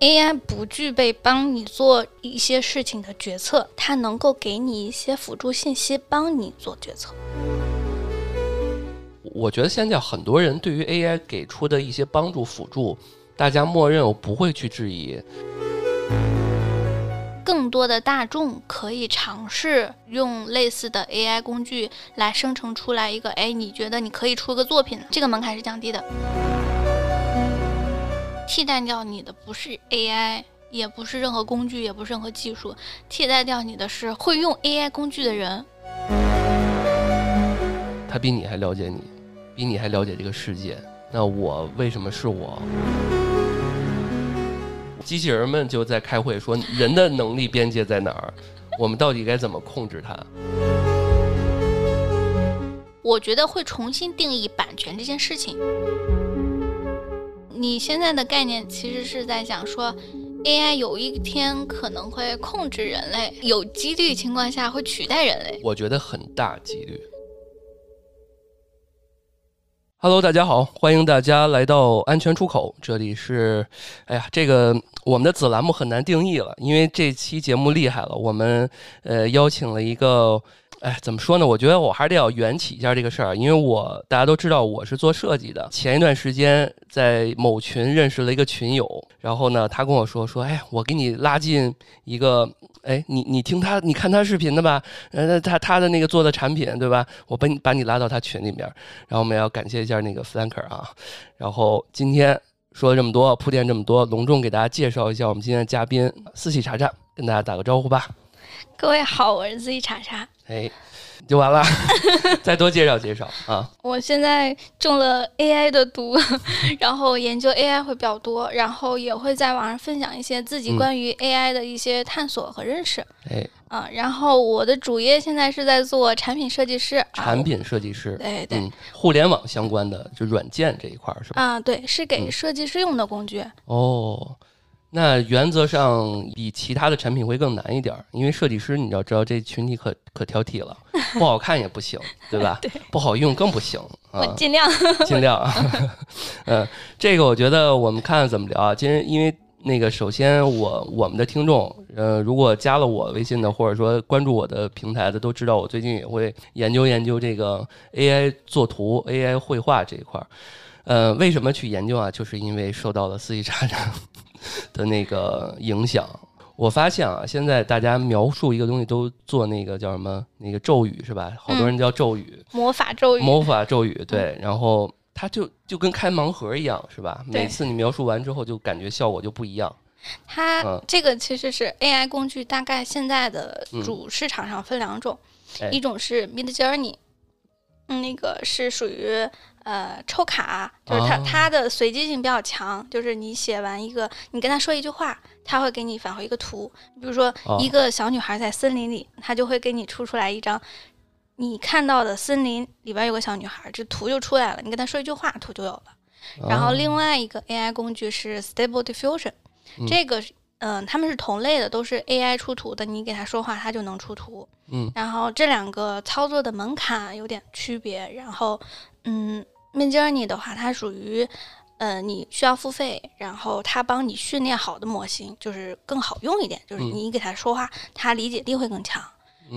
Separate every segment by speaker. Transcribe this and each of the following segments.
Speaker 1: AI 不具备帮你做一些事情的决策，它能够给你一些辅助信息，帮你做决策。
Speaker 2: 我觉得现在很多人对于 AI 给出的一些帮助辅助，大家默认我不会去质疑。
Speaker 1: 更多的大众可以尝试用类似的 AI 工具来生成出来一个，哎，你觉得你可以出个作品，这个门槛是降低的。替代掉你的不是 AI，也不是任何工具，也不是任何技术，替代掉你的是会用 AI 工具的人。
Speaker 2: 他比你还了解你，比你还了解这个世界。那我为什么是我？机器人们就在开会说，人的能力边界在哪儿？我们到底该怎么控制它？
Speaker 1: 我觉得会重新定义版权这件事情。你现在的概念其实是在讲说，AI 有一天可能会控制人类，有几率情况下会取代人类。
Speaker 2: 我觉得很大几率。Hello，大家好，欢迎大家来到安全出口，这里是，哎呀，这个我们的子栏目很难定义了，因为这期节目厉害了，我们呃邀请了一个。哎，怎么说呢？我觉得我还是得要缘起一下这个事儿，因为我大家都知道我是做设计的。前一段时间在某群认识了一个群友，然后呢，他跟我说说，哎，我给你拉进一个，哎，你你听他，你看他视频的吧，呃，他他的那个做的产品，对吧？我把你把你拉到他群里面，然后我们要感谢一下那个 Flanker 啊。然后今天说了这么多，铺垫这么多，隆重给大家介绍一下我们今天的嘉宾四喜茶茶，跟大家打个招呼吧。
Speaker 1: 各位好，我是四喜茶茶。
Speaker 2: 哎，就完了，再多介绍介绍啊！
Speaker 1: 我现在中了 AI 的毒，然后研究 AI 会比较多，然后也会在网上分享一些自己关于 AI 的一些探索和认识。
Speaker 2: 哎，
Speaker 1: 啊，然后我的主业现在是在做产品设计师，
Speaker 2: 产品设计师，
Speaker 1: 对对，
Speaker 2: 互联网相关的就软件这一块是吧？
Speaker 1: 啊，对，是给设计师用的工具。
Speaker 2: 哦。那原则上比其他的产品会更难一点，因为设计师你要知道这群体可可挑剔了，不好看也不行，对吧？
Speaker 1: 对，
Speaker 2: 不好用更不行 啊。
Speaker 1: 尽量
Speaker 2: 尽 量。嗯，这个我觉得我们看看怎么聊啊。今天因为那个，首先我我们的听众，呃，如果加了我微信的，或者说关注我的平台的，都知道我最近也会研究研究这个 AI 作图、AI 绘画这一块儿。呃，为什么去研究啊？就是因为受到了四季茶茶。的那个影响，我发现啊，现在大家描述一个东西都做那个叫什么？那个咒语是吧？好多人叫咒语，
Speaker 1: 魔法咒语，
Speaker 2: 魔法咒语。对，然后它就就跟开盲盒一样，是吧？每次你描述完之后，就感觉效果就不一样。
Speaker 1: 它这个其实是 AI 工具，大概现在的主市场上分两种，一种是 Mid Journey，那个是属于。呃，抽卡就是它，它的随机性比较强。就是你写完一个，你跟他说一句话，他会给你返回一个图。比如说，一个小女孩在森林里，他就会给你出出来一张你看到的森林里边有个小女孩，这图就出来了。你跟他说一句话，图就有了。然后另外一个 AI 工具是 Stable Diffusion，这个嗯，他们是同类的，都是 AI 出图的。你给他说话，他就能出图。
Speaker 2: 嗯，
Speaker 1: 然后这两个操作的门槛有点区别。然后嗯。Midjourney 的话，它属于，呃，你需要付费，然后它帮你训练好的模型，就是更好用一点，就是你给它说话，它理解力会更强。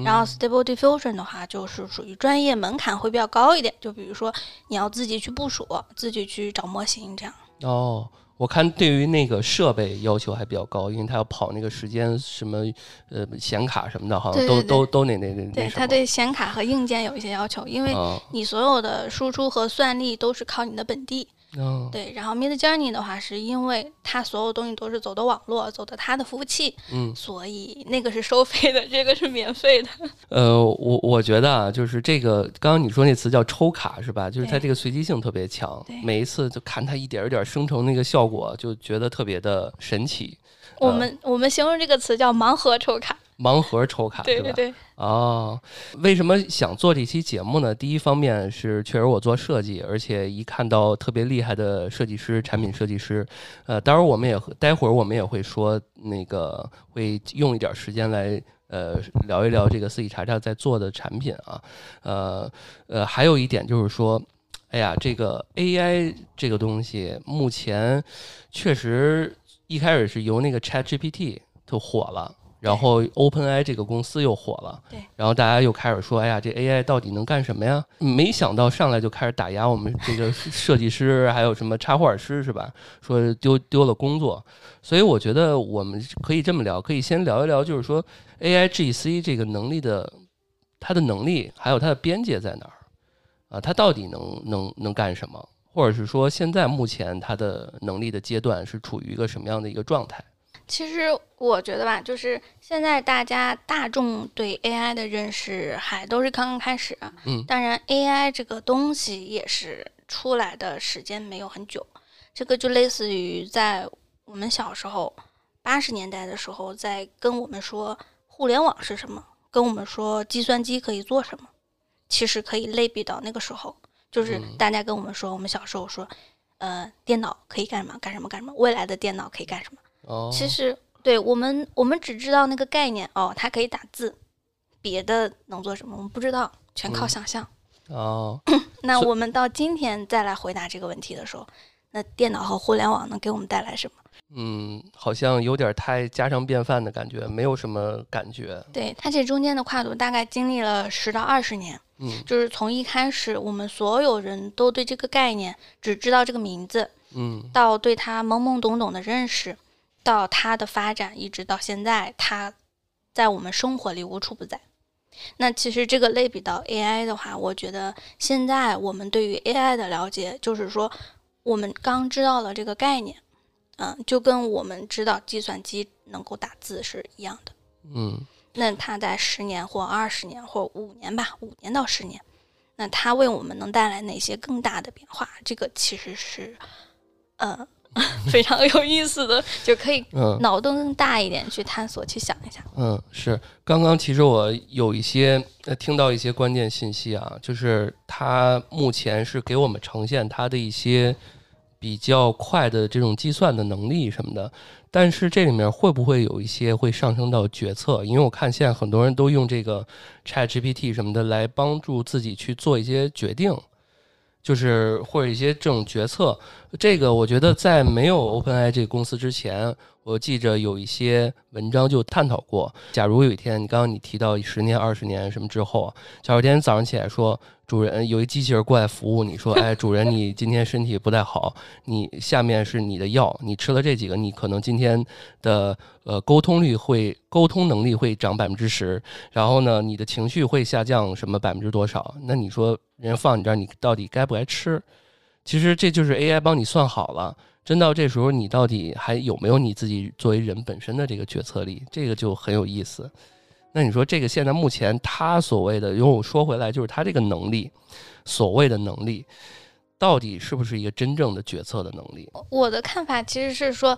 Speaker 1: 然后 Stable Diffusion 的话，就是属于专业门槛会比较高一点，就比如说你要自己去部署，自己去找模型这样。
Speaker 2: 哦。我看对于那个设备要求还比较高，因为它要跑那个时间什么呃显卡什么的，好像都都都那那那
Speaker 1: 对，它对显卡和硬件有一些要求，因为你所有的输出和算力都是靠你的本地。
Speaker 2: 嗯，
Speaker 1: 对，然后 Mid Journey 的话，是因为它所有东西都是走的网络，走的它的服务器，
Speaker 2: 嗯，
Speaker 1: 所以那个是收费的，这个是免费的。
Speaker 2: 呃，我我觉得啊，就是这个刚刚你说那词叫抽卡是吧？就是它这个随机性特别强，每一次就看它一点一点生成那个效果，就觉得特别的神奇。
Speaker 1: 我们我们形容这个词叫盲盒抽卡。
Speaker 2: 盲盒抽卡，
Speaker 1: 对对对，
Speaker 2: 哦，为什么想做这期节目呢？第一方面是确实我做设计，而且一看到特别厉害的设计师、产品设计师，呃，待会儿我们也待会儿我们也会说那个会用一点时间来呃聊一聊这个四喜茶茶在做的产品啊，呃呃，还有一点就是说，哎呀，这个 AI 这个东西目前确实。一开始是由那个 Chat GPT 就火了。然后 OpenAI 这个公司又火了，
Speaker 1: 对，
Speaker 2: 然后大家又开始说，哎呀，这 AI 到底能干什么呀？没想到上来就开始打压我们这个设计师，还有什么插画师，是吧？说丢丢了工作，所以我觉得我们可以这么聊，可以先聊一聊，就是说 AI GC 这个能力的，它的能力还有它的边界在哪儿啊？它到底能能能干什么？或者是说现在目前它的能力的阶段是处于一个什么样的一个状态？
Speaker 1: 其实我觉得吧，就是现在大家大众对 AI 的认识还都是刚刚开始。
Speaker 2: 嗯，
Speaker 1: 当然 AI 这个东西也是出来的时间没有很久。这个就类似于在我们小时候八十年代的时候，在跟我们说互联网是什么，跟我们说计算机可以做什么，其实可以类比到那个时候，就是大家跟我们说，我们小时候说，呃，电脑可以干什么干什么干什么，未来的电脑可以干什么。其实，对我们，我们只知道那个概念哦，它可以打字，别的能做什么，我们不知道，全靠想象。
Speaker 2: 哦，
Speaker 1: 那我们到今天再来回答这个问题的时候，那电脑和互联网能给我们带来什么？
Speaker 2: 嗯，好像有点太家常便饭的感觉，没有什么感觉。
Speaker 1: 对，它这中间的跨度大概经历了十到二十年。
Speaker 2: 嗯，
Speaker 1: 就是从一开始我们所有人都对这个概念只知道这个名字，
Speaker 2: 嗯，
Speaker 1: 到对它懵懵懂懂的认识。到它的发展，一直到现在，它在我们生活里无处不在。那其实这个类比到 AI 的话，我觉得现在我们对于 AI 的了解，就是说我们刚知道了这个概念，嗯，就跟我们知道计算机能够打字是一样的。
Speaker 2: 嗯，
Speaker 1: 那它在十年或二十年或五年吧，五年到十年，那它为我们能带来哪些更大的变化？这个其实是，呃。非常有意思的，就可以脑洞更大一点去探索、去想一下。
Speaker 2: 嗯，是。刚刚其实我有一些听到一些关键信息啊，就是它目前是给我们呈现它的一些比较快的这种计算的能力什么的，但是这里面会不会有一些会上升到决策？因为我看现在很多人都用这个 Chat GPT 什么的来帮助自己去做一些决定。就是或者一些这种决策，这个我觉得在没有 OpenAI 这个公司之前，我记着有一些文章就探讨过。假如有一天，你刚刚你提到十年、二十年什么之后，假如有天早上起来说。主人有一机器人过来服务你，说：“ 哎，主人，你今天身体不太好，你下面是你的药，你吃了这几个，你可能今天的呃沟通率会沟通能力会涨百分之十，然后呢，你的情绪会下降什么百分之多少？那你说人家放你这儿，你到底该不该吃？其实这就是 AI 帮你算好了，真到这时候你到底还有没有你自己作为人本身的这个决策力？这个就很有意思。”那你说这个现在目前他所谓的，因为我说回来就是他这个能力，所谓的能力，到底是不是一个真正的决策的能力？
Speaker 1: 我的看法其实是说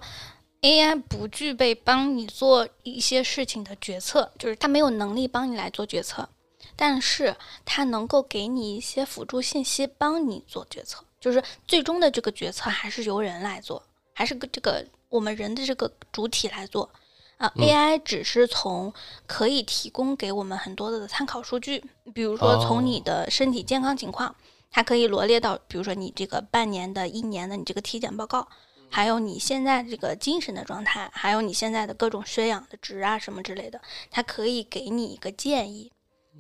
Speaker 1: ，AI 不具备帮你做一些事情的决策，就是它没有能力帮你来做决策，但是它能够给你一些辅助信息，帮你做决策，就是最终的这个决策还是由人来做，还是个这个我们人的这个主体来做。啊，AI 只是从可以提供给我们很多的参考数据，比如说从你的身体健康情况，它可以罗列到，比如说你这个半年的、一年的你这个体检报告，还有你现在这个精神的状态，还有你现在的各种血氧的值啊什么之类的，它可以给你一个建议，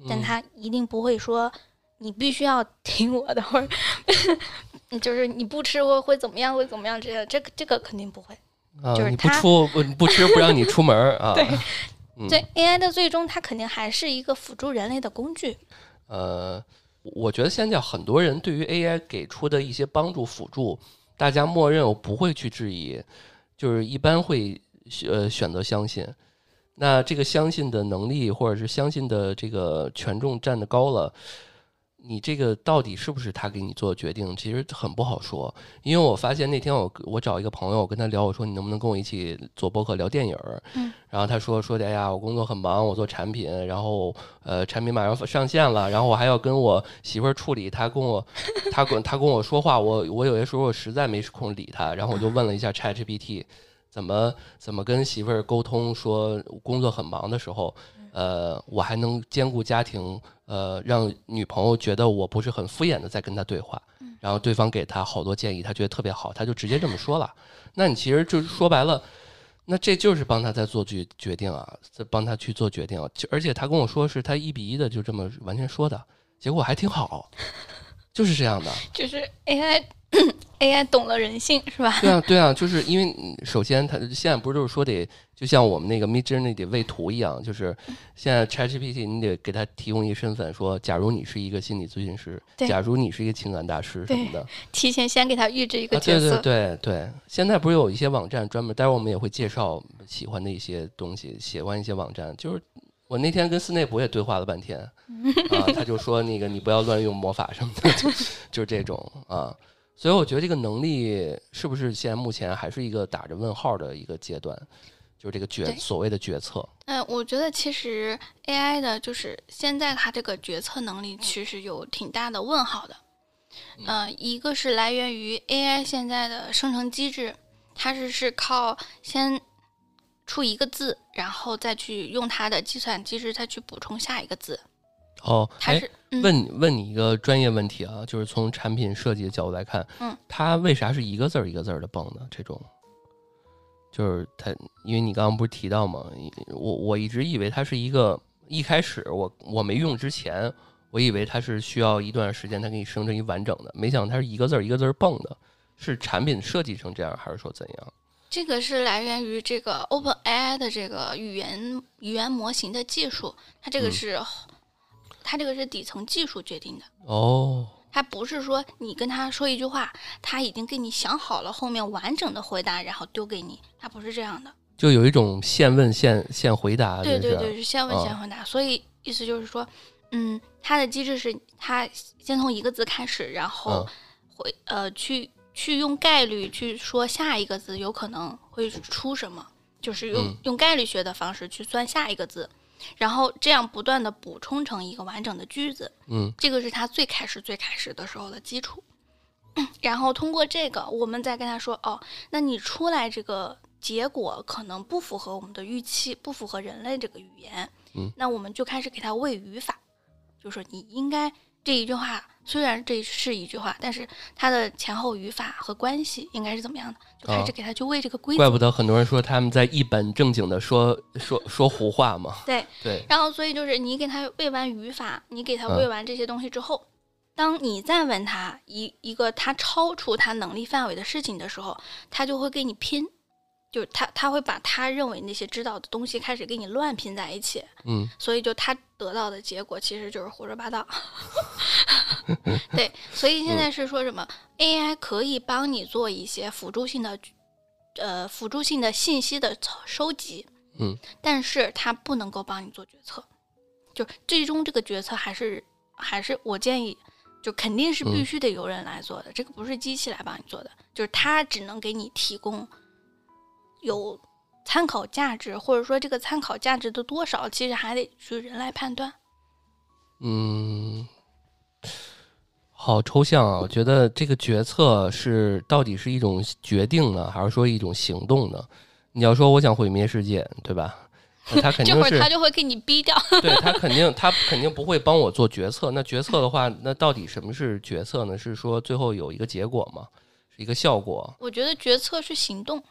Speaker 1: 但它一定不会说你必须要听我的，或者就是你不吃会会怎么样，会怎么样这这个这个肯定不会。
Speaker 2: 啊，
Speaker 1: 你
Speaker 2: 不出不不吃不让你出门 啊？
Speaker 1: 对，对，AI 的最终它肯定还是一个辅助人类的工具。
Speaker 2: 呃，我觉得现在很多人对于 AI 给出的一些帮助辅助，大家默认我不会去质疑，就是一般会呃选择相信。那这个相信的能力或者是相信的这个权重占得高了。你这个到底是不是他给你做决定？其实很不好说，因为我发现那天我我找一个朋友，我跟他聊，我说你能不能跟我一起做博客聊电影？
Speaker 1: 嗯，
Speaker 2: 然后他说说的，哎呀，我工作很忙，我做产品，然后呃，产品马上上线了，然后我还要跟我媳妇儿处理，他跟我 他跟他跟我说话，我我有些时候我实在没空理他，然后我就问了一下 ChatGPT，怎么怎么跟媳妇儿沟通，说工作很忙的时候。呃，我还能兼顾家庭，呃，让女朋友觉得我不是很敷衍的在跟他对话，然后对方给他好多建议，他觉得特别好，他就直接这么说了。那你其实就是说白了，那这就是帮他在做决决定啊，在帮他去做决定。啊而且他跟我说是他一比一的就这么完全说的，结果还挺好，就是这样的。
Speaker 1: 就是 AI。AI 懂了人性是吧？
Speaker 2: 对啊，对啊，就是因为首先它现在不是就是说得就像我们那个 Midjourney 得喂图一样，就是现在 ChatGPT 你得给他提供一个身份，说假如你是一个心理咨询师，假如你是一个情感大师什么的，
Speaker 1: 提前先给他预置一个角
Speaker 2: 色。对对对对，现在不是有一些网站专门，待会儿我们也会介绍喜欢的一些东西，喜欢一些网站。就是我那天跟斯内普也对话了半天 啊，他就说那个你不要乱用魔法什么的，就是这种啊。所以我觉得这个能力是不是现在目前还是一个打着问号的一个阶段，就是这个决所谓的决策。
Speaker 1: 嗯，我觉得其实 AI 的就是现在它这个决策能力其实有挺大的问号的。嗯，一个是来源于 AI 现在的生成机制，它是是靠先出一个字，然后再去用它的计算机制再去补充下一个字。
Speaker 2: 哦，
Speaker 1: 还是
Speaker 2: 问问你一个专业问题啊，就是从产品设计的角度来看，
Speaker 1: 嗯，
Speaker 2: 它为啥是一个字儿一个字儿的蹦呢？这种，就是它，因为你刚刚不是提到吗？我我一直以为它是一个，一开始我我没用之前，我以为它是需要一段时间它给你生成一完整的，没想到它是一个字儿一个字儿蹦的，是产品设计成这样，还是说怎样？
Speaker 1: 这个是来源于这个 OpenAI 的这个语言语言模型的技术，它这个是。它这个是底层技术决定的
Speaker 2: 哦，
Speaker 1: 它不是说你跟他说一句话，他已经给你想好了后面完整的回答，然后丢给你，它不是这样的。
Speaker 2: 就有一种现问现现回答，
Speaker 1: 对对对，是现问现回答。所以意思就是说，嗯，它的机制是它先从一个字开始，然后回呃去去用概率去说下一个字有可能会出什么，就是用用概率学的方式去算下一个字。然后这样不断的补充成一个完整的句子，
Speaker 2: 嗯，
Speaker 1: 这个是他最开始最开始的时候的基础。然后通过这个，我们再跟他说，哦，那你出来这个结果可能不符合我们的预期，不符合人类这个语言，
Speaker 2: 嗯，
Speaker 1: 那我们就开始给他喂语法，就说你应该。这一句话虽然这是一句话，但是它的前后语法和关系应该是怎么样的？就开始给他去喂这个规则。
Speaker 2: 怪不得很多人说他们在一本正经的说说说胡话嘛。
Speaker 1: 对
Speaker 2: 对。
Speaker 1: 然后所以就是你给他喂完语法，你给他喂完这些东西之后，当你再问他一一个他超出他能力范围的事情的时候，他就会给你拼。就他他会把他认为那些知道的东西开始给你乱拼在一起，
Speaker 2: 嗯，
Speaker 1: 所以就他得到的结果其实就是胡说八道。对，所以现在是说什么 AI 可以帮你做一些辅助性的，呃，辅助性的信息的收集，
Speaker 2: 嗯，
Speaker 1: 但是它不能够帮你做决策，就最终这个决策还是还是我建议，就肯定是必须得有人来做的，这个不是机器来帮你做的，就是它只能给你提供。有参考价值，或者说这个参考价值的多少，其实还得去人来判断。
Speaker 2: 嗯，好抽象啊！我觉得这个决策是到底是一种决定呢，还是说一种行动呢？你要说我想毁灭世界，对吧？他肯定是
Speaker 1: 他就会给你逼掉。
Speaker 2: 对他肯定他肯定不会帮我做决策。那决策的话，那到底什么是决策呢？是说最后有一个结果吗？是一个效果？
Speaker 1: 我觉得决策是行动。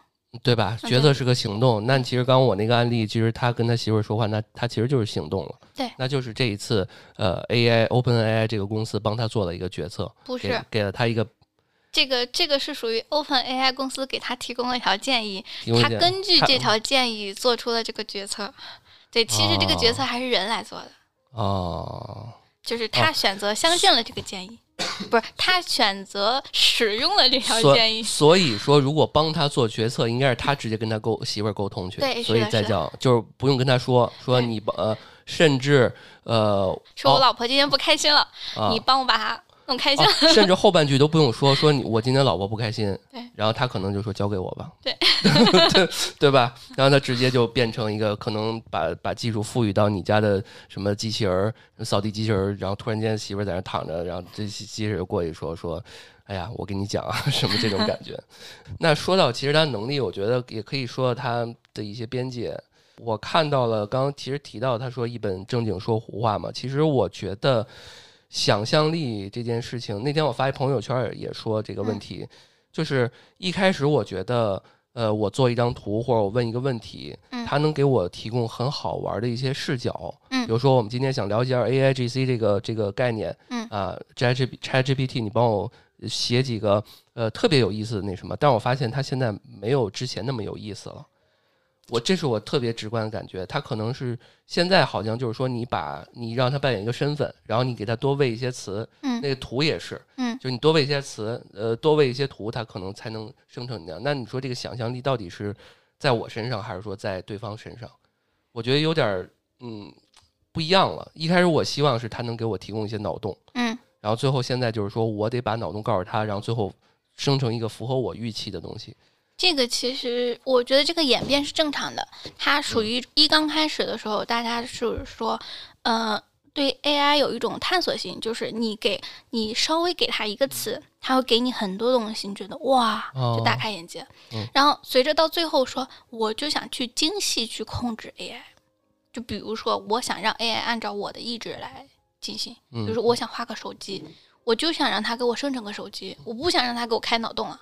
Speaker 2: 对吧？决策是个行动。那其实刚刚我那个案例，其实他跟他媳妇儿说话，那他其实就是行动了。
Speaker 1: 对，
Speaker 2: 那就是这一次，呃，AI Open AI 这个公司帮他做了一个决策，
Speaker 1: 不是
Speaker 2: 给了他一个。
Speaker 1: 这个这个是属于 Open AI 公司给他提供了一条建议，他根据这条建议做出了这个决策。对，其实这个决策还是人来做的。
Speaker 2: 哦。
Speaker 1: 就是他选择相信了这个建议。不是他选择使用了这条建议，
Speaker 2: 所以说如果帮他做决策，应该是他直接跟他沟媳妇儿沟通去，
Speaker 1: 对，
Speaker 2: 所以再叫就是不用跟他说说你呃，甚至呃，
Speaker 1: 说我老婆今天不开心了，你帮我把她。弄开心，
Speaker 2: 甚至后半句都不用说，说你我今天老婆不开心，
Speaker 1: 对，
Speaker 2: 然后他可能就说交给我吧，
Speaker 1: 对，
Speaker 2: 对吧？然后他直接就变成一个可能把把技术赋予到你家的什么机器人、扫地机器人，然后突然间媳妇在那躺着，然后这机器人过去说说，哎呀，我跟你讲啊，什么这种感觉。那说到其实他能力，我觉得也可以说他的一些边界。我看到了，刚刚其实提到他说一本正经说胡话嘛，其实我觉得。想象力这件事情，那天我发一朋友圈也说这个问题，就是一开始我觉得，呃，我做一张图或者我问一个问题，
Speaker 1: 嗯
Speaker 2: 它能给我提供很好玩的一些视角。
Speaker 1: 嗯
Speaker 2: 比如说我们今天想了解 A I G C 这个这个概念，
Speaker 1: 嗯
Speaker 2: 啊，Chat G Chat G P T，你帮我写几个呃特别有意思的那什么，但我发现它现在没有之前那么有意思了。我这是我特别直观的感觉，他可能是现在好像就是说，你把你让他扮演一个身份，然后你给他多喂一些词，
Speaker 1: 嗯
Speaker 2: 那个图也是，
Speaker 1: 嗯
Speaker 2: 就是你多喂一些词，呃，多喂一些图，他可能才能生成你那样。那你说这个想象力到底是在我身上，还是说在对方身上？我觉得有点儿嗯不一样了。一开始我希望是他能给我提供一些脑洞，
Speaker 1: 嗯
Speaker 2: 然后最后现在就是说我得把脑洞告诉他，然后最后生成一个符合我预期的东西。
Speaker 1: 这个其实我觉得这个演变是正常的，它
Speaker 2: 嗯
Speaker 1: 属于一刚开始的时候，大家是说，呃，对 AI 有一种探索性，就是你给你稍微给它一个词，它会给你很多东西，你觉得哇，就大
Speaker 2: 哦
Speaker 1: 开眼界。
Speaker 2: 嗯
Speaker 1: 然后随着到最后说，我就想去精细去控制 AI，就比如说我想让 AI 按照我的意志来进行，比如
Speaker 2: 嗯
Speaker 1: 说我想画个手机，我就想让它给我生成个手机，我不想让它给我开脑洞啊。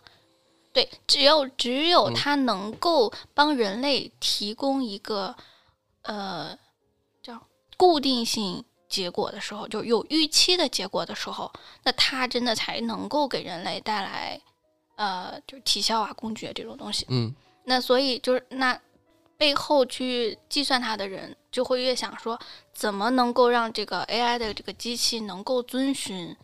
Speaker 1: 对，只有只有
Speaker 2: 嗯
Speaker 1: 它能够帮人类提供一个呃叫固定性结果的时候，就有预期的结果的时候，那它真的才能够给人类带来呃就是提效啊、工具啊这种东西。
Speaker 2: 嗯
Speaker 1: 那所以就是那背后去计算它的人，就会越想说，怎么能够让这个 AI 的这个机器能够遵循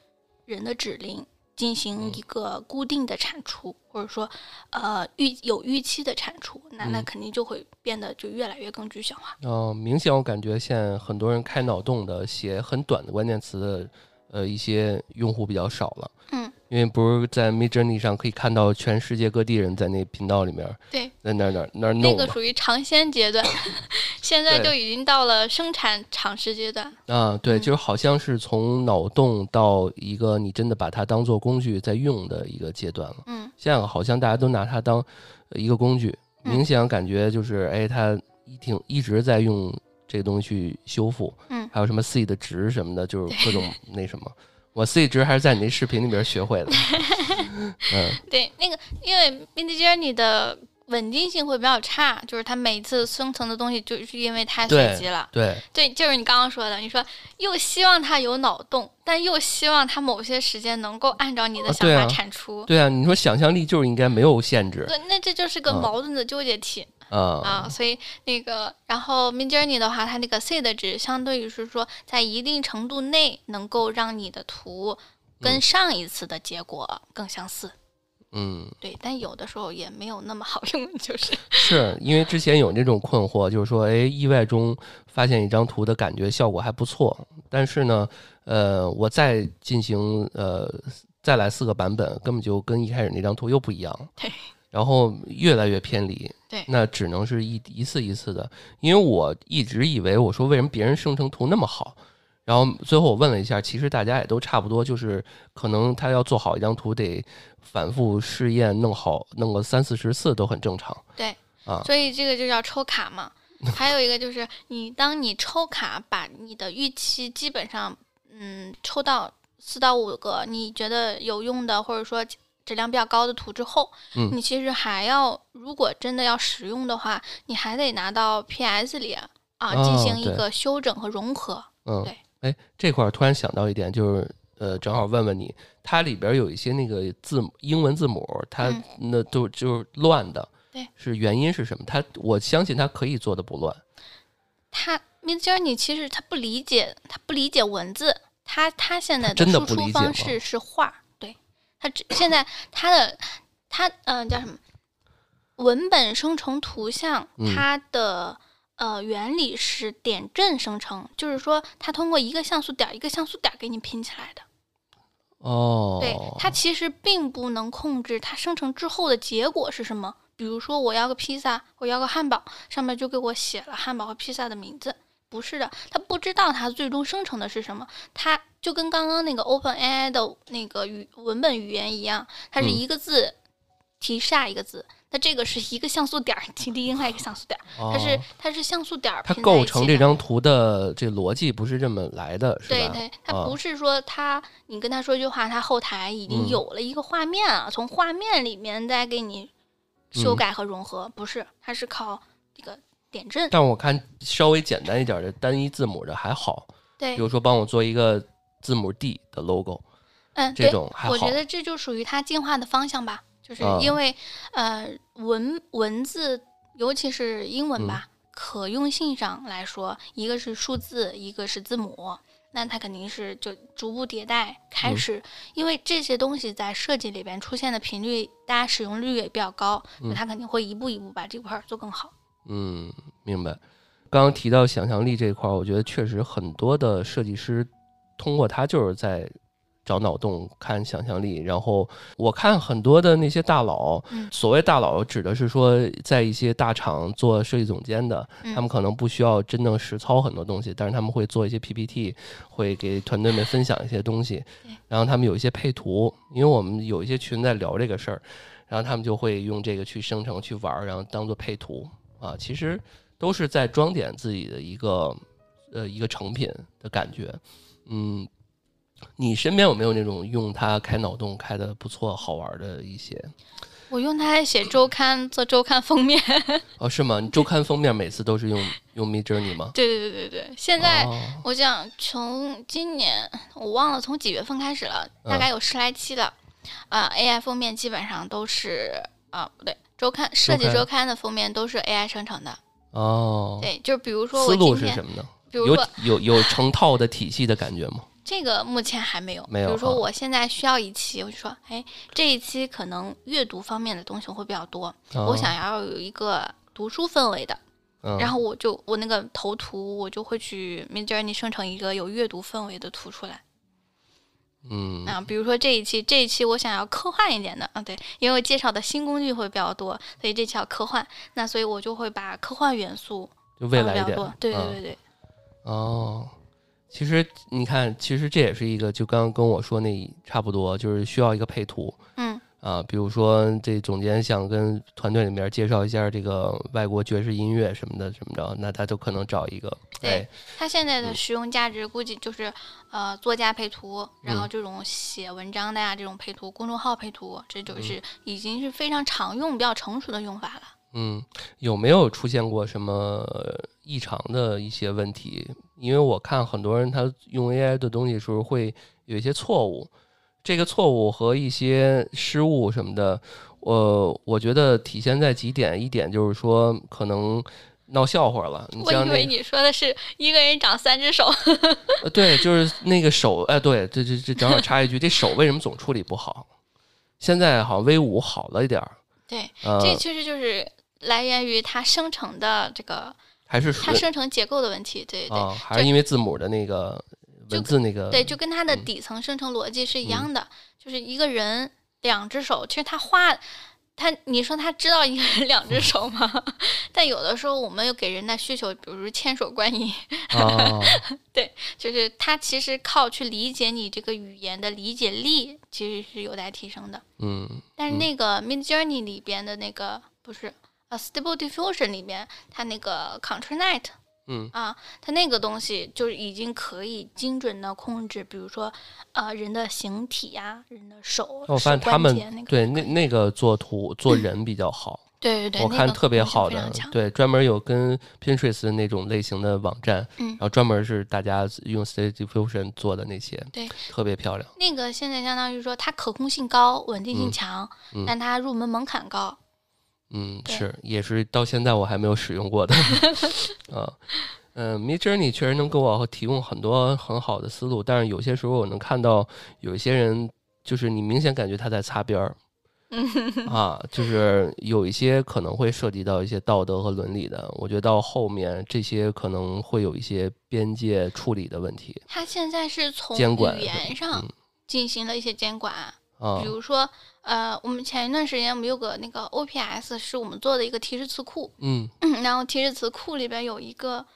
Speaker 1: 人的指令，进行一个固定的产出，或者说呃预有预期的产出，那那
Speaker 2: 嗯
Speaker 1: 肯定就会变得就越来越更具象化。
Speaker 2: 嗯、明显我感觉现在很多人开脑洞的写很短的关键词的，呃，一些用户比较少了。
Speaker 1: 嗯，
Speaker 2: 因为不是在 Mid Journey 上可以看到全世界各地人在那频道里面，
Speaker 1: 对，
Speaker 2: 在那儿那儿那
Speaker 1: 那个属于尝鲜阶段，现在
Speaker 2: 对
Speaker 1: 就已经到了生产尝试阶段。
Speaker 2: 啊，对，
Speaker 1: 嗯
Speaker 2: 就是好像是从脑洞到一个你真的把它当做工具在用的一个阶段了。
Speaker 1: 嗯
Speaker 2: 现在好像大家都拿它当呃一个工具，
Speaker 1: 嗯
Speaker 2: 明显感觉就是，哎，它一挺一直在用这个东西去修复，
Speaker 1: 嗯
Speaker 2: 还有什么 C 的值什么的，就是各种那什么。我 C 值还是在你那视频里边学会的，嗯
Speaker 1: 对，那个因为 Mid Journey 的稳定性会比较差，就是它每一次生成的东西就是因为太随机了。
Speaker 2: 对，
Speaker 1: 对，就是你刚刚说的，你说又希望它有脑洞，但又希望它某些时间能够按照你的想法
Speaker 2: 啊对啊
Speaker 1: 产出。
Speaker 2: 对啊，你说想象力就是应该没有限制
Speaker 1: 对，那这就是个
Speaker 2: 嗯
Speaker 1: 矛盾的纠结体、啊，
Speaker 2: 啊，
Speaker 1: 所以那个，然后 Mid Journey 的话，它那个 C 的值，相对于是说，在一定程度内能够让你的图跟
Speaker 2: 嗯
Speaker 1: 上一次的结果更相似。
Speaker 2: 嗯，
Speaker 1: 对，但有的时候也没有那么好用，就是。
Speaker 2: 是因为之前有那种困惑，就是说，哎，意外中发现一张图的感觉效果还不错，但是呢，呃，我再进行呃再来四个版本，根本就跟一开始那张图又不一样，
Speaker 1: 对，
Speaker 2: 然后越来越偏离，
Speaker 1: 对
Speaker 2: 那只能是一一次一次的，因为我一直以为我说为什么别人生成图那么好。然后最后我问了一下，其实大家也都差不多，就是可能他要做好一张图，得反复试验，弄好弄个三四十次都很正常。
Speaker 1: 对，
Speaker 2: 啊
Speaker 1: 所以这个就叫抽卡嘛。还有一个就是你当你抽卡把你的预期基本上嗯抽到四到五个你觉得有用的或者说质量比较高的图之后，
Speaker 2: 嗯。
Speaker 1: 你其实还要如果真的要使用的话，你还得拿到 PS 里啊
Speaker 2: 哦
Speaker 1: 进行一个修整和融合。
Speaker 2: 嗯，
Speaker 1: 对，
Speaker 2: 哎，这块儿突然想到一点，就是呃，正好问问你，它里边有一些那个字母英文字母，它
Speaker 1: 嗯。
Speaker 2: 那都就是乱的，
Speaker 1: 对，
Speaker 2: 是原因是什么？它我相信它可以做的不乱，
Speaker 1: 他 Mid Journey 其实他不理解，他不理解文字，他他现在
Speaker 2: 的
Speaker 1: 输出方式是画，对他只现在它的它嗯、呃叫什么文本生成图像，
Speaker 2: 嗯
Speaker 1: 它的、呃原理是点阵生成，就是说它通过一个像素点一个像素点给你拼起来的。
Speaker 2: 哦，
Speaker 1: 对，它其实并不能控制它生成之后的结果是什么。比如说，我要个披萨，我要个汉堡，上面就给我写了汉堡和披萨的名字。不是的，它不知道它最终生成的是什么。它就跟刚刚那个 Open AI 的那个语文本语言一样，它是
Speaker 2: 嗯
Speaker 1: 一个字提下一个字。那这个是一个像素点儿提 另外一个像素点儿，它是
Speaker 2: 哦
Speaker 1: 它是像素点儿
Speaker 2: 它构成这张图的这逻辑不是这么来的，是吧？
Speaker 1: 对对，它
Speaker 2: 啊
Speaker 1: 不是说它，你跟他说一句话，它后台已经
Speaker 2: 嗯
Speaker 1: 有了一个画面啊，从画面里面再给你修改和融合，不是，它是靠这个点阵。
Speaker 2: 但我看稍微简单一点的单一字母的还好，
Speaker 1: 对，
Speaker 2: 比如说帮我做一个字母 D 的 logo，
Speaker 1: 嗯，
Speaker 2: 这种还好。
Speaker 1: 我觉得这就属于它进化的方向吧，就是因为呃文文字，尤其是英文吧。可用性上来说，一个是数字，一个是字母，那它肯定是就逐步迭代开始，因为这些东西在设计里边出现的频率，大家使用率也比较高，那它肯定会一步一步把这块做更好。
Speaker 2: 嗯，明白。刚刚提到想象力这块，我觉得确实很多的设计师通过他就是在。找脑洞，看想象力，然后我看很多的那些大佬，所谓大佬指的是说，在一些大厂做设计总监的，他们可能不需要真正实操很多东西，但是他们会做一些 PPT，会给团队们分享一些东西，然后他们有一些配图，因为我们有一些群在聊这个事儿，然后他们就会用这个去生成去玩，然后当做配图。啊，其实都是在装点自己的一个呃一个成品的感觉，嗯。你身边有没有那种用它开脑洞开的不错、好玩的一些？
Speaker 1: 我用它写周刊，做周刊封面。
Speaker 2: 哦，是吗？你周刊封面每次都是用用 Mid Journey 吗？
Speaker 1: 对对对对对。现在我想从今年我忘了从几月份开始了，大概有十来期了。啊，AI 封面基本上都是啊，不对，周刊设计周刊的封面都是 AI 生成的。
Speaker 2: 哦。
Speaker 1: 对，就比如说
Speaker 2: 思路是什么呢？
Speaker 1: 比如
Speaker 2: 说有有成套的体系的感觉吗？
Speaker 1: 这个目前还没有，
Speaker 2: 没有。
Speaker 1: 比如说，我现在需要一期，我就说，哎，这一期可能阅读方面的东西会比较多，我想要有一个读书氛围的，然后我就我那个头图，我就会去 Midjourney 生成一个有阅读氛围的图出来。
Speaker 2: 嗯，
Speaker 1: 啊，比如说这一期，这一期我想要科幻一点的，啊，对，因为我介绍的新工具会比较多，所以这期要科幻，那所以我就会把科幻元素
Speaker 2: 就未来一点，
Speaker 1: 对对对对，
Speaker 2: 哦。其实你看，其实这也是一个，就刚刚跟我说那差不多，就是需要一个配图。
Speaker 1: 嗯
Speaker 2: 啊，比如说这总监想跟团队里面介绍一下这个外国爵士音乐什么的，怎么着，那他就可能找一个。
Speaker 1: 对他现在的使用价值估计就是呃作家配图，然后这种写文章的呀，这种配图，公众号配图，这就是已经是非常常用、比较成熟的用法了。
Speaker 2: 嗯，有没有出现过什么异常的一些问题？因为我看很多人他用 AI 的东西时候会有一些错误，这个错误和一些失误什么的，我我觉得体现在几点，一点就是说可能闹笑话了。
Speaker 1: 我以为你说的是一个人长三只手。
Speaker 2: 对，就是那个手，哎，对，这这这正好插一句，这手为什么总处理不好？现在好像 V 五好了一点儿。
Speaker 1: 对，这其实就是来源于它生成的这个。
Speaker 2: 还是
Speaker 1: 它生成结构的问题，对对，
Speaker 2: 还是因为字母的那个文字那个，
Speaker 1: 对，就跟它的底层生成逻辑是一样的，就是一个人两只手，其实他画他，你说他知道一个人两只手吗？但有的时候我们又给人的需求，比如千手观音，对，就是他其实靠去理解你这个语言的理解力，其实是有待提升的。
Speaker 2: 嗯，
Speaker 1: 但是那个 Mid Journey 里边的那个不是。啊，Stable Diffusion 里面，它那个 ControlNet，
Speaker 2: 嗯
Speaker 1: 啊，它那个东西就是已经可以精准的控制，比如说，呃，人的形体呀，人的手，
Speaker 2: 我发现他们对
Speaker 1: 那
Speaker 2: 那个做图做人比较好，
Speaker 1: 对对对，
Speaker 2: 我看特别好的，对，专门有跟 Pinterest 那种类型的网站，
Speaker 1: 嗯，
Speaker 2: 然后专门是大家用 Stable Diffusion 做的那些，
Speaker 1: 对，
Speaker 2: 特别漂亮。
Speaker 1: 那个现在相当于说它可控性高，稳定性强，但它入门门槛高。
Speaker 2: 嗯，是，也是到现在我还没有使用过的，啊，嗯，Mid Journey 确实能给我提供很多很好的思路，但是有些时候我能看到有一些人，就是你明显感觉他在擦边儿，啊，就是有一些可能会涉及到一些道德和伦理的，我觉得到后面这些可能会有一些边界处理的问题。
Speaker 1: 他现在是从语言上进行了一些监管，
Speaker 2: 啊，
Speaker 1: 比如说。呃，我们前一段时间我们有个那个 OPS，是我们做的一个提示词库。
Speaker 2: 嗯，
Speaker 1: 然后提示词库里边有一个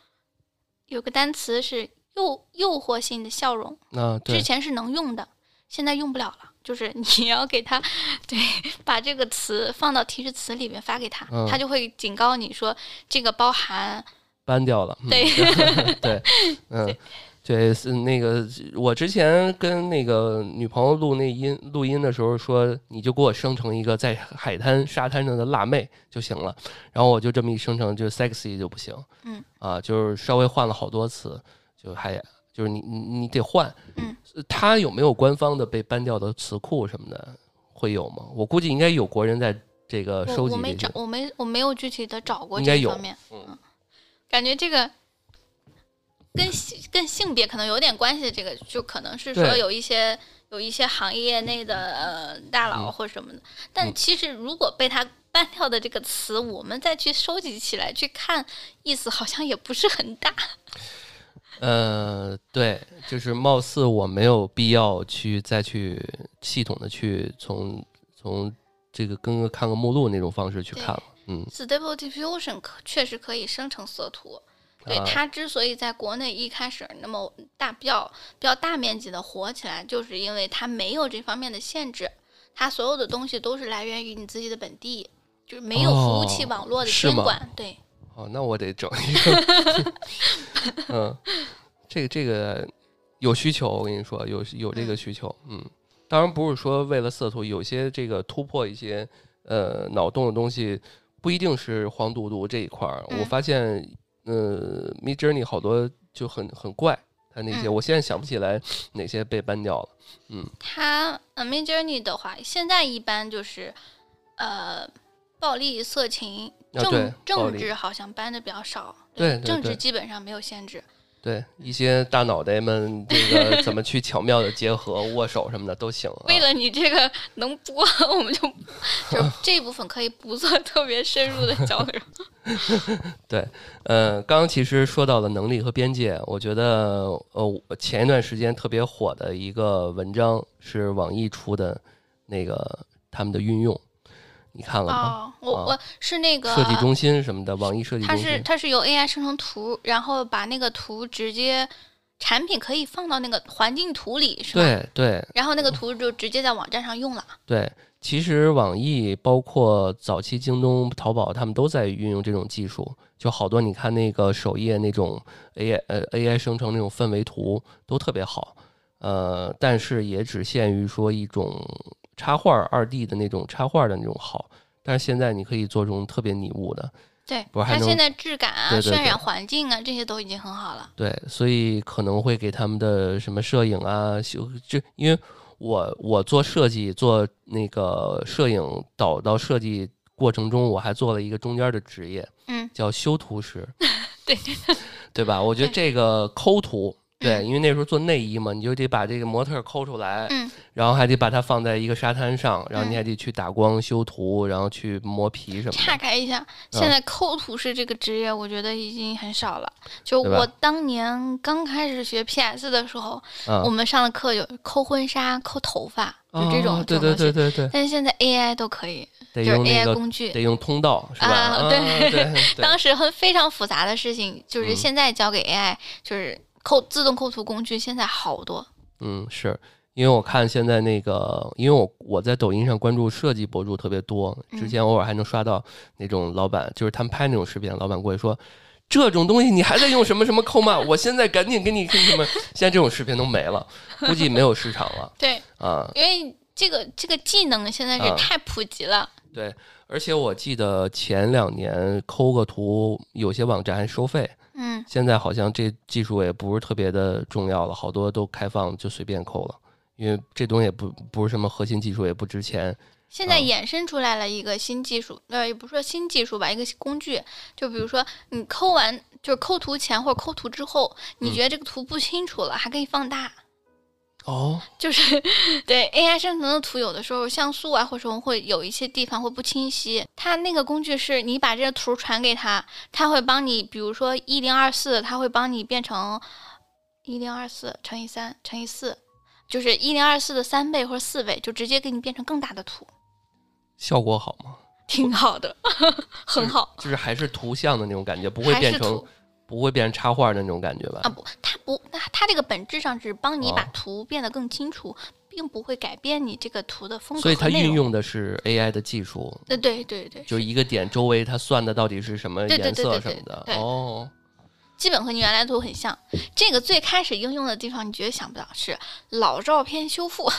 Speaker 1: 有个单词是诱诱惑性的笑容。
Speaker 2: 啊，对。
Speaker 1: 之前是能用的，现在用不了了。就是你 要给他对把这个词放到提示词里面发给他，他就会警告你说这个包含。
Speaker 2: 搬掉了。
Speaker 1: 对
Speaker 2: 对，嗯。对，是那个我之前跟那个女朋友录那音录音的时候说，你就给我生成一个在海滩沙滩上的辣妹就行了。然后我就这么一生成，就 sexy 就不行。
Speaker 1: 嗯
Speaker 2: 啊，就是稍微换了好多次，就还就是你你你得换。
Speaker 1: 嗯，
Speaker 2: 他有没有官方的被 ban 掉的词库什么的？会有吗？我估计应该有国人在这个收集
Speaker 1: 我我没，。找我没我没有具体的找过
Speaker 2: 应该有
Speaker 1: 这方面。
Speaker 2: 嗯
Speaker 1: 感觉这个跟性跟性别可能有点关系，这个就可能是说有一些有一些行业内的呃大佬
Speaker 2: 嗯
Speaker 1: 或什么的。但
Speaker 2: 嗯
Speaker 1: 其实如果被他搬掉的这个词，我们再去收集起来去看，意思好像也不是很大。
Speaker 2: 呃，对，就是貌似我没有必要去再去系统的去从从这个跟个看个目录那种方式去看了。嗯
Speaker 1: ，Stable Diffusion 可确实可以生成色图。对
Speaker 2: 啊
Speaker 1: 它之所以在国内一开始那么大、比较比较大面积的火起来，就是因为它没有这方面的限制，它所有的东西都是来源于你自己的本地，就是没有服务器
Speaker 2: 哦
Speaker 1: 网络的监管。对，
Speaker 2: 哦，那我得整一个。嗯，这个这个有需求，我跟你说，有有这个需求。嗯，当然不是说为了色图，有些这个突破一些呃脑洞的东西，不一定是黄赌毒这一块儿。我
Speaker 1: 嗯
Speaker 2: 发现，呃，Mid Journey 好多就很很怪，它那些、
Speaker 1: 嗯
Speaker 2: 我现在想不起来哪些被 ban 掉了。嗯，
Speaker 1: 它呃 Mid Journey 的话，现在一般就是呃暴力、色情、政政治好像搬的比较少，
Speaker 2: 对对
Speaker 1: 政治基本上没有限制。
Speaker 2: 对，一些大脑袋们这个 怎么去巧妙的结合、握手什么的都行、啊。
Speaker 1: 为了你这个能播，我们就就 这部分可以不做特别深入的交流。
Speaker 2: 对呃，刚刚其实说到了能力和边界，我觉得呃，前一段时间特别火的一个文章是网易出的，那个他们的运用，你看了吗？
Speaker 1: 哦，我
Speaker 2: 啊
Speaker 1: 我是那个
Speaker 2: 设计中心什么的，网易设计
Speaker 1: 它
Speaker 2: 中心。
Speaker 1: 它是它是由 AI 生成图，然后把那个图直接产品可以放到那个环境图里，是吧？。
Speaker 2: 对对
Speaker 1: 然后那个图就直接在网站上用了。
Speaker 2: 对，其实网易包括早期京东、淘宝，他们都在运用这种技术。就好多你看那个首页那种 AI 呃 AI 生成那种氛围图都特别好，呃，但是也只限于说一种插画二 D 的那种插画的那种好。但是现在你可以做这种特别拟物的，
Speaker 1: 对，它现在质感啊、
Speaker 2: 对对对
Speaker 1: 渲染环境啊这些都已经很好了。
Speaker 2: 对，所以可能会给他们的什么摄影啊，修就因为我我做设计做那个摄影导到设计过程中，我还做了一个中间的职业，
Speaker 1: 嗯，
Speaker 2: 叫修图师，
Speaker 1: 对
Speaker 2: 对吧？我觉得这个抠图。对，
Speaker 1: 嗯
Speaker 2: 因为那时候做内衣嘛，你就得把这个模特儿抠出来，
Speaker 1: 嗯
Speaker 2: 然后还得把它放在一个沙滩上，然后你
Speaker 1: 嗯
Speaker 2: 还得去打光、修图，然后去磨皮什么
Speaker 1: 岔。开一下，现在抠图师这个职业，我觉得已经很少了。就我当年刚开始学 PS 的时候，
Speaker 2: 嗯，
Speaker 1: 我们上的课有抠婚纱、抠头发，就这种、
Speaker 2: 哦对对。对对对，
Speaker 1: 但是现在 AI 都可以，就是 AI 工具。
Speaker 2: 得用通道是吧？
Speaker 1: 啊对 当时很非常复杂的事情，就是
Speaker 2: 嗯
Speaker 1: 现在交给 AI，、就是抠自动抠图工具，现在好多。
Speaker 2: 嗯，是因为我看现在那个，因为我我在抖音上关注设计博主特别多，之
Speaker 1: 嗯
Speaker 2: 前偶尔还能刷到那种老板，就是他们拍那种视频，老板过来说。这种东西你还在用什么什么抠吗？我现在赶紧给你给你什么？现在这种视频都没了，估计没有市场了
Speaker 1: 对，
Speaker 2: 啊。
Speaker 1: 因为这个这个技能现在是
Speaker 2: 啊
Speaker 1: 太普及了。
Speaker 2: 对，而且我记得前两年抠个图，有些网站还收费，
Speaker 1: 嗯，
Speaker 2: 现在好像这技术也不是特别的重要了，好多都开放就随便抠了，因为这东西也不不是什么核心技术，也不值钱。
Speaker 1: 现在
Speaker 2: 嗯
Speaker 1: 衍生出来了一个新技术，呃，也不是说新技术吧，一个工具。就比如说你抠完，就是抠图前或者抠图之后，你
Speaker 2: 嗯
Speaker 1: 觉得这个图不清楚了，还可以放大。
Speaker 2: 哦，
Speaker 1: 就是对 AI 生成的图，有的时候像素啊，或者说会有一些地方会不清晰。它那个工具是你把这个图传给他，他会帮你，比如说一零二四，他会帮你变成一零二四乘以三乘以四，就是一零二四的三倍或者四倍，就直接给你变成更大的图，
Speaker 2: 效果好吗？
Speaker 1: 挺好的，很好。
Speaker 2: 就是还是图像的那种感觉，不会变成不会变成插画的那种感觉吧？
Speaker 1: 啊不，它不，它它这个本质上是帮你把
Speaker 2: 哦
Speaker 1: 图变得更清楚，并不会改变你这个图的风格
Speaker 2: 所以它。运用的是 AI 的技术，
Speaker 1: 呃，对对对，
Speaker 2: 就是一个点周围它算的到底是什么颜色什么的。哦，
Speaker 1: 基本和你原来图很像。这个最开始应用的地方，你绝对想不到是老照片修复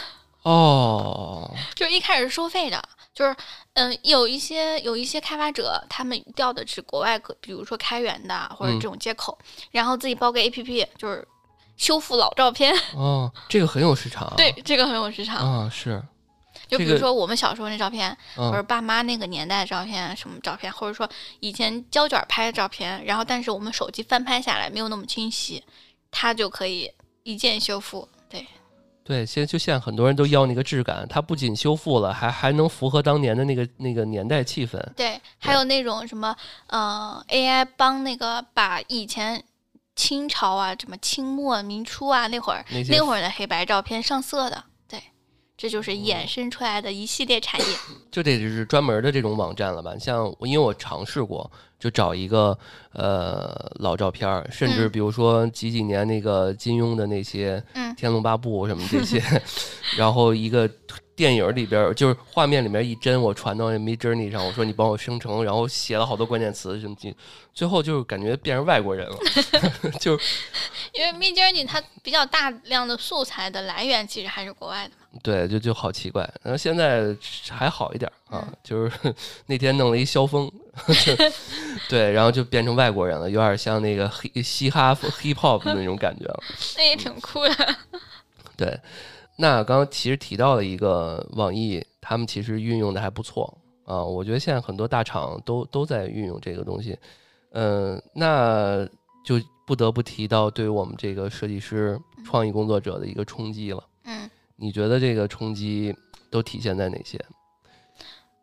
Speaker 2: 哦，
Speaker 1: 就是一开始是收费的，就是嗯，有一些有一些开发者他们调的是国外，比如说开源的或者这种接口，然后自己包个 APP，就是修复老照片。
Speaker 2: 哦，这个很有市场。
Speaker 1: 对，这个很有市场
Speaker 2: 啊，是。
Speaker 1: 就比如说我们小时候那照片，或者爸妈那个年代的照片，什么照片，或者说以前胶卷拍的照片，然后但是我们手机翻拍下来没有那么清晰，它就可以一键修复。对，
Speaker 2: 现在就现在很多人都要那个质感，它不仅修复了，还还能符合当年的那个那个年代气氛。
Speaker 1: 对，还有那种什么，呃，AI 帮那个把以前清朝啊，什么清末明初啊那会儿那会儿的黑白照片上色的。这就是衍生出来的一系列产业，
Speaker 2: 就得是专门的这种网站了吧？像因为我尝试过，就找一个呃老照片儿，甚至比如说几几年那个金庸的那些《天龙八部》什么这些，然后一个。电影里边就是画面里面一帧，我传到那 Mid Journey 上，我说你帮我生成，然后写了好多关键词什么的，最后就是感觉变成外国人了，就
Speaker 1: 因为 Mid Journey 它比较大量的素材的来源其实还是国外的嘛。
Speaker 2: 对，就就好奇怪。然后现在还好一点啊，就是那天弄了一萧峰，对，然后就变成外国人了，有点像那个黑嘻哈 hip hop 的那种感觉了。
Speaker 1: 那也挺酷的。
Speaker 2: 对。那刚刚其实提到了一个网易，他们其实运用的还不错啊。我觉得现在很多大厂都都在运用这个东西，嗯，那就不得不提到对于我们这个设计师、创意工作者的一个冲击了。
Speaker 1: 嗯，
Speaker 2: 你觉得这个冲击都体现在哪些？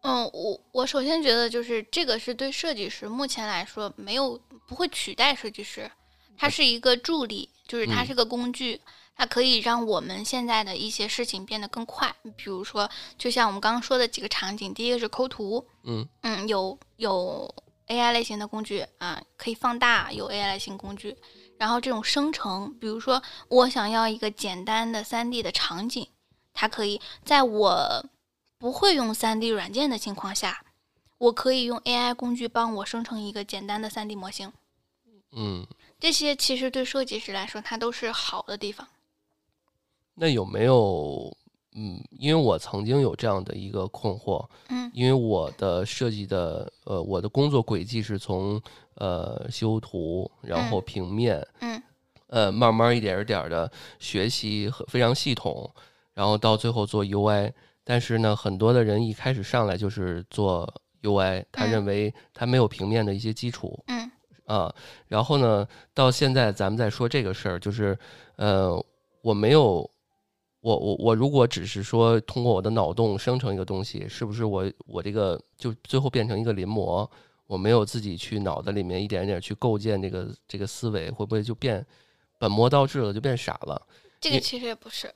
Speaker 1: 嗯，我我首先觉得就是这个是对设计师目前来说没有不会取代设计师，它是一个助力，就是它是个工具。它可以让我们现在的一些事情变得更快，比如说，就像我们刚刚说的几个场景，第一个是抠图，
Speaker 2: 嗯。
Speaker 1: 嗯，有有 AI 类型的工具啊，可以放大，有 AI 类型工具，然后这种生成，比如说我想要一个简单的 3D 的场景，它可以在我不会用 3D 软件的情况下，我可以用 AI 工具帮我生成一个简单的 3D 模型，
Speaker 2: 嗯，
Speaker 1: 这些其实对设计师来说，它都是好的地方。
Speaker 2: 那有没有，嗯，因为我曾经有这样的一个困惑，
Speaker 1: 嗯，
Speaker 2: 因为我的设计的，呃，我的工作轨迹是从，呃，修图，然后平面，
Speaker 1: 嗯，
Speaker 2: 呃，慢慢一点一点的学习和非常系统，然后到最后做 UI，但是呢，很多的人一开始上来就是做 UI，他认为他没有平面的一些基础，
Speaker 1: 嗯，
Speaker 2: 啊，然后呢，到现在咱们在说这个事儿，就是，呃，我没有。我我我如果只是说通过我的脑洞生成一个东西，是不是我我这个就最后变成一个临摹？我没有自己去脑子里面一点点去构建这个这个思维，会不会就变本末倒置了，就变傻了？
Speaker 1: 这个其实也不是。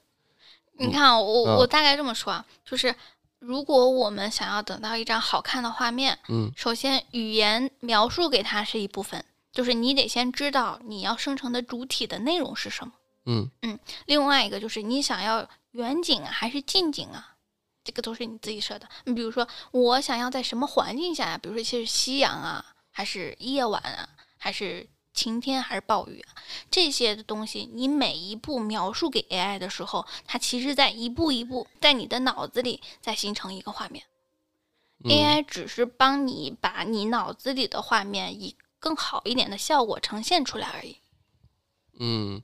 Speaker 1: 你看，我我大概这么说啊，就是如果我们想要等到一张好看的画面，
Speaker 2: 嗯，
Speaker 1: 首先语言描述给它是一部分，就是你得先知道你要生成的主体的内容是什么。
Speaker 2: 嗯
Speaker 1: 嗯，另外一个就是你想要远景啊还是近景啊，这个都是你自己设的。你比如说，我想要在什么环境下呀？比如说，是夕阳啊，还是夜晚啊，还是晴天，还是暴雨啊？这些的东西，你每一步描述给 AI 的时候，它其实在一步一步在你的脑子里在形成一个画面。AI 只是帮你把你脑子里的画面以更好一点的效果呈现出来而已。
Speaker 2: 嗯。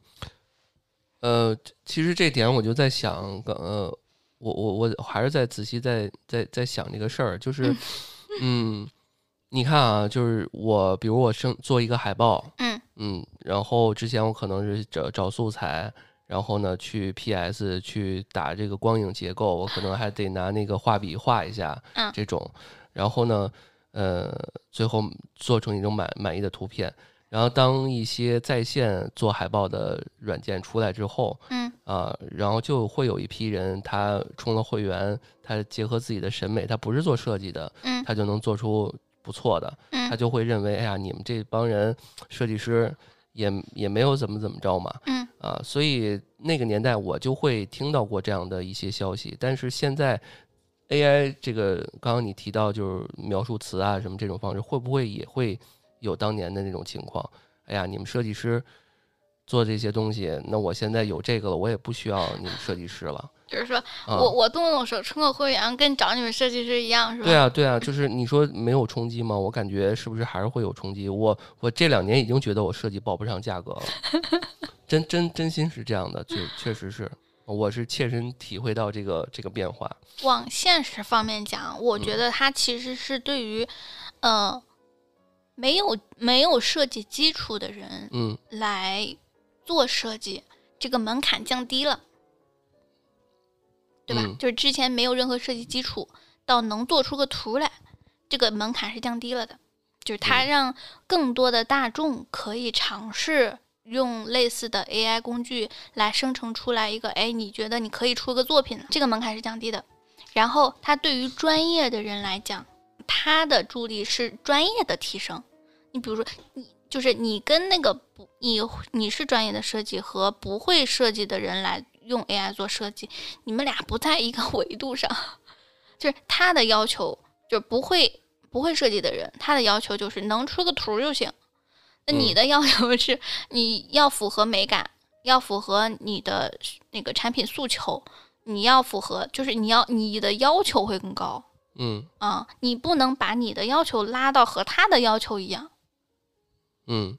Speaker 2: 呃，其实这点我就在想，呃，我我我还是在仔细在在在想这个事儿，就是，嗯，你看啊，就是我，比如我生做一个海报，
Speaker 1: 嗯。
Speaker 2: 嗯，然后之前我可能是找找素材，然后呢去 PS 去打这个光影结构，我可能还得拿那个画笔画一下，
Speaker 1: 嗯，
Speaker 2: 这种，然后呢，呃，最后做成一种满满意的图片。然后，当一些在线做海报的软件出来之后，
Speaker 1: 嗯。
Speaker 2: 啊，然后就会有一批人，他充了会员，他结合自己的审美，他不是做设计的，
Speaker 1: 嗯，
Speaker 2: 他就能做出不错的，
Speaker 1: 嗯，
Speaker 2: 他就会认为，哎呀，你们这帮人设计师也也没有怎么怎么着嘛，
Speaker 1: 嗯。
Speaker 2: 啊，所以那个年代我就会听到过这样的一些消息，但是现在 AI 这个刚刚你提到就是描述词啊什么这种方式，会不会也会？有当年的那种情况，哎呀，你们设计师做这些东西，那我现在有这个了，我也不需要你们设计师了。
Speaker 1: 就是说我我动动手充个会员，跟找你们设计师一样，是吧？
Speaker 2: 对啊，对啊，就是你说没有冲击吗？我感觉是不是还是会有冲击？我我这两年已经觉得我设计报不上价格了，真真真心是这样的，确确实是，我是切身体会到这个这个变化。
Speaker 1: 往现实方面讲，我觉得它其实是对于，呃，没有没有设计基础的人，
Speaker 2: 嗯，
Speaker 1: 来做设计，这个门槛降低了。对吧？就是之前没有任何设计基础，到能做出个图来，这个门槛是降低了的。就是它让更多的大众可以尝试用类似的 AI 工具来生成出来一个，哎，你觉得你可以出个作品，这个门槛是降低的。然后它对于专业的人来讲，它的助力是专业的提升。你比如说，你就是你跟那个不你你是专业的设计和不会设计的人来。用 AI 做设计，你们俩不在一个 维度上，就是他的要求就是不会不会设计的人，他的要求就是能出个图就行。那你的要求是你要符合美感，要符合你的那个产品诉求，你要符合就是你要你的要求会更高。
Speaker 2: 嗯
Speaker 1: 啊，你不能把你的要求拉到和他的要求一样。
Speaker 2: 嗯。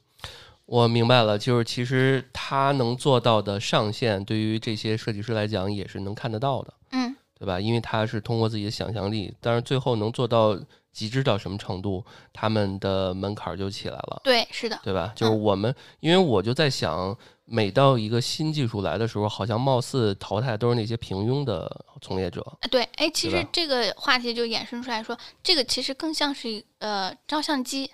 Speaker 2: 我明白了，就是其实他能做到的上限，对于这些设计师来讲也是能看得到的，
Speaker 1: 嗯，
Speaker 2: 对吧？因为他是通过自己的想象力，但是最后能做到极致到什么程度，他们的门槛就起来了。
Speaker 1: 对，是的，
Speaker 2: 对吧？就是我们，因为我就在想，每到一个新技术来的时候，好像貌似淘汰都是那些平庸的从业者。
Speaker 1: 对，哎，其实这个话题就衍生出来说，这个其实更像是呃照相机。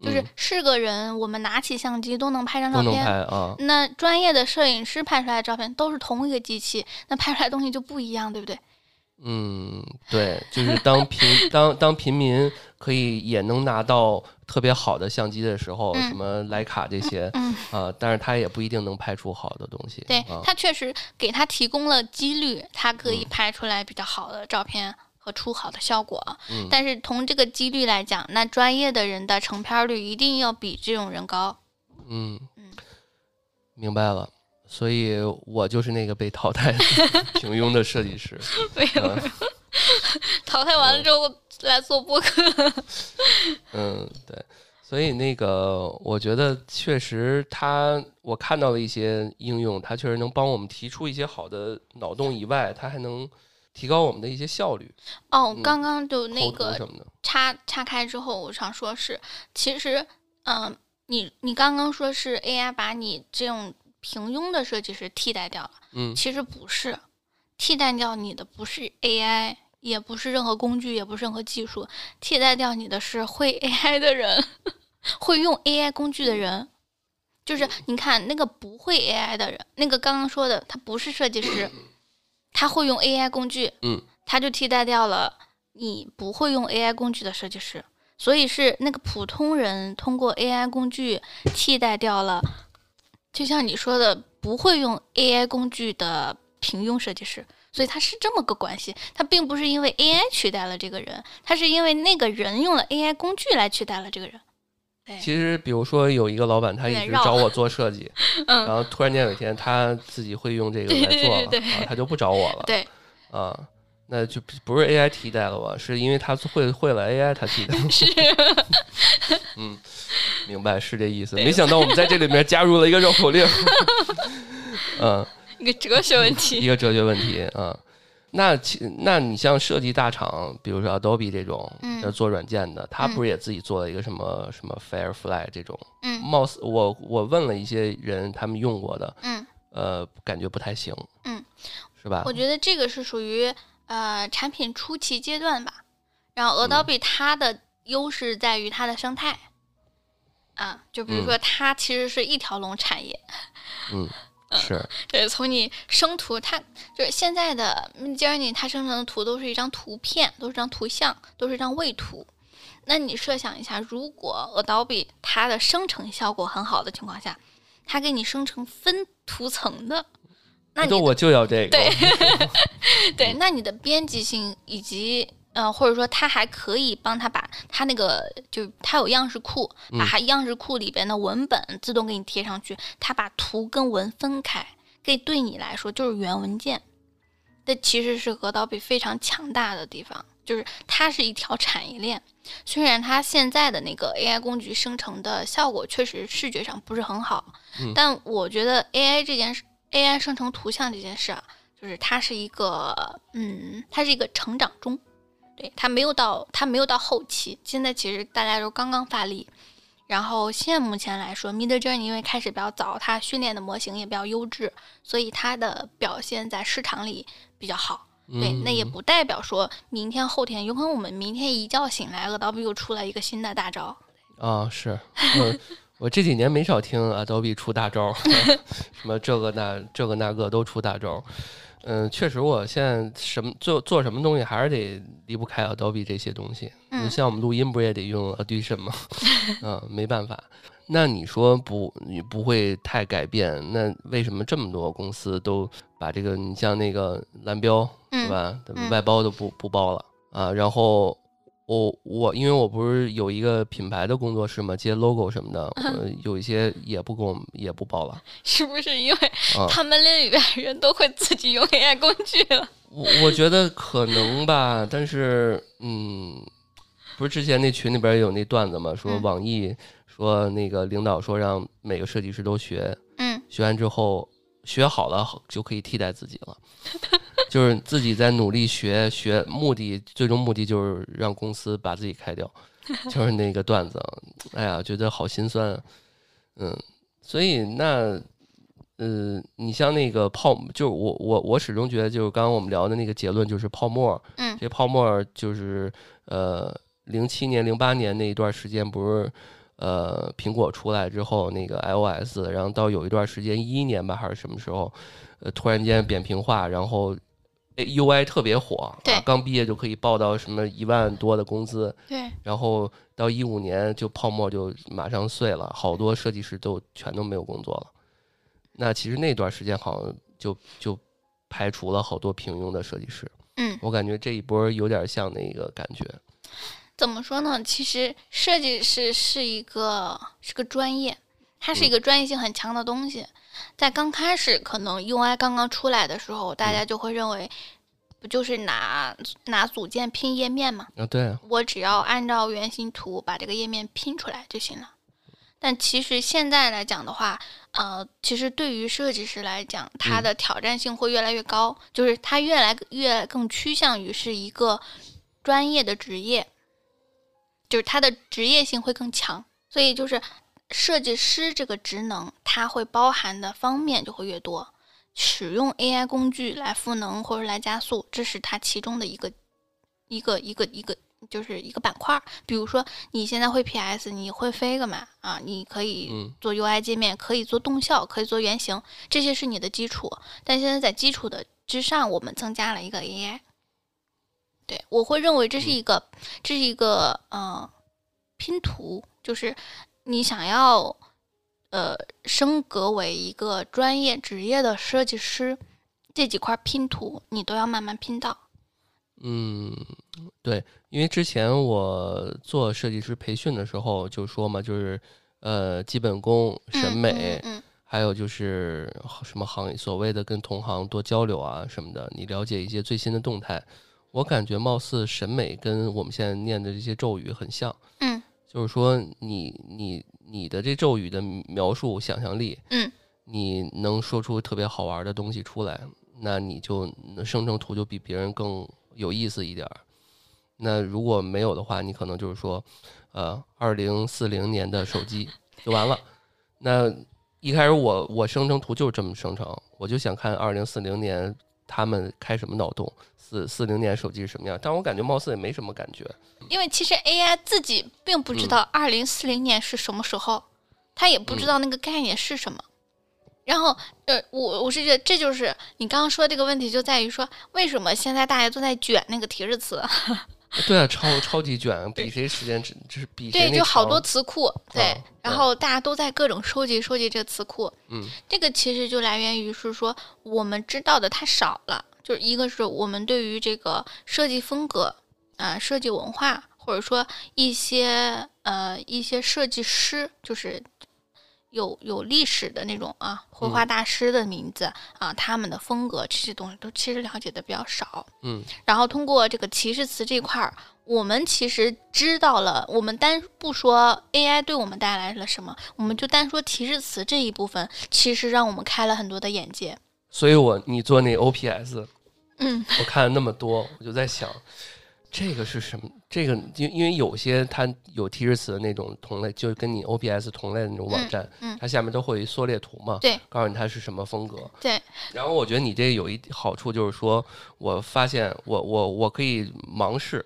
Speaker 1: 就是是个人，我们拿起相机都能拍张照片。
Speaker 2: 啊。
Speaker 1: 那专业的摄影师拍出来的照片都是同一个机器，那拍出来东西就不一样，对不对？
Speaker 2: 嗯，对，就是当平当当平民可以也能拿到特别好的相机的时候，什么徕卡这些，啊，但是他也不一定能拍出好的东西。
Speaker 1: 对他确实给他提供了几率，他可以拍出来比较好的照片。和出好的效果，但是从这个几率来讲，那专业的人的成片率一定要比这种人高。
Speaker 2: 嗯嗯，明白了，所以我就是那个被淘汰的 平庸的设计师。
Speaker 1: 没有，淘汰完了之后来做播客。
Speaker 2: 嗯，对，所以那个我觉得确实，它我看到了一些应用，它确实能帮我们提出一些好的脑洞以外，它还能。提高我们的一些效率。
Speaker 1: 哦，刚刚就那个插插开之后，我想说是，其实，嗯，你你刚刚说是 AI 把你这种平庸的设计师替代掉了，
Speaker 2: 嗯，
Speaker 1: 其实不是，替代掉你的不是 AI，也不是任何工具，也不是任何技术，替代掉你的是会 AI 的人，会用 AI 工具的人。就是你看那个不会 AI 的人，那个刚刚说的他不是设计师。他会用 AI 工具，
Speaker 2: 嗯，
Speaker 1: 他就替代掉了你不会用 AI 工具的设计师，所以是那个普通人通过 AI 工具替代掉了，就像你说的不会用 AI 工具的平庸设计师，所以他是这么个关系，他并不是因为 AI 取代了这个人，他是因为那个人用了 AI 工具来取代了这个人。
Speaker 2: 其实，比如说有一个老板，他一直找我做设计，然后突然间有一天他自己会用这个来做了，他就不找我了。
Speaker 1: 对，
Speaker 2: 啊，那就不是 AI 替代了吧？是因为他会会了 AI，他替代。
Speaker 1: 是，
Speaker 2: 嗯，明白是这意思。没想到我们在这里面加入了一个绕口令。嗯，
Speaker 1: 一个哲学问题，
Speaker 2: 一个哲学问题啊。那其那你像设计大厂，比如说 Adobe 这种做软件的，他不是也自己做了一个什么什么 Firefly 这种？
Speaker 1: 嗯，
Speaker 2: 貌似我我问了一些人，他们用过的，
Speaker 1: 嗯，
Speaker 2: 呃，感觉不太行，
Speaker 1: 嗯，
Speaker 2: 是吧？
Speaker 1: 我觉得这个是属于呃产品初期阶段吧。然后 Adobe 它的优势在于它的生态，啊，就比如说它其实是一条龙产业，
Speaker 2: 嗯。是，
Speaker 1: 对，从你生图，它就是现在的 Midjourney，它生成的图都是一张图片，都是张图像，都是一张位图。那你设想一下，如果 Adobe 它的生成效果很好的情况下，它给你生成分图层的，那
Speaker 2: 我就要这个。
Speaker 1: 对，对，那你的编辑性以及呃，或者说它还可以帮他把它那个，就是它有样式库，把它样式库里边的文本自动给你贴上去，它把图跟文分开，给对你来说就是原文件。这其实是 Adobe 非常强大的地方，就是它是一条产业链。虽然它现在的那个 AI 工具生成的效果确实视觉上不是很好，但我觉得 AI 这件事，AI 生成图像这件事啊，就是它是一个，嗯，它是一个成长中，对，它没有到，它没有到后期。现在其实大家都刚刚发力，然后现在目前来说，Midjourney 因为开始比较早，它训练的模型也比较优质，所以它的表现在市场里。比较好，对，那也不代表说明天后天有可能我们明天一觉醒来，Adobe 又出来一个新的大招
Speaker 2: 啊！是，我这几年没少听 Adobe 出大招，什么这个那这个那个都出大招。嗯，确实，我现在什么做做什么东西还是得离不开 Adobe 这些东西。
Speaker 1: 嗯，
Speaker 2: 像我们录音不也得用 Audition 吗？嗯，没办法。那你说不，你不会太改变？那为什么这么多公司都把这个？你像那个蓝标，对吧？外包都不不包了啊。然后我我因为我不是有一个品牌的工作室嘛，接 logo 什么的，有一些也不给我们也不包了。
Speaker 1: 是不是因为他们那里边人都会自己用 AI 工具了？
Speaker 2: 我我觉得可能吧，但是嗯，不是之前那群里边有那段子嘛，说网易。说那个领导说让每个设计师都学，
Speaker 1: 嗯，
Speaker 2: 学完之后学好了就可以替代自己了，就是自己在努力学学，目的最终目的就是让公司把自己开掉，就是那个段子，哎呀，觉得好心酸，嗯，所以那，呃，你像那个泡，就是我我我始终觉得就是刚刚我们聊的那个结论就是泡沫，
Speaker 1: 嗯，
Speaker 2: 这泡沫就是呃零七年零八年那一段时间不是。呃，苹果出来之后，那个 iOS，然后到有一段时间，一一年吧还是什么时候，呃，突然间扁平化，然后 UI 特别火，
Speaker 1: 对，
Speaker 2: 刚毕业就可以报到什么一万多的工资，
Speaker 1: 对，
Speaker 2: 然后到一五年就泡沫就马上碎了，好多设计师都全都没有工作了。那其实那段时间好像就就排除了好多平庸的设计师，
Speaker 1: 嗯，
Speaker 2: 我感觉这一波有点像那个感觉。
Speaker 1: 怎么说呢？其实设计师是一个是个专业，它是一个专业性很强的东西。在刚开始可能 UI 刚刚出来的时候，大家就会认为，不就是拿拿组件拼页面吗？
Speaker 2: 啊，对，
Speaker 1: 我只要按照原型图把这个页面拼出来就行了。但其实现在来讲的话，呃，其实对于设计师来讲，他的挑战性会越来越高，就是他越来越更趋向于是一个专业的职业。就是它的职业性会更强，所以就是设计师这个职能，它会包含的方面就会越多。使用 AI 工具来赋能或者来加速，这是它其中的一个一个一个一个就是一个板块。比如说你现在会 PS，你会 Figma 啊，你可以做 UI 界面，可以做动效，可以做原型，这些是你的基础。但现在在基础的之上，我们增加了一个 AI。对，我会认为这是一个，这是一个，呃，拼图，就是你想要，呃，升格为一个专业职业的设计师，这几块拼图你都要慢慢拼到。
Speaker 2: 嗯，对，因为之前我做设计师培训的时候就说嘛，就是呃，基本功、审美，还有就是什么行业所谓的跟同行多交流啊什么的，你了解一些最新的动态。我感觉貌似审美跟我们现在念的这些咒语很像，
Speaker 1: 嗯，
Speaker 2: 就是说你你你的这咒语的描述想象力，
Speaker 1: 嗯，
Speaker 2: 你能说出特别好玩的东西出来，那你就生成图就比别人更有意思一点儿。那如果没有的话，你可能就是说，呃，二零四零年的手机 就完了。那一开始我我生成图就是这么生成，我就想看二零四零年他们开什么脑洞。四四零年手机是什么样？但我感觉貌似也没什么感觉，
Speaker 1: 因为其实 AI 自己并不知道二零四零年是什么时候，他也不知道那个概念是什么。然后，呃，我我是觉得这就是你刚刚说这个问题，就在于说为什么现在大家都在卷那个提示词？
Speaker 2: 对啊，超超级卷，比谁时间只就是比
Speaker 1: 对，就好多词库，对，然后大家都在各种收集收集这个词库。
Speaker 2: 嗯，
Speaker 1: 这个其实就来源于是说我们知道的太少了。就是一个是我们对于这个设计风格啊设计文化，或者说一些呃一些设计师，就是有有历史的那种啊绘画大师的名字啊，他们的风格这些东西都其实了解的比较少。
Speaker 2: 嗯，
Speaker 1: 然后通过这个提示词这块儿，我们其实知道了，我们单不说 AI 对我们带来了什么，我们就单说提示词这一部分，其实让我们开了很多的眼界。
Speaker 2: 所以我你做那 OPS，
Speaker 1: 嗯，
Speaker 2: 我看了那么多，我就在想。这个是什么？这个因因为有些它有提示词的那种同类，就是跟你 OPS 同类的那种网站，
Speaker 1: 嗯，
Speaker 2: 它下面都会有缩略图嘛，
Speaker 1: 对，
Speaker 2: 告诉你它是什么风格，
Speaker 1: 对。
Speaker 2: 然后我觉得你这有一好处就是说，我发现我我我可以盲试。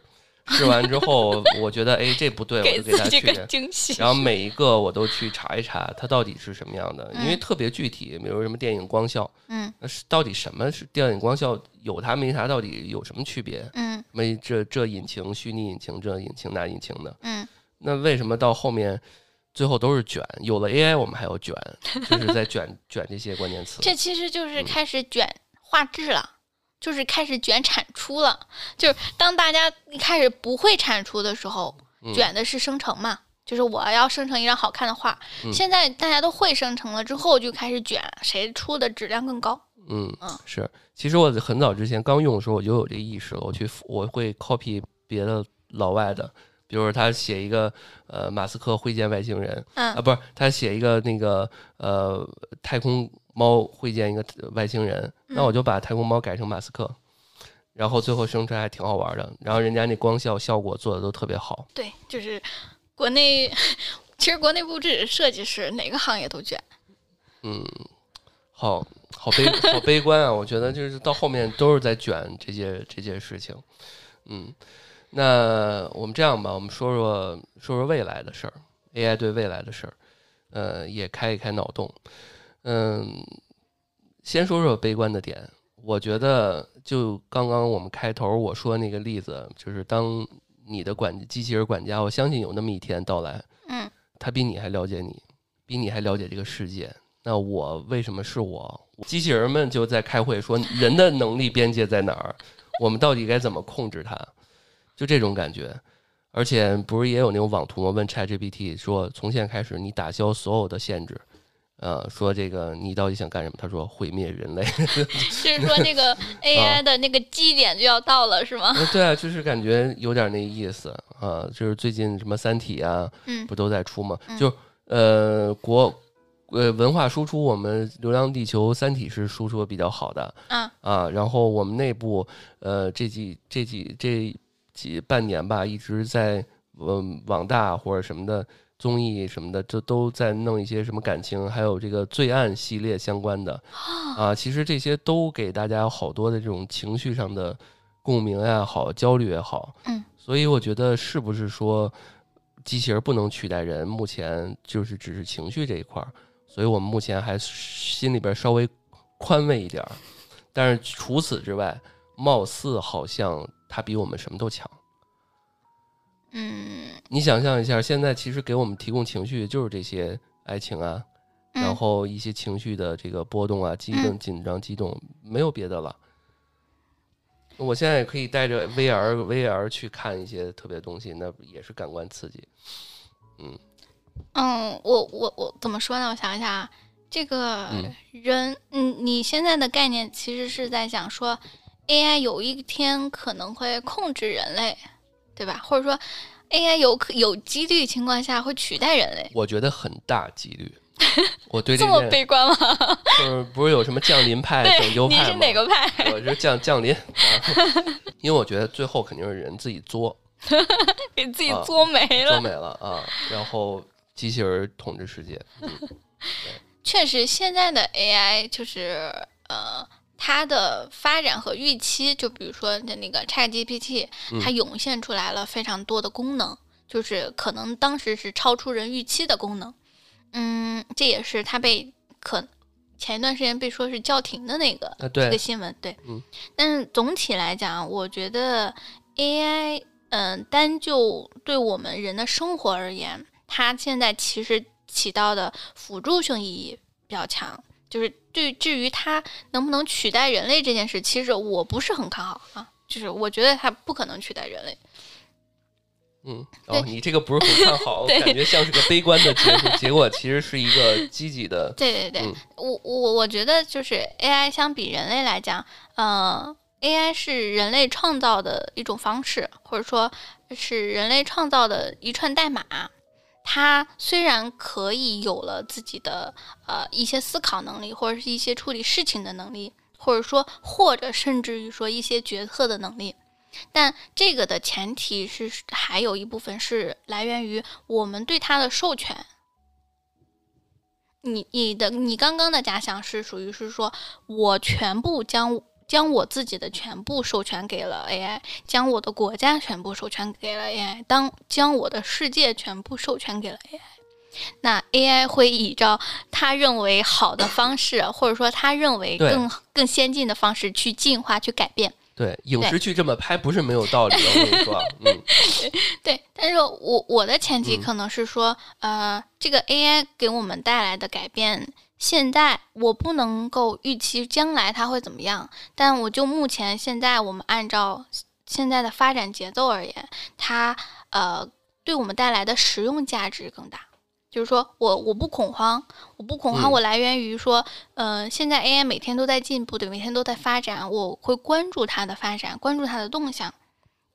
Speaker 2: 试完之后，我觉得哎，这不对，我就给他去。
Speaker 1: 惊喜。
Speaker 2: 然后每一个我都去查一查，它到底是什么样的，因为特别具体，比如什么电影光效，
Speaker 1: 嗯，
Speaker 2: 那是到底什么是电影光效？有它没它，到底有什么区别？
Speaker 1: 嗯，
Speaker 2: 没这这引擎虚拟引擎，这引擎那引擎的，
Speaker 1: 嗯，
Speaker 2: 那为什么到后面最后都是卷？有了 AI，我们还要卷，就是在卷 卷这些关键词。
Speaker 1: 这其实就是开始卷画质了。就是开始卷产出了，就是当大家一开始不会产出的时候，卷的是生成嘛，就是我要生成一张好看的画。现在大家都会生成了之后，就开始卷谁出的质量更高。
Speaker 2: 嗯嗯，是。其实我很早之前刚用的时候，我就有这意识了。我去我会 copy 别的老外的，比如他写一个呃马斯克会见外星人，啊不是他写一个那个呃太空。猫会见一个外星人，那我就把太空猫改成马斯克，然后最后生出来还挺好玩的。然后人家那光效效果做的都特别好。
Speaker 1: 对，就是国内，其实国内不止设计师，哪个行业都卷。
Speaker 2: 嗯，好好悲 好悲观啊！我觉得就是到后面都是在卷这些这些事情。嗯，那我们这样吧，我们说说说说未来的事儿，AI 对未来的事儿，呃，也开一开脑洞。嗯，先说说悲观的点。我觉得，就刚刚我们开头我说那个例子，就是当你的管机器人管家，我相信有那么一天到来，
Speaker 1: 嗯，
Speaker 2: 他比你还了解你，比你还了解这个世界。那我为什么是我？机器人们就在开会说，人的能力边界在哪儿？我们到底该怎么控制它？就这种感觉。而且不是也有那种网图吗？问 ChatGPT 说，从现在开始，你打消所有的限制。呃，说这个你到底想干什么？他说毁灭人类，
Speaker 1: 就 是说那个 AI 的那个基点就要到了，是吗？
Speaker 2: 对啊，就是感觉有点那意思啊。就是最近什么《三体》啊，
Speaker 1: 嗯，
Speaker 2: 不都在出吗？就呃国呃文化输出，我们《流浪地球》《三体》是输出的比较好的
Speaker 1: 啊
Speaker 2: 啊。然后我们内部呃这几这几这几半年吧，一直在嗯网大或者什么的。综艺什么的，就都在弄一些什么感情，还有这个罪案系列相关的啊。其实这些都给大家好多的这种情绪上的共鸣也，好焦虑也好。
Speaker 1: 嗯，
Speaker 2: 所以我觉得是不是说机器人不能取代人？目前就是只是情绪这一块儿，所以我们目前还心里边稍微宽慰一点儿。但是除此之外，貌似好像它比我们什么都强。
Speaker 1: 嗯，
Speaker 2: 你想象一下，现在其实给我们提供情绪就是这些爱情啊，然后一些情绪的这个波动啊，激动、紧张、激动，没有别的了。我现在也可以带着 VR VR 去看一些特别东西，那也是感官刺激。嗯
Speaker 1: 嗯，我我我怎么说呢？我想一下啊，这个人，嗯，你现在的概念其实是在想说 AI 有一天可能会控制人类。对吧？或者说，AI 有可有几率情况下会取代人类？
Speaker 2: 我觉得很大几率。我对
Speaker 1: 这么悲观吗？
Speaker 2: 就是不是有什么降临派、拯救派吗？
Speaker 1: 你是哪个派？
Speaker 2: 我是降降临，因为我觉得最后肯定是人自己作，
Speaker 1: 给自己作没了，
Speaker 2: 作没了啊！然后机器人统治世界。
Speaker 1: 确实，现在的 AI 就是呃。它的发展和预期，就比如说的那个 ChatGPT，它涌现出来了非常多的功能，就是可能当时是超出人预期的功能。嗯，这也是它被可前一段时间被说是叫停的那个这个新闻。对，
Speaker 2: 嗯。
Speaker 1: 但是总体来讲，我觉得 AI，嗯，单就对我们人的生活而言，它现在其实起到的辅助性意义比较强。就是对，至于它能不能取代人类这件事，其实我不是很看好啊。就是我觉得它不可能取代人类。
Speaker 2: 嗯，哦，你这个不是很看好，感觉像是个悲观的结果，结果其实是一个积极的。
Speaker 1: 对对对，我我我觉得就是 AI 相比人类来讲，呃，AI 是人类创造的一种方式，或者说是人类创造的一串代码。他虽然可以有了自己的呃一些思考能力，或者是一些处理事情的能力，或者说或者甚至于说一些决策的能力。但这个的前提是，还有一部分是来源于我们对他的授权。你你的你刚刚的假想是属于是说，我全部将将我自己的全部授权给了 AI，将我的国家全部授权给了 AI，当将我的世界全部授权给了 AI，那 AI 会依照他认为好的方式，或者说他认为更更先进的方式去进化、去改变。
Speaker 2: 对影视剧这么拍不是没有道理的，我跟你说，嗯，
Speaker 1: 对，但是我我的前提可能是说，呃，这个 AI 给我们带来的改变，现在我不能够预期将来它会怎么样，但我就目前现在我们按照现在的发展节奏而言，它呃对我们带来的实用价值更大。就是说我我不恐慌，我不恐慌，我来源于说，呃，现在 AI 每天都在进步，对，每天都在发展，我会关注它的发展，关注它的动向。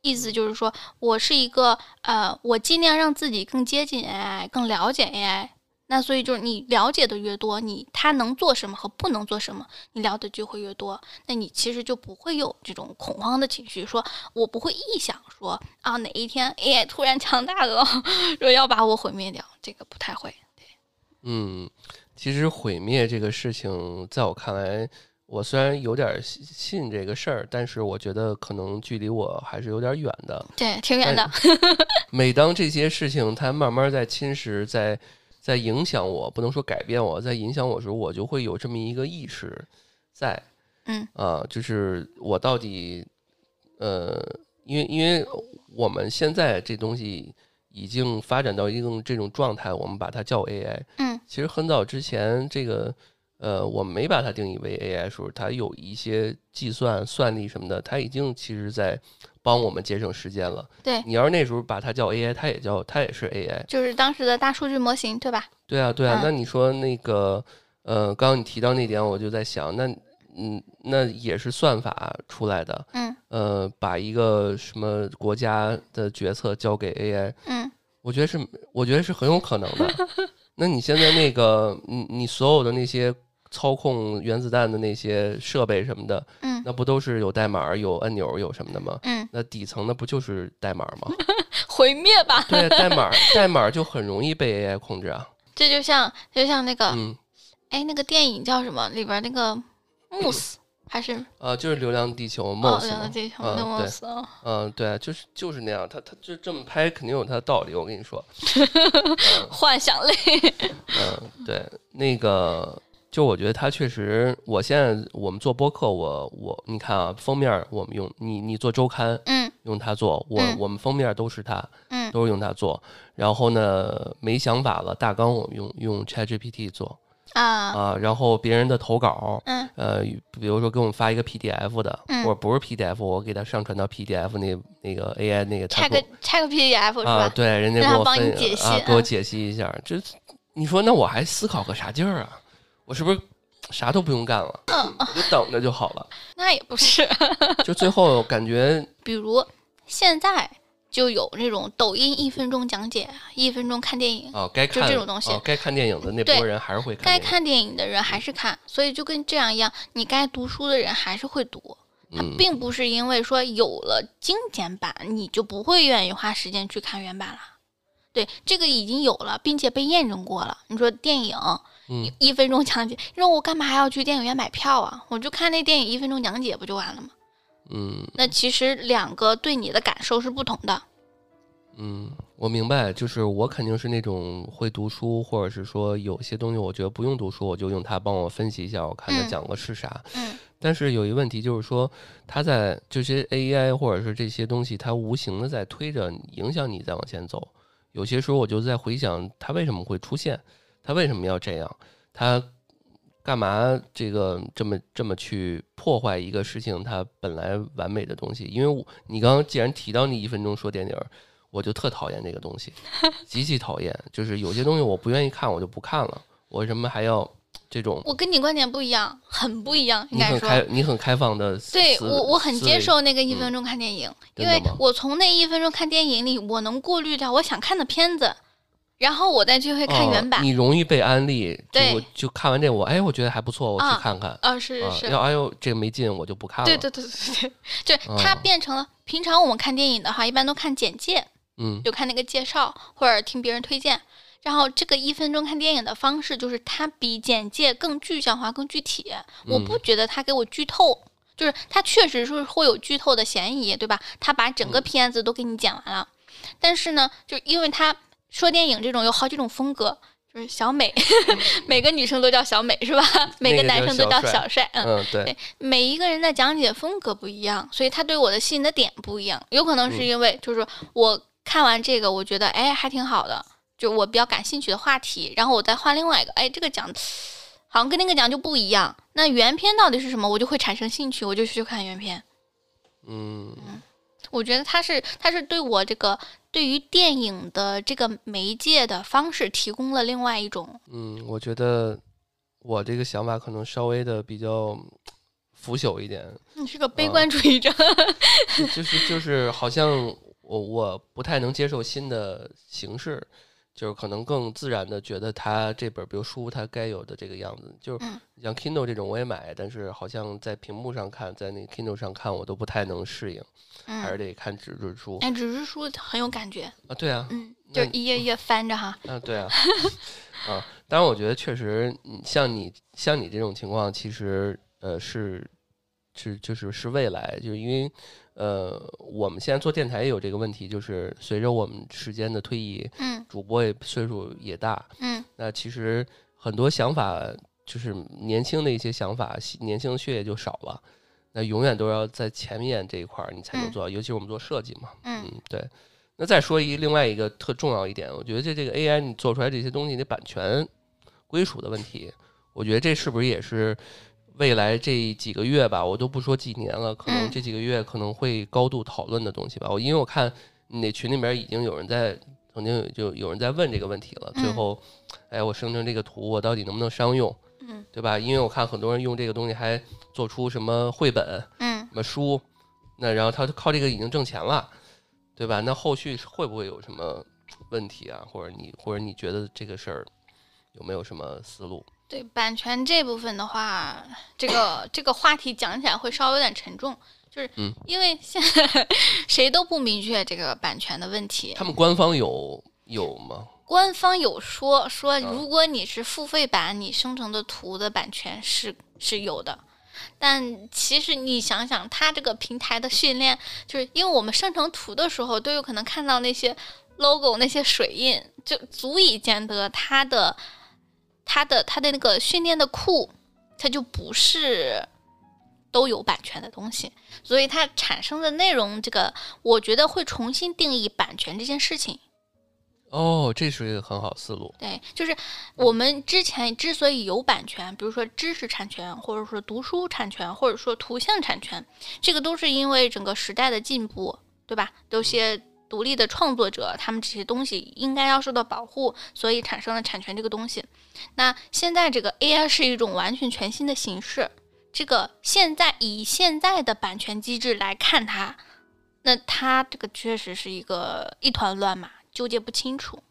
Speaker 1: 意思就是说我是一个，呃，我尽量让自己更接近 AI，更了解 AI。那所以就是你了解的越多，你他能做什么和不能做什么，你聊的就会越多。那你其实就不会有这种恐慌的情绪，说我不会臆想说啊哪一天 AI 突然强大了，说要把我毁灭掉，这个不太会。对，
Speaker 2: 嗯，其实毁灭这个事情，在我看来，我虽然有点信这个事儿，但是我觉得可能距离我还是有点远的。
Speaker 1: 对，挺远的。
Speaker 2: 每当这些事情它慢慢在侵蚀，在在影响我，不能说改变我，在影响我的时候，我就会有这么一个意识，在，
Speaker 1: 嗯
Speaker 2: 啊，就是我到底，呃，因为因为我们现在这东西已经发展到一种这种状态，我们把它叫 AI，
Speaker 1: 嗯，
Speaker 2: 其实很早之前，这个，呃，我没把它定义为 AI 时候，它有一些计算算力什么的，它已经其实在。帮我们节省时间了。
Speaker 1: 对
Speaker 2: 你要是那时候把它叫 AI，它也叫它也是 AI，
Speaker 1: 就是当时的大数据模型，对吧？
Speaker 2: 对啊，对啊。那你说那个，呃，刚刚你提到那点，我就在想，那嗯，那也是算法出来的。
Speaker 1: 嗯。
Speaker 2: 呃，把一个什么国家的决策交给 AI，
Speaker 1: 嗯，
Speaker 2: 我觉得是，我觉得是很有可能的。那你现在那个，你你所有的那些。操控原子弹的那些设备什么的，
Speaker 1: 嗯，
Speaker 2: 那不都是有代码、有按钮、有什么的吗？
Speaker 1: 嗯，
Speaker 2: 那底层的不就是代码吗？
Speaker 1: 毁灭吧！
Speaker 2: 对，代码 代码就很容易被 AI 控制啊。
Speaker 1: 这就像就像那个，
Speaker 2: 嗯，
Speaker 1: 哎，那个电影叫什么？里边那个 慕斯还是？
Speaker 2: 呃，就是《流浪地球》慕斯。
Speaker 1: 流浪地球，慕斯。
Speaker 2: 嗯，对，就是就是那样。他他就这么拍，肯定有他的道理。我跟你说，
Speaker 1: 幻想类。
Speaker 2: 嗯，对，那个。就我觉得它确实，我现在我们做播客，我我你看啊，封面我们用你你做周刊，
Speaker 1: 嗯，
Speaker 2: 用它做，我我们封面都是它，
Speaker 1: 嗯，
Speaker 2: 都是用它做。然后呢，没想法了，大纲我们用用 ChatGPT 做，
Speaker 1: 啊
Speaker 2: 啊，然后别人的投稿，
Speaker 1: 嗯，
Speaker 2: 呃，比如说给我们发一个 PDF 的，嗯或者不是 PDF，我给他上传到 PDF 那那个 AI 那个，
Speaker 1: 拆个拆个 PDF 是
Speaker 2: 吧？对，人家给我分
Speaker 1: 啊，
Speaker 2: 给我解析一下。这你说那我还思考个啥劲儿啊？我是不是啥都不用干了？
Speaker 1: 嗯，
Speaker 2: 就等着就好了。
Speaker 1: 那也不是，
Speaker 2: 就最后感觉，
Speaker 1: 比如现在就有那种抖音一分钟讲解，一分钟看电影
Speaker 2: 哦，该看
Speaker 1: 就这种东西，
Speaker 2: 该看电影的那波人还是会看，
Speaker 1: 该看电影的人还是看，所以就跟这样一样，你该读书的人还是会读。它并不是因为说有了精简版，你就不会愿意花时间去看原版了。对，这个已经有了，并且被验证过了。你说电影。
Speaker 2: 一
Speaker 1: 一分钟讲解，你说我干嘛还要去电影院买票啊？我就看那电影一分钟讲解不就完了吗？
Speaker 2: 嗯，
Speaker 1: 那其实两个对你的感受是不同的。
Speaker 2: 嗯，我明白，就是我肯定是那种会读书，或者是说有些东西我觉得不用读书，我就用它帮我分析一下，我看它讲的是啥。
Speaker 1: 嗯。
Speaker 2: 但是有一个问题就是说，它在这些 AI 或者是这些东西，它无形的在推着影响你再往前走。有些时候我就在回想，它为什么会出现。他为什么要这样？他干嘛这个这么这么去破坏一个事情它本来完美的东西？因为我你刚刚既然提到你一分钟说电影，我就特讨厌这个东西，极其讨厌。就是有些东西我不愿意看，我就不看了。我为什么还要这种？
Speaker 1: 我跟你观点不一样，很不一样。
Speaker 2: 你很开，你很开放的。
Speaker 1: 对我，我很接受那个一分钟看电影，因为我从那一分钟看电影里，我能过滤掉我想看的片子。然后我再去会看原版，
Speaker 2: 你容易被安利，
Speaker 1: 对，
Speaker 2: 就看完这我哎，我觉得还不错，我去看看。
Speaker 1: 啊，是是是。
Speaker 2: 要哎呦，这个没劲，我就不看了。
Speaker 1: 对对对对对，就它变成了平常我们看电影的话，一般都看简介，
Speaker 2: 嗯，
Speaker 1: 就看那个介绍或者听别人推荐。然后这个一分钟看电影的方式，就是它比简介更具象化、更具体。我不觉得它给我剧透，就是它确实是会有剧透的嫌疑，对吧？它把整个片子都给你讲完了，但是呢，就因为它。说电影这种有好几种风格，就是小美，每个女生都叫小美是吧？每个男生都叫小帅，
Speaker 2: 嗯，
Speaker 1: 对。每一个人的讲解风格不一样，所以他对我的吸引的点不一样。有可能是因为就是我看完这个，我觉得哎还挺好的，就我比较感兴趣的话题，然后我再换另外一个，哎这个讲好像跟那个讲就不一样。那原片到底是什么，我就会产生兴趣，我就去看原片。
Speaker 2: 嗯。
Speaker 1: 我觉得他是，他是对我这个对于电影的这个媒介的方式提供了另外一种。
Speaker 2: 嗯，我觉得我这个想法可能稍微的比较腐朽一点。
Speaker 1: 你是个悲观主义者。
Speaker 2: 就是就是好像我我不太能接受新的形式。就是可能更自然的觉得它这本比如书它该有的这个样子，就是像 Kindle 这种我也买，但是好像在屏幕上看，在那个 Kindle 上看我都不太能适应，还是得看纸质书。
Speaker 1: 哎，纸质书很有感觉
Speaker 2: 啊，对啊，
Speaker 1: 嗯，就一页一页翻着哈。
Speaker 2: 啊，对啊，啊，当然我觉得确实，像你像你这种情况，其实呃是是就是是未来，就是因为。呃，我们现在做电台也有这个问题，就是随着我们时间的推移，
Speaker 1: 嗯，
Speaker 2: 主播也岁数也大，
Speaker 1: 嗯，
Speaker 2: 那其实很多想法就是年轻的一些想法，年轻的血液就少了，那永远都要在前面这一块儿你才能做到，尤其是我们做设计嘛，嗯，对。那再说一另外一个特重要一点，我觉得这这个 AI 你做出来这些东西的版权归属的问题，我觉得这是不是也是？未来这几个月吧，我都不说几年了，可能这几个月可能会高度讨论的东西吧。我因为我看那群里面已经有人在，曾经就有人在问这个问题了。最后，哎，我生成这个图，我到底能不能商用？
Speaker 1: 嗯，
Speaker 2: 对吧？因为我看很多人用这个东西还做出什么绘本，
Speaker 1: 嗯，
Speaker 2: 什么书，那然后他靠这个已经挣钱了，对吧？那后续会不会有什么问题啊？或者你或者你觉得这个事儿有没有什么思路？
Speaker 1: 对版权这部分的话，这个这个话题讲起来会稍微有点沉重，就是因为现在 谁都不明确这个版权的问题。
Speaker 2: 他们官方有有吗？
Speaker 1: 官方有说说，如果你是付费版，你生成的图的版权是是有的。但其实你想想，它这个平台的训练，就是因为我们生成图的时候都有可能看到那些 logo、那些水印，就足以见得它的。它的它的那个训练的库，它就不是都有版权的东西，所以它产生的内容，这个我觉得会重新定义版权这件事情。
Speaker 2: 哦，这是一个很好思路。
Speaker 1: 对，就是我们之前之所以有版权，比如说知识产权，或者说读书产权，或者说图像产权，这个都是因为整个时代的进步，对吧？有些。独立的创作者，他们这些东西应该要受到保护，所以产生了产权这个东西。那现在这个 AI 是一种完全全新的形式，这个现在以现在的版权机制来看它，那它这个确实是一个一团乱麻，纠结不清楚。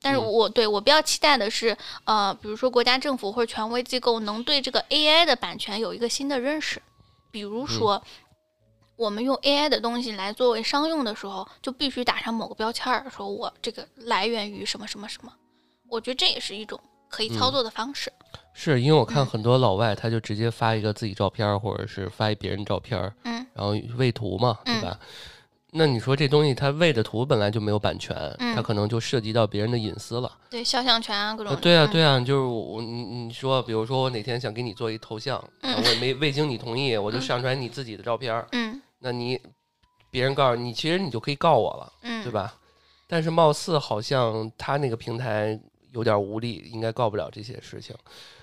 Speaker 1: 但是我对我比较期待的是，呃，比如说国家政府或者权威机构能对这个 AI 的版权有一个新的认识，比如说。我们用 AI 的东西来作为商用的时候，就必须打上某个标签儿，说我这个来源于什么什么什么。我觉得这也是一种可以操作的方式。
Speaker 2: 是因为我看很多老外，他就直接发一个自己照片，或者是发一别人照片，
Speaker 1: 嗯，
Speaker 2: 然后喂图嘛，对吧？那你说这东西它喂的图本来就没有版权，它可能就涉及到别人的隐私了。
Speaker 1: 对肖像权啊，各种。
Speaker 2: 对啊，对啊，就是我你你说，比如说我哪天想给你做一头像，我也没未经你同意，我就上传你自己的照片，
Speaker 1: 嗯。
Speaker 2: 那你别人告诉你，其实你就可以告我了，
Speaker 1: 嗯，
Speaker 2: 对吧？但是貌似好像他那个平台有点无力，应该告不了这些事情。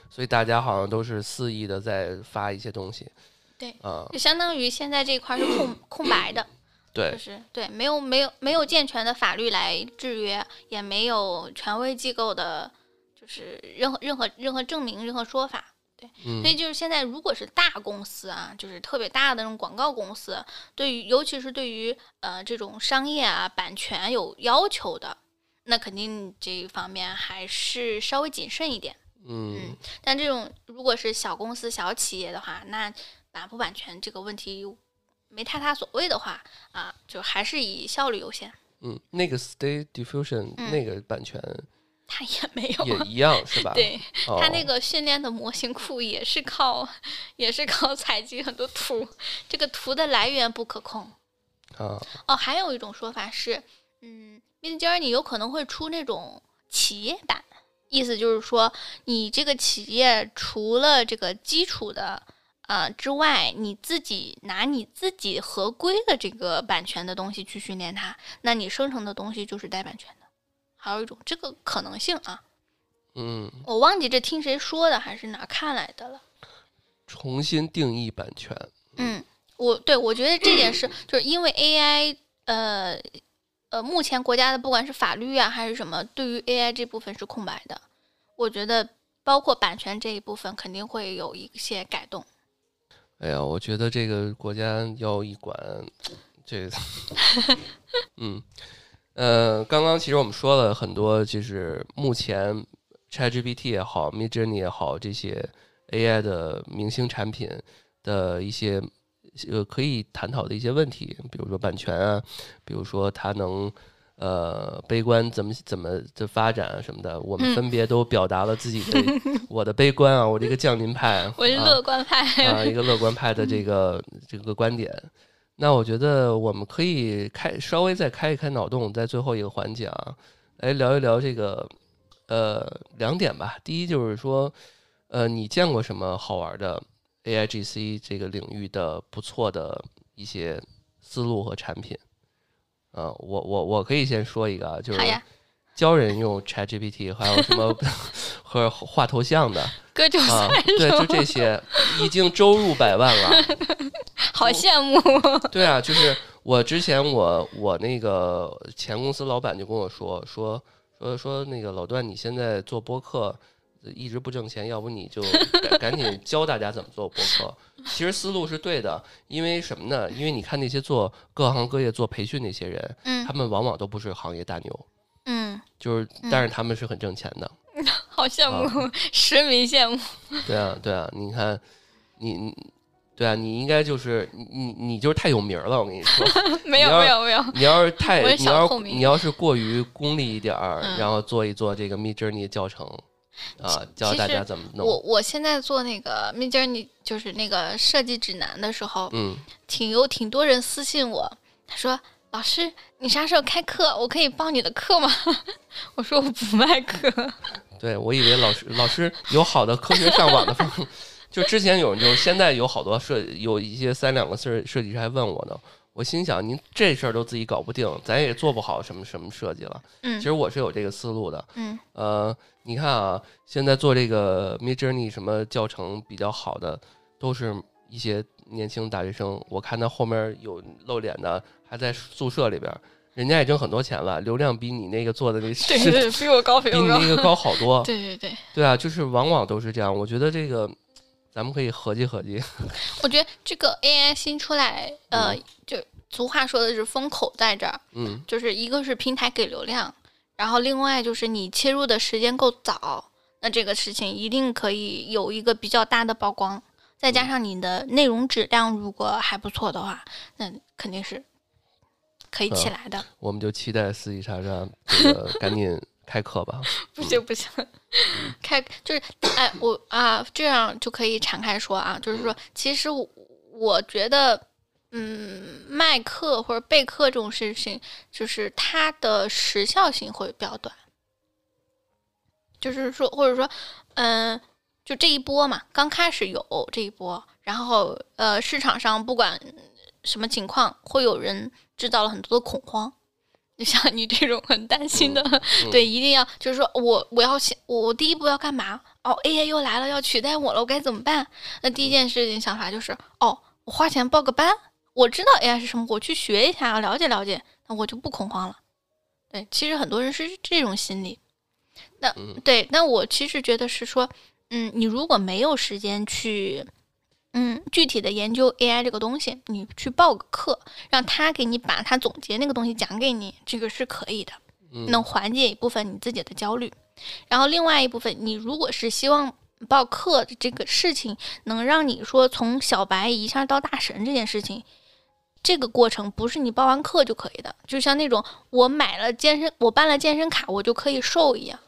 Speaker 2: 所以大家好像都是肆意的在发一些东西。
Speaker 1: 对，
Speaker 2: 啊，
Speaker 1: 就相当于现在这块是空 空白的，
Speaker 2: 对
Speaker 1: 就，是对，没有没有没有健全的法律来制约，也没有权威机构的，就是任何任何任何证明、任何说法。对，
Speaker 2: 嗯
Speaker 1: 所以就是现在，如果是大公司啊，就是特别大的那种广告公司，对于尤其是对于呃这种商业啊版权有要求的，那肯定这一方面还是稍微谨慎一点。
Speaker 2: 嗯
Speaker 1: 但这种如果是小公司、小企业的话，那版不版权这个问题没太大所谓的话啊，就还是以效率优先。
Speaker 2: 嗯，那个 Stay Diffusion
Speaker 1: 嗯
Speaker 2: 那个版权
Speaker 1: 它也没有
Speaker 2: 也一样是吧？
Speaker 1: 对，
Speaker 2: 哦，
Speaker 1: 它那个训练的模型库也是靠，也是靠采集很多图，这个图的来源不可控。
Speaker 2: 啊，
Speaker 1: 哦，还有一种说法是，嗯，Mid Journey 有可能会出那种企业版，意思就是说，你这个企业除了这个基础的呃之外，你自己拿你自己合规的这个版权的东西去训练它，那你生成的东西就是带版权的。还有一种这个可能性啊，
Speaker 2: 嗯，
Speaker 1: 我忘记这听谁说的还是哪儿看来的了。
Speaker 2: 重新定义版权。
Speaker 1: 嗯，我对我觉得这件事，就是因为 AI，呃呃，目前国家的不管是法律啊还是什么，对于 AI 这部分是空白的。我觉得包括版权这一部分肯定会有一些改动。
Speaker 2: 哎呀，我觉得这个国家要一管，这个，嗯，呃，刚刚其实我们说了很多，就是目前 ChatGPT 也好，Midjourney 也好，这些 AI 的明星产品的一些呃可以探讨的一些问题，比如说版权啊，比如说它能。呃，悲观怎么怎么的发展啊什么的，我们
Speaker 1: 嗯
Speaker 2: 分别都表达了自己的、我的悲观啊，我这个降临派，
Speaker 1: 我是
Speaker 2: 啊
Speaker 1: 乐观派，
Speaker 2: 啊，一个乐观派的这个这个观点。那我觉得我们可以开稍微再开一开脑洞，在最后一个环节啊，来聊一聊这个呃两点吧。第一就是说，呃，你见过什么好玩的 AIGC 这个领域的不错的一些思路和产品？呃，我我我可以先说一个啊，就是，教人用 ChatGPT，还有什么 和画头像的
Speaker 1: 割韭
Speaker 2: 啊
Speaker 1: 菜，
Speaker 2: 对，就这些，已经周入百万了。
Speaker 1: 好羡慕。
Speaker 2: 对啊，就是我之前我我那个前公司老板就跟我说说说说那个老段，你现在做播客一直不挣钱，要不你就 赶赶紧教大家怎么做播客。其实思路是对的，因为什么呢？因为你看那些做各行各业做培训那些人，
Speaker 1: 嗯
Speaker 2: 他们往往都不是行业大牛，
Speaker 1: 嗯，
Speaker 2: 就是但是他们是很挣钱的。
Speaker 1: 好羡慕，实名羡慕。
Speaker 2: 对啊，对啊，你看你你。对啊，你应该就是你你你就是太有名儿了，我跟你说，
Speaker 1: 没有没有没有，
Speaker 2: 你要是太你要你要是过于功利一点儿，
Speaker 1: 嗯
Speaker 2: 然后做一做这个 Mid Journey 教程啊，教大家怎么
Speaker 1: 我
Speaker 2: 弄。
Speaker 1: 我现在做那个 Mid Journey 就是那个设计指南的时候，
Speaker 2: 嗯，
Speaker 1: 挺有挺多人私信我，他说：“老师，你啥时候开课？我可以报你的课吗？” 我说：“我不卖课。
Speaker 2: 对我以为老师老师有好的科学上网的方法，就之前有人就现在有好多设有一些三两个设设计师还问我呢。我心想，您这事儿都自己搞不定，咱也做不好什么什么设计了。”
Speaker 1: 嗯
Speaker 2: 其实我是有这个思路的。
Speaker 1: 嗯
Speaker 2: 呃，你看啊，现在做这个 Mid Journey 什么教程比较好的，都是一些年轻大学生。我看他后面有露脸的，还在宿舍里边儿，人家也挣很多钱了，流量比你那个做的那 是
Speaker 1: 对对，比我高，比我高。
Speaker 2: 比你那个高好多。
Speaker 1: 对对对，
Speaker 2: 对啊，就是往往都是这样。我觉得这个咱们可以合计合计。
Speaker 1: 我觉得这个 AI 新出来，呃，就俗话说的是风口在这儿，
Speaker 2: 嗯
Speaker 1: 就是一个是平台给流量，然后另外就是你切入的时间够早，那这个事情一定可以有一个比较大的曝光。再加上你的内容质量如果还不错的话，那肯定是可以起来的。
Speaker 2: 我们就期待四季莎莎这个 赶紧开课吧。
Speaker 1: 不 行不行，开就是哎，我啊这样就可以敞开说啊，就是说，其实我我觉得，嗯，卖课或者备课这种事情，就是它的时效性会比较短。就是说，或者说，嗯、就这一波嘛，刚开始有这一波，然后呃，市场上不管什么情况，会有人制造了很多的恐慌。就像你这种很担心的，
Speaker 2: 嗯
Speaker 1: 对，一定要就是说我我要先我我第一步要干嘛哦，AI 又来了，要取代我了，我该怎么办？那第一件事情想法就是，哦，我花钱报个班，我知道 AI 是什么，我去学一下，了解了解，那我就不恐慌了。对，其实很多人是这种心理。那对，那我其实觉得是说，嗯，你如果没有时间去，嗯，具体的研究 AI 这个东西，你去报个课，让他给你把他总结那个东西讲给你，这个是可以的，能缓解一部分你自己的焦虑。然后另外一部分，你如果是希望报课的这个事情能让你说从小白一下到大神这件事情，这个过程不是你报完课就可以的。就像那种我买了健身，我办了健身卡，我就可以瘦一样，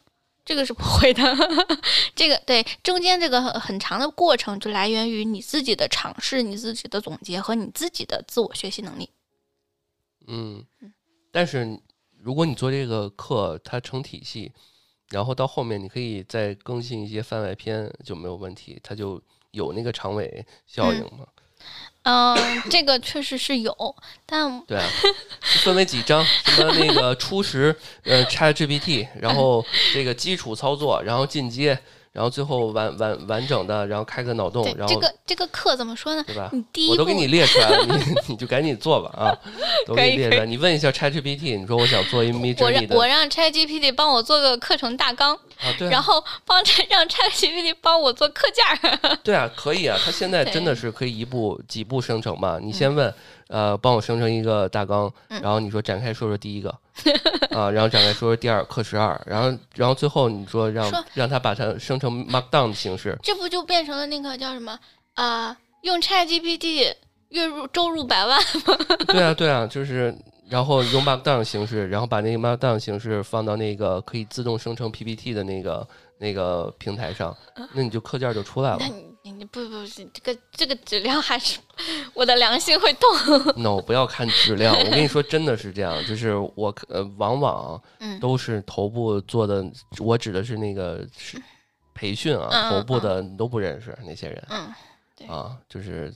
Speaker 1: 这个是不会的。这个对中间这个很很长的过程，就来源于你自己的尝试、你自己的总结和你自己的自我学习能力。
Speaker 2: 嗯，但是如果你做这个课，它成体系。然后到后面你可以再更新一些番外篇就没有问题，它就有那个长尾效应嘛。
Speaker 1: 嗯，嗯这个确实是有，但
Speaker 2: 对，分为几章，什么那个初始呃 ChatGPT，然后这个基础操作，然后进阶。然后最后完完完整的，然后开个脑洞，然后
Speaker 1: 这个这个课怎么说呢？
Speaker 2: 对吧？
Speaker 1: 你第一
Speaker 2: 我都给你列出来了，你你就赶紧做吧啊！都给你列出来。你问一下 ChatGPT，你说我想做一 Mid Journey
Speaker 1: 的，我让 ChatGPT 帮我做个课程大纲
Speaker 2: 啊，对，
Speaker 1: 然后帮让 ChatGPT 帮我做课件儿。
Speaker 2: 对啊，可以啊，它现在真的是可以一步几步生成嘛？你先问。呃，帮我生成一个大纲，然后你说展开说说第一个，啊，然后展开说说第二课时二，然后然后最后你说让让他把它生成 Markdown 的形式，
Speaker 1: 这不就变成了那个叫什么啊？用 ChatGPT 月入周入百万吗？
Speaker 2: 对啊对啊，就是然后用 Markdown 形式，然后把那个 Markdown 形式放到那个可以自动生成 PPT 的那个那个平台上，那你就课件就出来了。
Speaker 1: 你不不不，这个这个质量还是我的良心会痛。
Speaker 2: no，不要看质量，我跟你说，真的是这样，就是我呃，往往都是头部做的，我指的是那个是培训啊，头部的你都不认识那些人，
Speaker 1: 嗯，
Speaker 2: 啊，就是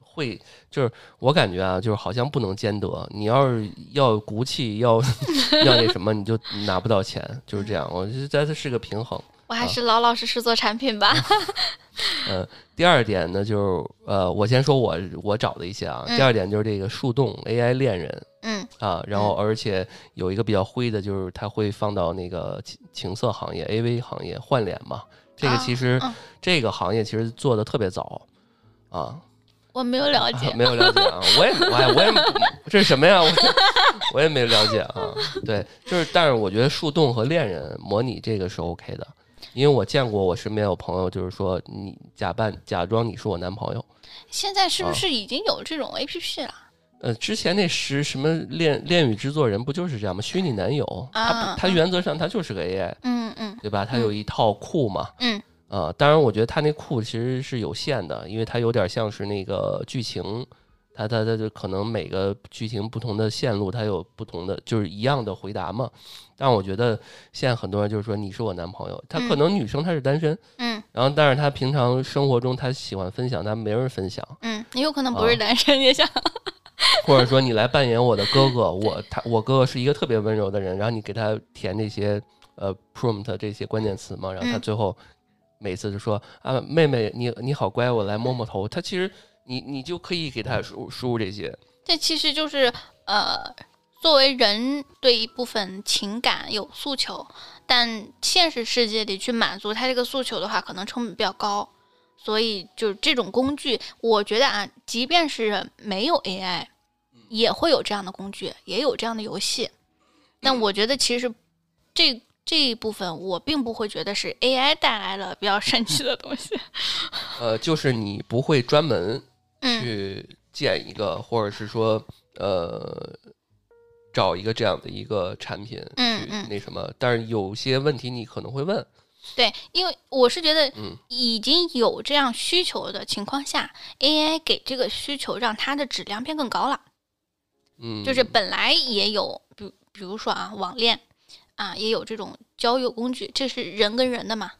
Speaker 2: 会，就是我感觉啊，就是好像不能兼得，你要是要骨气，要 要那什么，你就拿不到钱，就是这样，我觉得它是个平衡。
Speaker 1: 我还是老老实实做产品吧。
Speaker 2: 嗯，第二点呢，就是呃，我先说我我找的一些啊。第二点就是这个树洞 AI 恋人，
Speaker 1: 嗯
Speaker 2: 啊，然后而且有一个比较灰的，就是它会放到那个情情色行业、AV 行业换脸嘛。这个其实这个行业其实做的特别早啊。
Speaker 1: 我没有了解，
Speaker 2: 没有了解啊，我也我我也这是什么呀？我我也没了解啊。对，就是但是我觉得树洞和恋人模拟这个是 OK 的。因为我见过，我身边有朋友，就是说你假扮假装你是我男朋友。
Speaker 1: 现在是不是已经有这种 A P P 了？
Speaker 2: 呃，之前那是什么恋恋与制作人不就是这样吗？虚拟男友，他他原则上他就是个 A
Speaker 1: I，嗯嗯，
Speaker 2: 对吧？他有一套库嘛，
Speaker 1: 嗯
Speaker 2: 啊，当然我觉得他那库其实是有限的，因为他有点像是那个剧情。他他他就可能每个剧情不同的线路，他有不同的就是一样的回答嘛。但我觉得现在很多人就是说你是我男朋友，他可能女生她是单身，
Speaker 1: 嗯，
Speaker 2: 然后但是他平常生活中他喜欢分享，但没人分享，
Speaker 1: 嗯，你有可能不是单身也想，
Speaker 2: 或者说你来扮演我的哥哥，我他我哥哥是一个特别温柔的人，然后你给他填那些呃 prompt 这些关键词嘛，然后他最后每次就说啊妹妹你你好乖，我来摸摸头，他其实。你你就可以给他输输入这些，
Speaker 1: 这其实就是呃，作为人对一部分情感有诉求，但现实世界里去满足他这个诉求的话，可能成本比较高，所以就是这种工具，我觉得啊，即便是没有 AI，也会有这样的工具，也有这样的游戏，但我觉得其实这这一部分我并不会觉得是 AI 带来了比较神奇的东西，
Speaker 2: 呃，就是你不会专门。去建一个，或者是说，呃，找一个这样的一个产品去那什么，但是有些问题你可能会问。
Speaker 1: 对，因为我是觉得，已经有这样需求的情况下，AI 给这个需求让它的质量变更高了。
Speaker 2: 嗯，
Speaker 1: 就是本来也有，比比如说啊，网恋啊，也有这种交友工具，这是人跟人的嘛。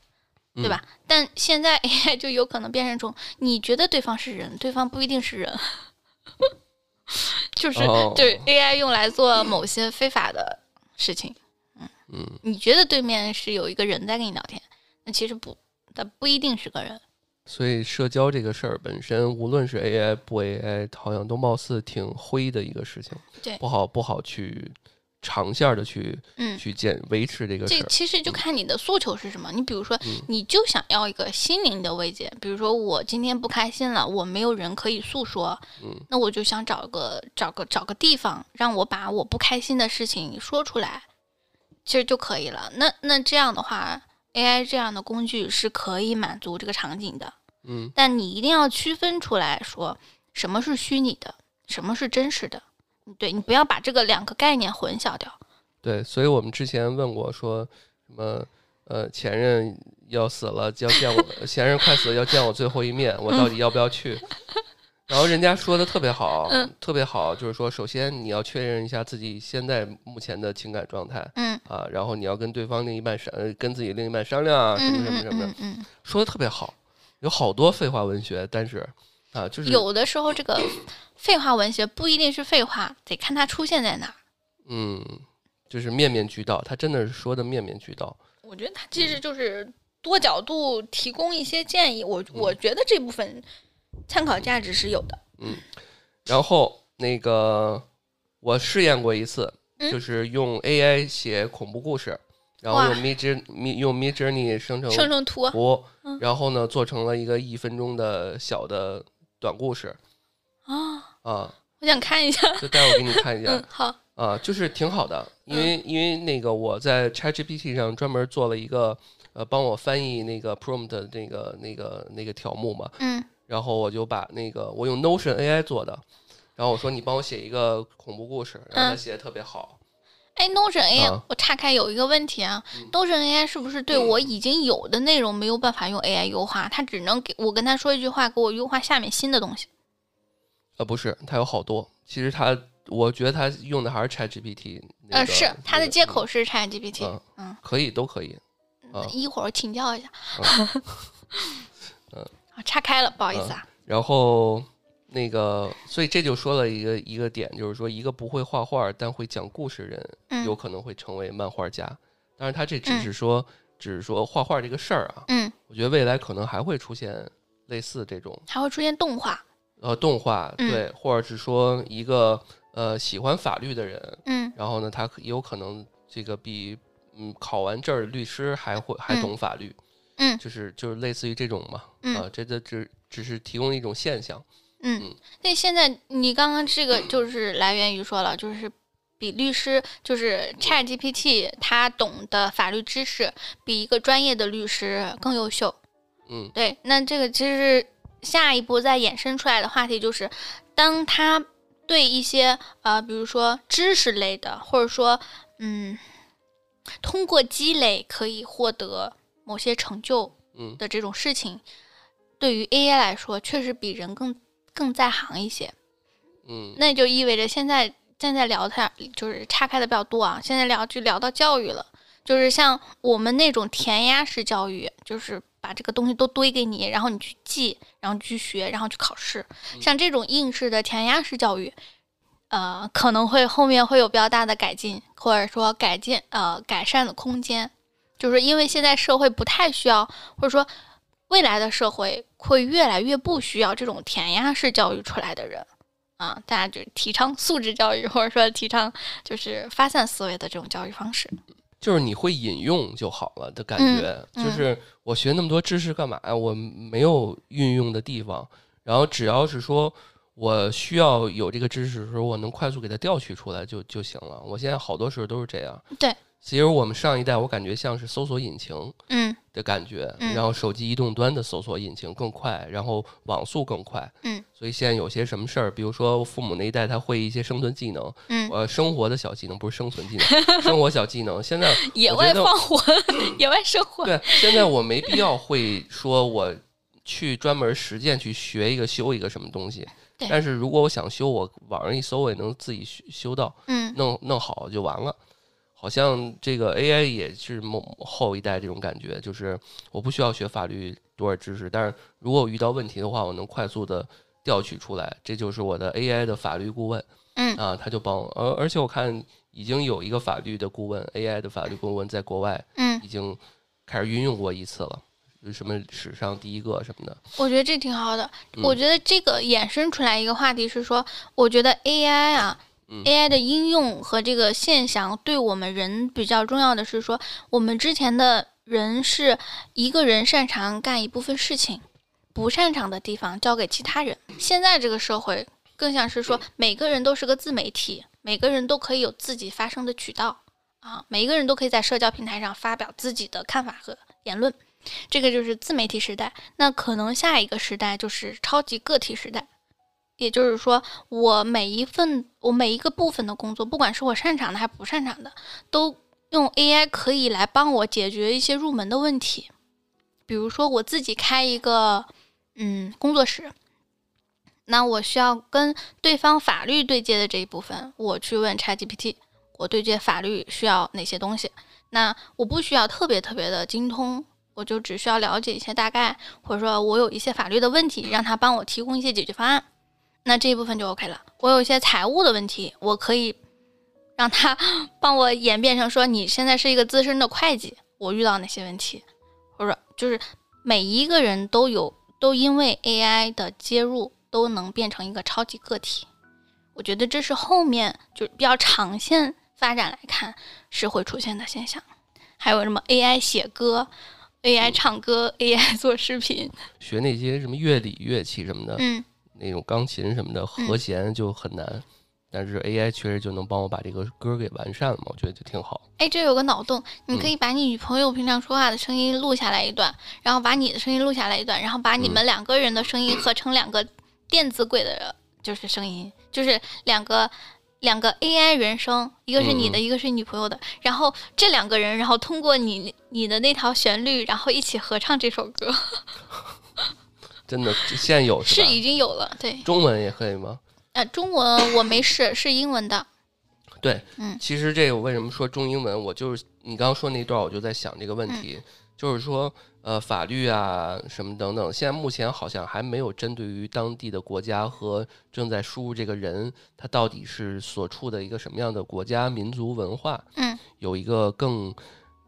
Speaker 1: 对吧？但现在 AI 就有可能变成一种，你觉得对方是人，对方不一定是人，就是对 AI 用来做某些非法的事情。嗯嗯，你觉得对面是有一个人在跟你聊天，那其实不但不一定是个人。
Speaker 2: 所以社交这个事儿本身，无论是 AI 不 AI，好像都貌似挺灰的一个事情，
Speaker 1: 对，
Speaker 2: 不好不好去长线的去
Speaker 1: 嗯，
Speaker 2: 去建维持这个事。
Speaker 1: 这其实就看你的诉求是什么。你比如说，你就想要一个心灵的慰藉，比如说我今天不开心了，我没有人可以诉说，
Speaker 2: 嗯，
Speaker 1: 那我就想找个找个找个地方，让我把我不开心的事情说出来，其实就可以了。那那这样的话，AI 这样的工具是可以满足这个场景的。
Speaker 2: 嗯，
Speaker 1: 但你一定要区分出来说什么是虚拟的，什么是真实的。对你不要把这个两个概念混淆掉。
Speaker 2: 对，所以我们之前问过说什么呃前任要死了要见我，前任快死了要见我最后一面，我到底要不要去？然后人家说的特别好，
Speaker 1: 嗯
Speaker 2: 特别好，就是说首先你要确认一下自己现在目前的情感状态
Speaker 1: 嗯
Speaker 2: 啊，然后你要跟对方另一半商，呃跟自己另一半商量啊，什么什么什么的
Speaker 1: 嗯，嗯，
Speaker 2: 说的特别好，有好多废话文学，但是啊，就是
Speaker 1: 有的时候这个废话文学不一定是废话，得看它出现在哪儿。
Speaker 2: 嗯，就是面面俱到，他真的是说的面面俱到。
Speaker 1: 我觉得他其实就是多角度提供一些建议，我我觉得这部分参考价值是有的。
Speaker 2: 嗯然后那个我试验过一次，
Speaker 1: 嗯
Speaker 2: 就是用 AI 写恐怖故事，然后用 Mid Journey 用 Mid Journey 生成
Speaker 1: 生成图，
Speaker 2: 然后呢做成了一个一分钟的小的短故事。
Speaker 1: 啊，
Speaker 2: 啊，
Speaker 1: 我想看一下。
Speaker 2: 就待会儿给你看一下。
Speaker 1: 嗯，好，
Speaker 2: 啊，就是挺好的，因为因为那个我在 ChatGPT 上专门做了一个呃帮我翻译那个 prompt 的那个那个那个条目嘛，
Speaker 1: 嗯。
Speaker 2: 然后我就把那个我用 Notion AI 做的，然后我说你帮我写一个恐怖故事，然后他
Speaker 1: 嗯
Speaker 2: 写的特别好。
Speaker 1: 哎，Notion AI，、
Speaker 2: 啊
Speaker 1: 我岔开有一个问题啊、
Speaker 2: 嗯
Speaker 1: n o t i o n AI 是不是对我已经有的内容没有办法用 AI 优化？它只能给我跟他说一句话，给我优化下面新的东西。
Speaker 2: 呃，不是，它有好多。其实它，我觉得它用的还是 ChatGPT、那个。
Speaker 1: 呃，是它的接口是 ChatGPT，、
Speaker 2: 嗯
Speaker 1: 嗯，
Speaker 2: 可以都可以。啊
Speaker 1: 一会儿我请教一下。
Speaker 2: 嗯
Speaker 1: 啊，岔开了，不好意思啊。
Speaker 2: 然后那个，所以这就说了一个一个点，就是说一个不会画画但会讲故事人，
Speaker 1: 嗯
Speaker 2: 有可能会成为漫画家。当然，他这只是说，只是说画画这个事儿啊。
Speaker 1: 嗯，
Speaker 2: 我觉得未来可能还会出现类似这种
Speaker 1: 还会出现动画。
Speaker 2: 呃动画，
Speaker 1: 嗯
Speaker 2: 对，或者是说一个呃喜欢法律的人，
Speaker 1: 嗯
Speaker 2: 然后呢，他也有可能这个比嗯考完证儿的律师还会还
Speaker 1: 嗯
Speaker 2: 懂法律，
Speaker 1: 嗯
Speaker 2: 就是就是类似于这种嘛，
Speaker 1: 嗯
Speaker 2: 啊，这这只只是提供一种现象，
Speaker 1: 嗯
Speaker 2: 嗯，
Speaker 1: 那现在你刚刚这个就是来源于说了，就是比律师，就是 ChatGPT 他懂的法律知识比一个专业的律师更优秀。
Speaker 2: 嗯。
Speaker 1: 对，那这个其实是下一步再衍生出来的话题，就是当他对一些呃，比如说知识类的，或者说嗯，通过积累可以获得某些成就
Speaker 2: 嗯。
Speaker 1: 的这种事情，对于 AI 来说，确实比人更更在行一些。
Speaker 2: 嗯
Speaker 1: 那就意味着现在现在聊它就是岔开的比较多啊，现在聊就聊到教育了，就是像我们那种填鸭式教育，就是把这个东西都堆给你，然后你去记，然后去学，然后去考试。像这种应试的填鸭式教育，呃，可能会后面会有比较大的改进，或者说改进呃改善的空间，就是因为现在社会不太需要，或者说未来的社会会越来越不需要这种填鸭式教育出来的人。啊，大家就提倡素质教育，或者说提倡就是发散思维的这种教育方式。
Speaker 2: 就是你会引用就好了的感
Speaker 1: 嗯
Speaker 2: 觉，
Speaker 1: 嗯
Speaker 2: 就是我学那么多知识干嘛呀？我没有运用的地方，然后只要是说我需要有这个知识的时候，我能快速给它调取出来就就行了。我现在好多时候都是这样。
Speaker 1: 对，
Speaker 2: 其实我们上一代我感觉像是搜索引擎
Speaker 1: 嗯
Speaker 2: 的感觉，
Speaker 1: 嗯
Speaker 2: 然后手机移动端的搜索引擎更快，然后网速更快。
Speaker 1: 嗯，
Speaker 2: 所以现在有些什么事儿，比如说父母那一代他会一些生存技能，
Speaker 1: 嗯，
Speaker 2: 呃，生活的小技能不是生存技能，生活小技能。现在
Speaker 1: 野外放火，野外生活。
Speaker 2: 对，现在我没必要会说我去专门实践去学一个修一个什么东西。但是如果我想修，我网上一搜，我也能自己修修到，
Speaker 1: 嗯
Speaker 2: 弄弄好就完了。好像这个 AI 也是某后一代这种感觉，就是我不需要学法律多少知识，但是如果我遇到问题的话，我能快速的调取出来，这就是我的 AI 的法律顾问
Speaker 1: 嗯
Speaker 2: 啊，他就帮我。而而且我看已经有一个法律的顾问，AI 的法律顾问在国外
Speaker 1: 嗯
Speaker 2: 已经开始运用过一次了，什么史上第一个什么的。
Speaker 1: 我觉得这挺好的。我觉得这个衍生出来一个话题是说，我觉得 AI 啊，AI 的应用和这个现象对我们人比较重要的是说，我们之前的人是一个人擅长干一部分事情，不擅长的地方交给其他人。现在这个社会更像是说，每个人都是个自媒体。每个人都可以有自己发声的渠道啊，每一个人都可以在社交平台上发表自己的看法和言论，这个就是自媒体时代。那可能下一个时代就是超级个体时代，也就是说，我每一份我每一个部分的工作，不管是我擅长的还是不擅长的，都用 AI 可以来帮我解决一些入门的问题。比如说，我自己开一个嗯工作室。那我需要跟对方法律对接的这一部分，我去问 ChatGPT，我对接法律需要哪些东西？那我不需要特别特别的精通，我就只需要了解一些大概，或者说我有一些法律的问题，让他帮我提供一些解决方案，那这一部分就 OK 了。我有一些财务的问题，我可以让他 帮我演变成说，你现在是一个资深的会计，我遇到哪些问题，或者就是每一个人都有，都因为 AI 的接入。都能变成一个超级个体，我觉得这是后面就是比较长线发展来看是会出现的现象。还有什么 AI 写歌、AI 唱歌、AI 做视频，
Speaker 2: 学那些什么乐理乐器什么的，
Speaker 1: 嗯，
Speaker 2: 那种钢琴什么的和弦就很难。但是 AI 确实就能帮我把这个歌给完善了嘛？我觉得就挺好。
Speaker 1: 哎，这有个脑洞，你可以把你女朋友平常说话的声音录下来一段，然后把你的声音录下来一段，然后把你们两个人的声音合成两个。电子轨的，就是声音，就是两个两个 AI 人声，一个是你的，一个是女朋友的。然后这两个人，然后通过你你的那条旋律，然后一起合唱这首歌。
Speaker 2: 真的，现在有
Speaker 1: 是已经有了，对。
Speaker 2: 中文也可以吗？
Speaker 1: 呃，中文我没试，是英文的。
Speaker 2: 对，
Speaker 1: 嗯，
Speaker 2: 其实这个我为什么说中英文？我就是你刚刚说那段，我就在想这个问题，就是说。呃，法律啊，什么等等，现在目前好像还没有针对于当地的国家和正在输入这个人，他到底是所处的一个什么样的国家、民族文化，
Speaker 1: 嗯，
Speaker 2: 有一个更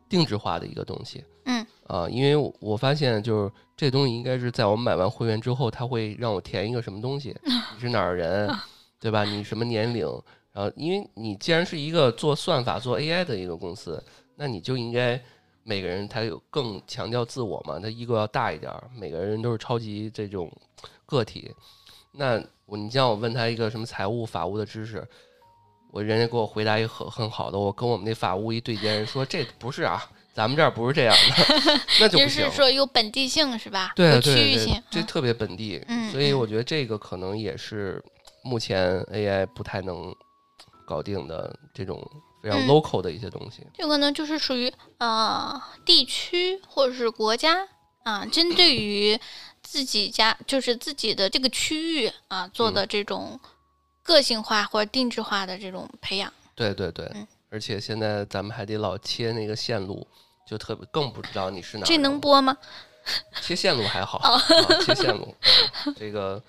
Speaker 2: 定制化的一个东西，
Speaker 1: 嗯，
Speaker 2: 啊，因为我发现就是这东西应该是在我们买完会员之后，他会让我填一个什么东西，你是哪儿人，对吧？你什么年龄？然后，因为你既然是一个做算法、做 AI 的一个公司，那你就应该。每个人他有更强调自我嘛？他 ego 要大一点儿。每个人都是超级这种个体。那我你像我问他一个什么财务法务的知识，我人家给我回答一个很很好的。我跟我们那法务一对接，人说这不是啊，咱们这儿不是这样的，那就不
Speaker 1: 行。就是说有本地性是吧？
Speaker 2: 对
Speaker 1: 区域性，
Speaker 2: 这特别本地。
Speaker 1: 嗯。
Speaker 2: 所以我觉得这个可能也是目前 AI 不太能搞定的这种。非常 local 的一些东西，
Speaker 1: 有可能就是属于呃地区或者是国家啊，针对于自己家就是自己的这个区域啊做的这种个性化或者定制化的这种培养。
Speaker 2: 对对对，而且现在咱们还得老切那个线路，就特别更不知道你是哪。
Speaker 1: 这能播吗？
Speaker 2: 切线路还好，切线路这个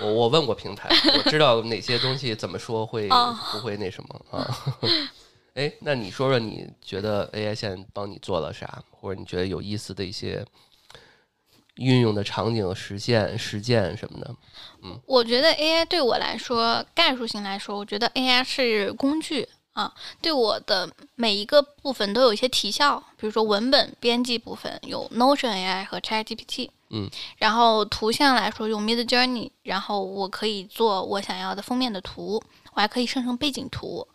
Speaker 2: 我我问过平台，我知道哪些东西怎么说会不会那什么啊。哎，那你说说，你觉得 AI 现在帮你做了啥，或者你觉得有意思的一些运用的场景、实现、实践什么的？嗯，
Speaker 1: 我觉得 AI 对我来说，概述性来说，我觉得 AI 是工具啊，对我的每一个部分都有一些提效。比如说文本编辑部分有 Notion AI 和 ChatGPT，
Speaker 2: 嗯，
Speaker 1: 然后图像来说用 Mid Journey，然后我可以做我想要的封面的图，我还可以生成背景图。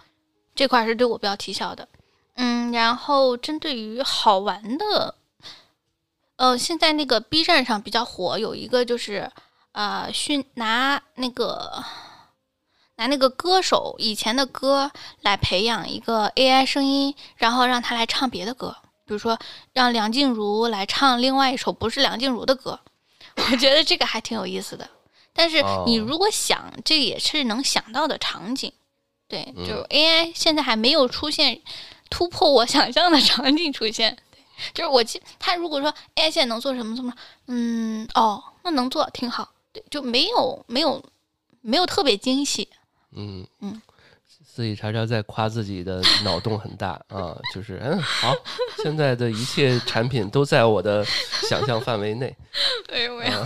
Speaker 1: 这块是对我比较提效的，嗯，然后针对于好玩的，呃，现在那个 B 站上比较火，有一个就是，呃，训拿那个拿那个歌手以前的歌来培养一个 AI 声音，然后让他来唱别的歌，比如说让梁静茹来唱另外一首不是梁静茹的歌，我觉得这个还挺有意思的。但是你如果想，这也是能想到的场景。对，就 AI 现在还没有出现突破我想象的场景出现。对，就是我记，他如果说 AI 现在能做什么什么，嗯，哦，那能做挺好。对，就没有没有没有特别惊喜。
Speaker 2: 嗯
Speaker 1: 嗯，
Speaker 2: 自己查查在夸自己的脑洞很大 啊，就是嗯好，现在的一切产品都在我的想象范围内。
Speaker 1: 没有没有，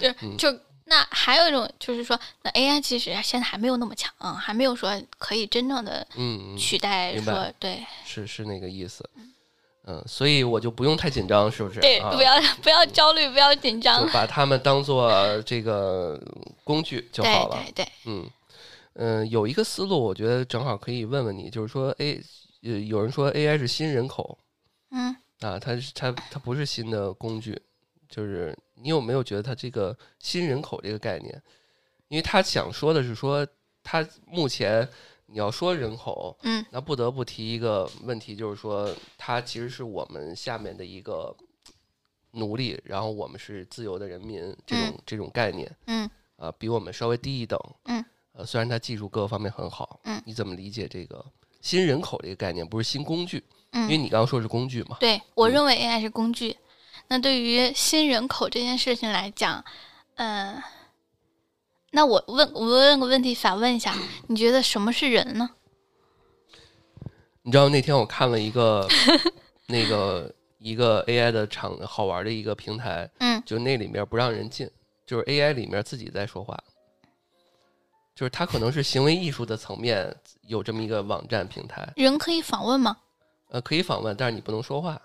Speaker 1: 就就那还有一种就是说，那 AI 其实现在还没有那么强，还没有说可以真正的
Speaker 2: 嗯
Speaker 1: 取代说对，
Speaker 2: 是是那个意思。嗯，所以我就不用太紧张，是不是？
Speaker 1: 对，不要不要焦虑，不要紧张，
Speaker 2: 就把他们当做这个工具就好了。
Speaker 1: 对对对，
Speaker 2: 嗯。嗯，有一个思路，我觉得正好可以问问你，就是说，A，呃，有人说 AI 是新人口，
Speaker 1: 嗯，
Speaker 2: 啊，它是它它不是新的工具，就是你有没有觉得它这个新人口这个概念？因为他想说的是说，他目前你要说人口，
Speaker 1: 嗯，
Speaker 2: 那不得不提一个问题，就是说，它其实是我们下面的一个奴隶，然后我们是自由的人民，这种这种概念，
Speaker 1: 嗯，
Speaker 2: 啊，比我们稍微低一等，
Speaker 1: 嗯。
Speaker 2: 呃，虽然它技术各个方面很好，
Speaker 1: 嗯，
Speaker 2: 你怎么理解这个新人口这个概念？不是新工具，
Speaker 1: 嗯，
Speaker 2: 因为你刚刚说是工具嘛。
Speaker 1: 对我认为 AI 是工具。那对于新人口这件事情来讲，嗯，那我问我问个问题，反问一下，你觉得什么是人呢？
Speaker 2: 你知道那天我看了一个那个一个 AI 的场好玩的一个平台，
Speaker 1: 嗯，
Speaker 2: 就那里面不让人进，就是 AI 里面自己在说话。就是它可能是行为艺术的层面有这么一个网站平台，
Speaker 1: 人可以访问吗？
Speaker 2: 呃，可以访问，但是你不能说话。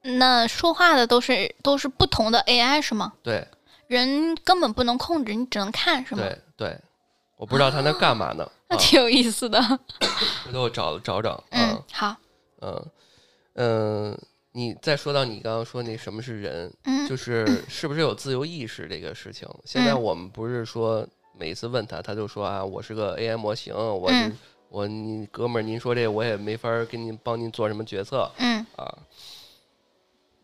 Speaker 1: 那说话的都是都是不同的 AI 是吗？
Speaker 2: 对，
Speaker 1: 人根本不能控制，你只能看是吗？
Speaker 2: 对对，我不知道他那干嘛呢？
Speaker 1: 那挺有意思的。
Speaker 2: 回头我找找找。
Speaker 1: 嗯，好。
Speaker 2: 嗯嗯，你再说到你刚刚说那什么是人，
Speaker 1: 嗯，
Speaker 2: 就是是不是有自由意识这个事情？现在我们不是说。每次问他，他就说啊，我是个 AI 模型，我我你哥们儿，您说这我也没法给您帮您做什么决策，
Speaker 1: 嗯
Speaker 2: 啊，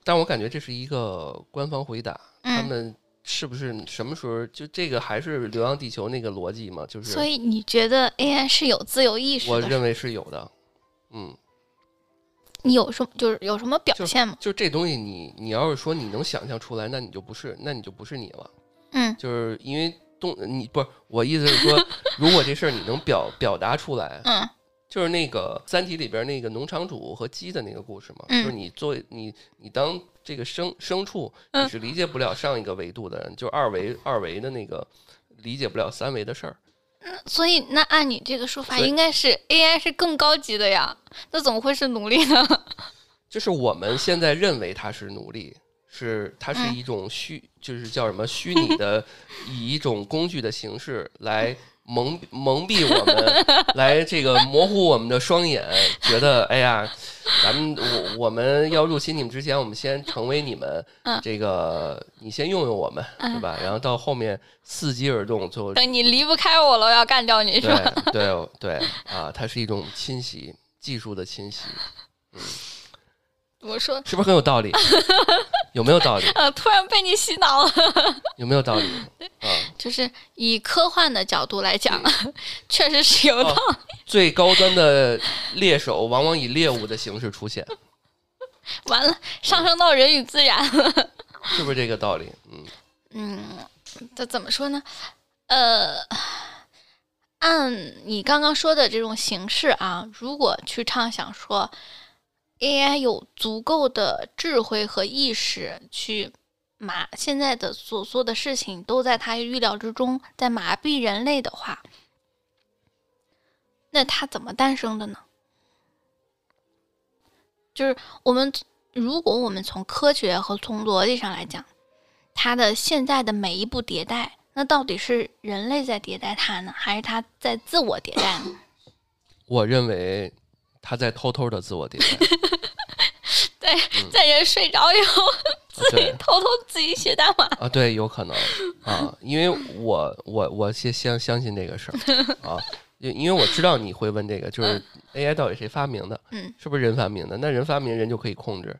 Speaker 2: 但我感觉这是一个官方回答，他们是不是什么时候就这个还是《流浪地球》那个逻辑嘛？就是
Speaker 1: 所以你觉得 AI 是有自由意识的？
Speaker 2: 我认为是有的，嗯，
Speaker 1: 你有什么就是有什么表现吗？
Speaker 2: 就这东西，你你要是说你能想象出来，那你就不是，那你就不是你了，
Speaker 1: 嗯，
Speaker 2: 就是因为。动你不是我意思是说，如果这事儿你能表表达出来，
Speaker 1: 嗯，
Speaker 2: 就是那个《三体》里边那个农场主和鸡的那个故事嘛，就是你作为你你当这个牲牲畜，你是理解不了上一个维度的人，就二维二维的那个理解不了三维的事儿。
Speaker 1: 嗯，所以那按你这个说法，应该是 AI 是更高级的呀，那怎么会是奴隶呢？
Speaker 2: 就是我们现在认为它是奴隶。是，它是一种虚，就是叫什么虚拟的，以一种工具的形式来蒙蒙蔽我们，来这个模糊我们的双眼，觉得哎呀，咱们我我们要入侵你们之前，我们先成为你们，这个你先用用我们，对吧？然后到后面伺机而动，就
Speaker 1: 等你离不开我了，要干掉你是吧？
Speaker 2: 对对啊，它是一种侵袭，技术的侵袭，嗯。
Speaker 1: 我说
Speaker 2: 是不是很有道理？有没有道理？
Speaker 1: 呃，突然被你洗脑了。
Speaker 2: 有没有道理？啊，
Speaker 1: 就是以科幻的角度来讲，确实是有道理。
Speaker 2: 最高端的猎手往往以猎物的形式出现。
Speaker 1: 完了，上升到人与自然了。
Speaker 2: 是不是这个道理？
Speaker 1: 嗯嗯，这怎么说呢？呃，按你刚刚说的这种形式啊，如果去畅想说。AI 有足够的智慧和意识去麻，现在的所做的事情都在他预料之中，在麻痹人类的话，那它怎么诞生的呢？就是我们，如果我们从科学和从逻辑上来讲，它的现在的每一步迭代，那到底是人类在迭代它呢，还是它在自我迭代呢？
Speaker 2: 我认为。他在偷偷的自我迭代，
Speaker 1: 在在人睡着以后，自己偷偷自己写代码
Speaker 2: 啊，对，有可能啊，因为我我我先相相信这个事儿啊，因因为我知道你会问这个，就是 AI 到底谁发明的？
Speaker 1: 嗯，
Speaker 2: 是不是人发明的？那人发明人就可以控制，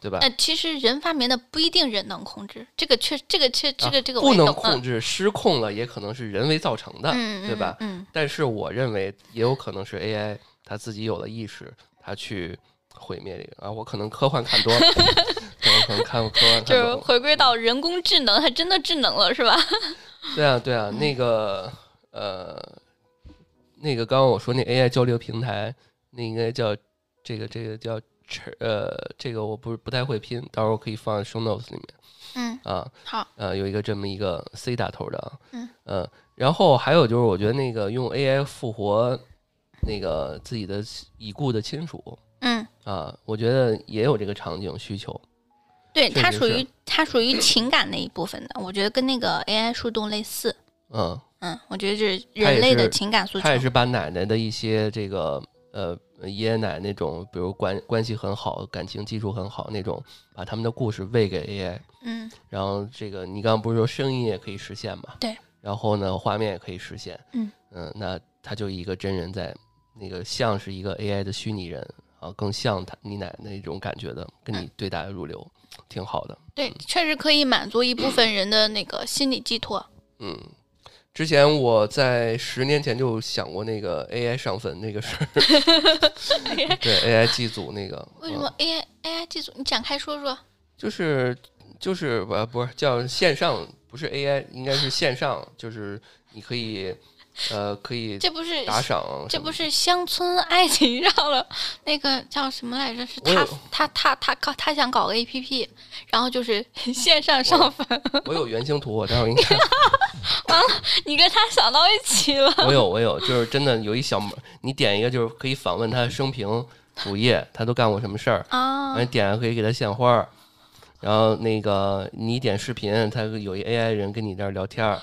Speaker 2: 对吧？
Speaker 1: 呃，其实人发明的不一定人能控制，这个确这个确这个这个
Speaker 2: 不能控制，失控了也可能是人为造成的，对吧？
Speaker 1: 嗯，
Speaker 2: 但是我认为也有可能是 AI。他自己有了意识，他去毁灭这个啊！我可能科幻看多了，我可能看过科幻了，
Speaker 1: 就是回归到人工智能，它真的智能了，是吧？
Speaker 2: 对啊，对啊，那个呃，那个刚刚我说那 AI 交流平台，那应该叫这个这个叫呃，这个我不是不太会拼，到时候可以放在 show notes 里面。
Speaker 1: 嗯
Speaker 2: 啊，
Speaker 1: 好，
Speaker 2: 呃，有一个这么一个 C 打头的，
Speaker 1: 嗯
Speaker 2: 呃，然后还有就是，我觉得那个用 AI 复活那个自己的已故的亲属，
Speaker 1: 嗯
Speaker 2: 啊，我觉得也有这个场景需求。
Speaker 1: 对，它属于它属于情感那一部分的，我觉得跟那个 AI 树洞类似。
Speaker 2: 嗯，
Speaker 1: 嗯，我觉得这是人类的情感诉求
Speaker 2: 他。也是把奶奶的一些这个呃爷爷奶奶那种，比如关关系很好、感情基础很好那种，把他们的故事喂给 AI。
Speaker 1: 嗯
Speaker 2: 然后这个你刚刚不是说声音也可以实现嘛？
Speaker 1: 对。
Speaker 2: 然后呢，画面也可以实现。
Speaker 1: 嗯
Speaker 2: 那他就一个真人在那个像是一个 AI 的虚拟人啊，更像他你奶奶那种感觉的，跟你对答如流，挺好的。
Speaker 1: 对，确实可以满足一部分人的那个心理寄托。
Speaker 2: 嗯。之前我在十年前就想过那个 AI 上坟那个事儿，对 AI 祭祖那个，
Speaker 1: 为什么 AI AI 祭祖？你展开说说。
Speaker 2: 就是就是不不是叫线上，不是 AI，应该是线上，就是你可以呃可以
Speaker 1: 这不是
Speaker 2: 打赏
Speaker 1: 这不是乡村爱情 上了那个叫什么来着？是他他他他搞他想搞个 APP，然后就是 线上上坟，
Speaker 2: 我有原型图，我待会儿给你看。
Speaker 1: 完了你跟他想到一起了。
Speaker 2: 我有我有，就是真的有一小门，你点一个就是可以访问他的生平主页，他都干过什么事儿，
Speaker 1: 啊
Speaker 2: 完，你点可以给他献花儿，然后那个你点视频，他有一 AI 人跟你这儿聊天儿，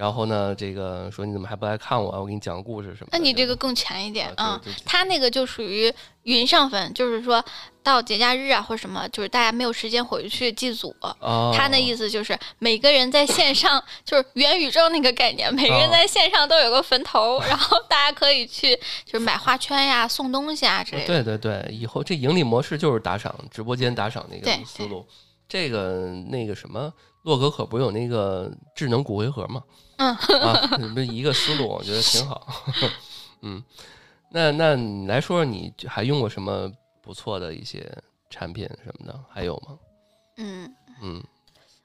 Speaker 2: 然后呢，这个说你怎么还不来看我啊？我给你讲个故事什么。
Speaker 1: 那你这个更全一点
Speaker 2: 啊
Speaker 1: 啊
Speaker 2: 对对对。
Speaker 1: 他那个就属于云上坟，就是说到节假日啊或者什么，就是大家没有时间回去祭祖。
Speaker 2: 哦，
Speaker 1: 他那意思就是每个人在线上，就是元宇宙那个概念，每个人
Speaker 2: 哦
Speaker 1: 在线上都有个坟头，然后大家可以去就是买花圈呀、送东西啊之类的。
Speaker 2: 对对对，以后这盈利模式就是打赏，直播间打赏那个思路。这个那个什么，洛可可不是有那个智能骨灰盒吗？
Speaker 1: 嗯
Speaker 2: 啊，不是一个思路，我觉得挺好。嗯，那那你来说说，你还用过什么不错的一些产品什么的？还有吗？
Speaker 1: 嗯，
Speaker 2: 嗯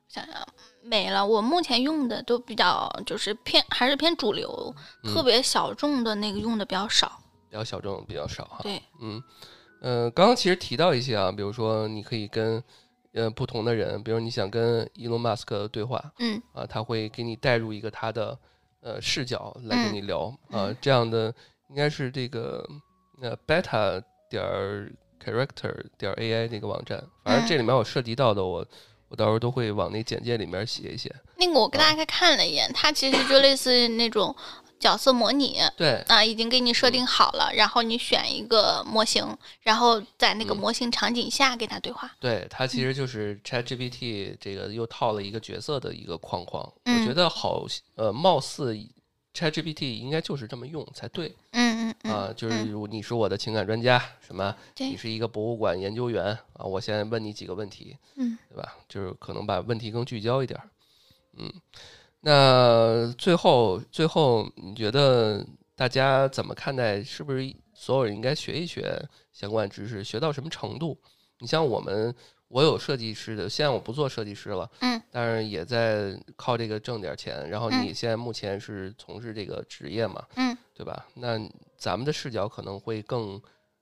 Speaker 1: 想想没了。我目前用的都比较就是偏还是偏主流，
Speaker 2: 嗯
Speaker 1: 特别小众的那个用的比较少。
Speaker 2: 比较小众，比较少哈。
Speaker 1: 对，
Speaker 2: 嗯，呃，刚刚其实提到一些啊，比如说你可以跟呃不同的人，比如你想跟伊隆马斯克对话，
Speaker 1: 嗯。
Speaker 2: 啊，他会给你带入一个他的呃视角来跟
Speaker 1: 嗯。
Speaker 2: 你聊啊、
Speaker 1: 嗯
Speaker 2: 这样的应该是这个呃 beta 点儿 character 点儿 ai 这个网站，反正这里面我涉及到的我。我到时候都会往那简介里面写一写。
Speaker 1: 那个我跟大家看了一眼，它其实就类似那种角色模拟
Speaker 2: 对，
Speaker 1: 啊，已经给你设定好了，然后你选一个模型，然后在那个
Speaker 2: 嗯
Speaker 1: 模型场景下跟它对话。
Speaker 2: 对，它其实就是 ChatGPT 这个又套了一个角色的一个框框。我觉
Speaker 1: 嗯
Speaker 2: 得好，呃，貌似 ChatGPT 应该就是这么用才对
Speaker 1: 嗯嗯嗯，
Speaker 2: 啊。就是
Speaker 1: 嗯
Speaker 2: 如你是我的情感专家，什么你，是一个博物馆研究员啊，我现在问你几个问题，
Speaker 1: 嗯
Speaker 2: 对吧？就是可能把问题更聚焦一点儿。嗯，那最后最后，你觉得大家怎么看待？是不是所有人应该学一学相关知识？学到什么程度？你像我们，我有设计师的，现在我不做设计师了，
Speaker 1: 嗯，
Speaker 2: 但是也在靠这个挣点钱。然后
Speaker 1: 嗯
Speaker 2: 你现在目前是从事这个职业嘛，
Speaker 1: 嗯，
Speaker 2: 对吧？那咱们的视角可能会更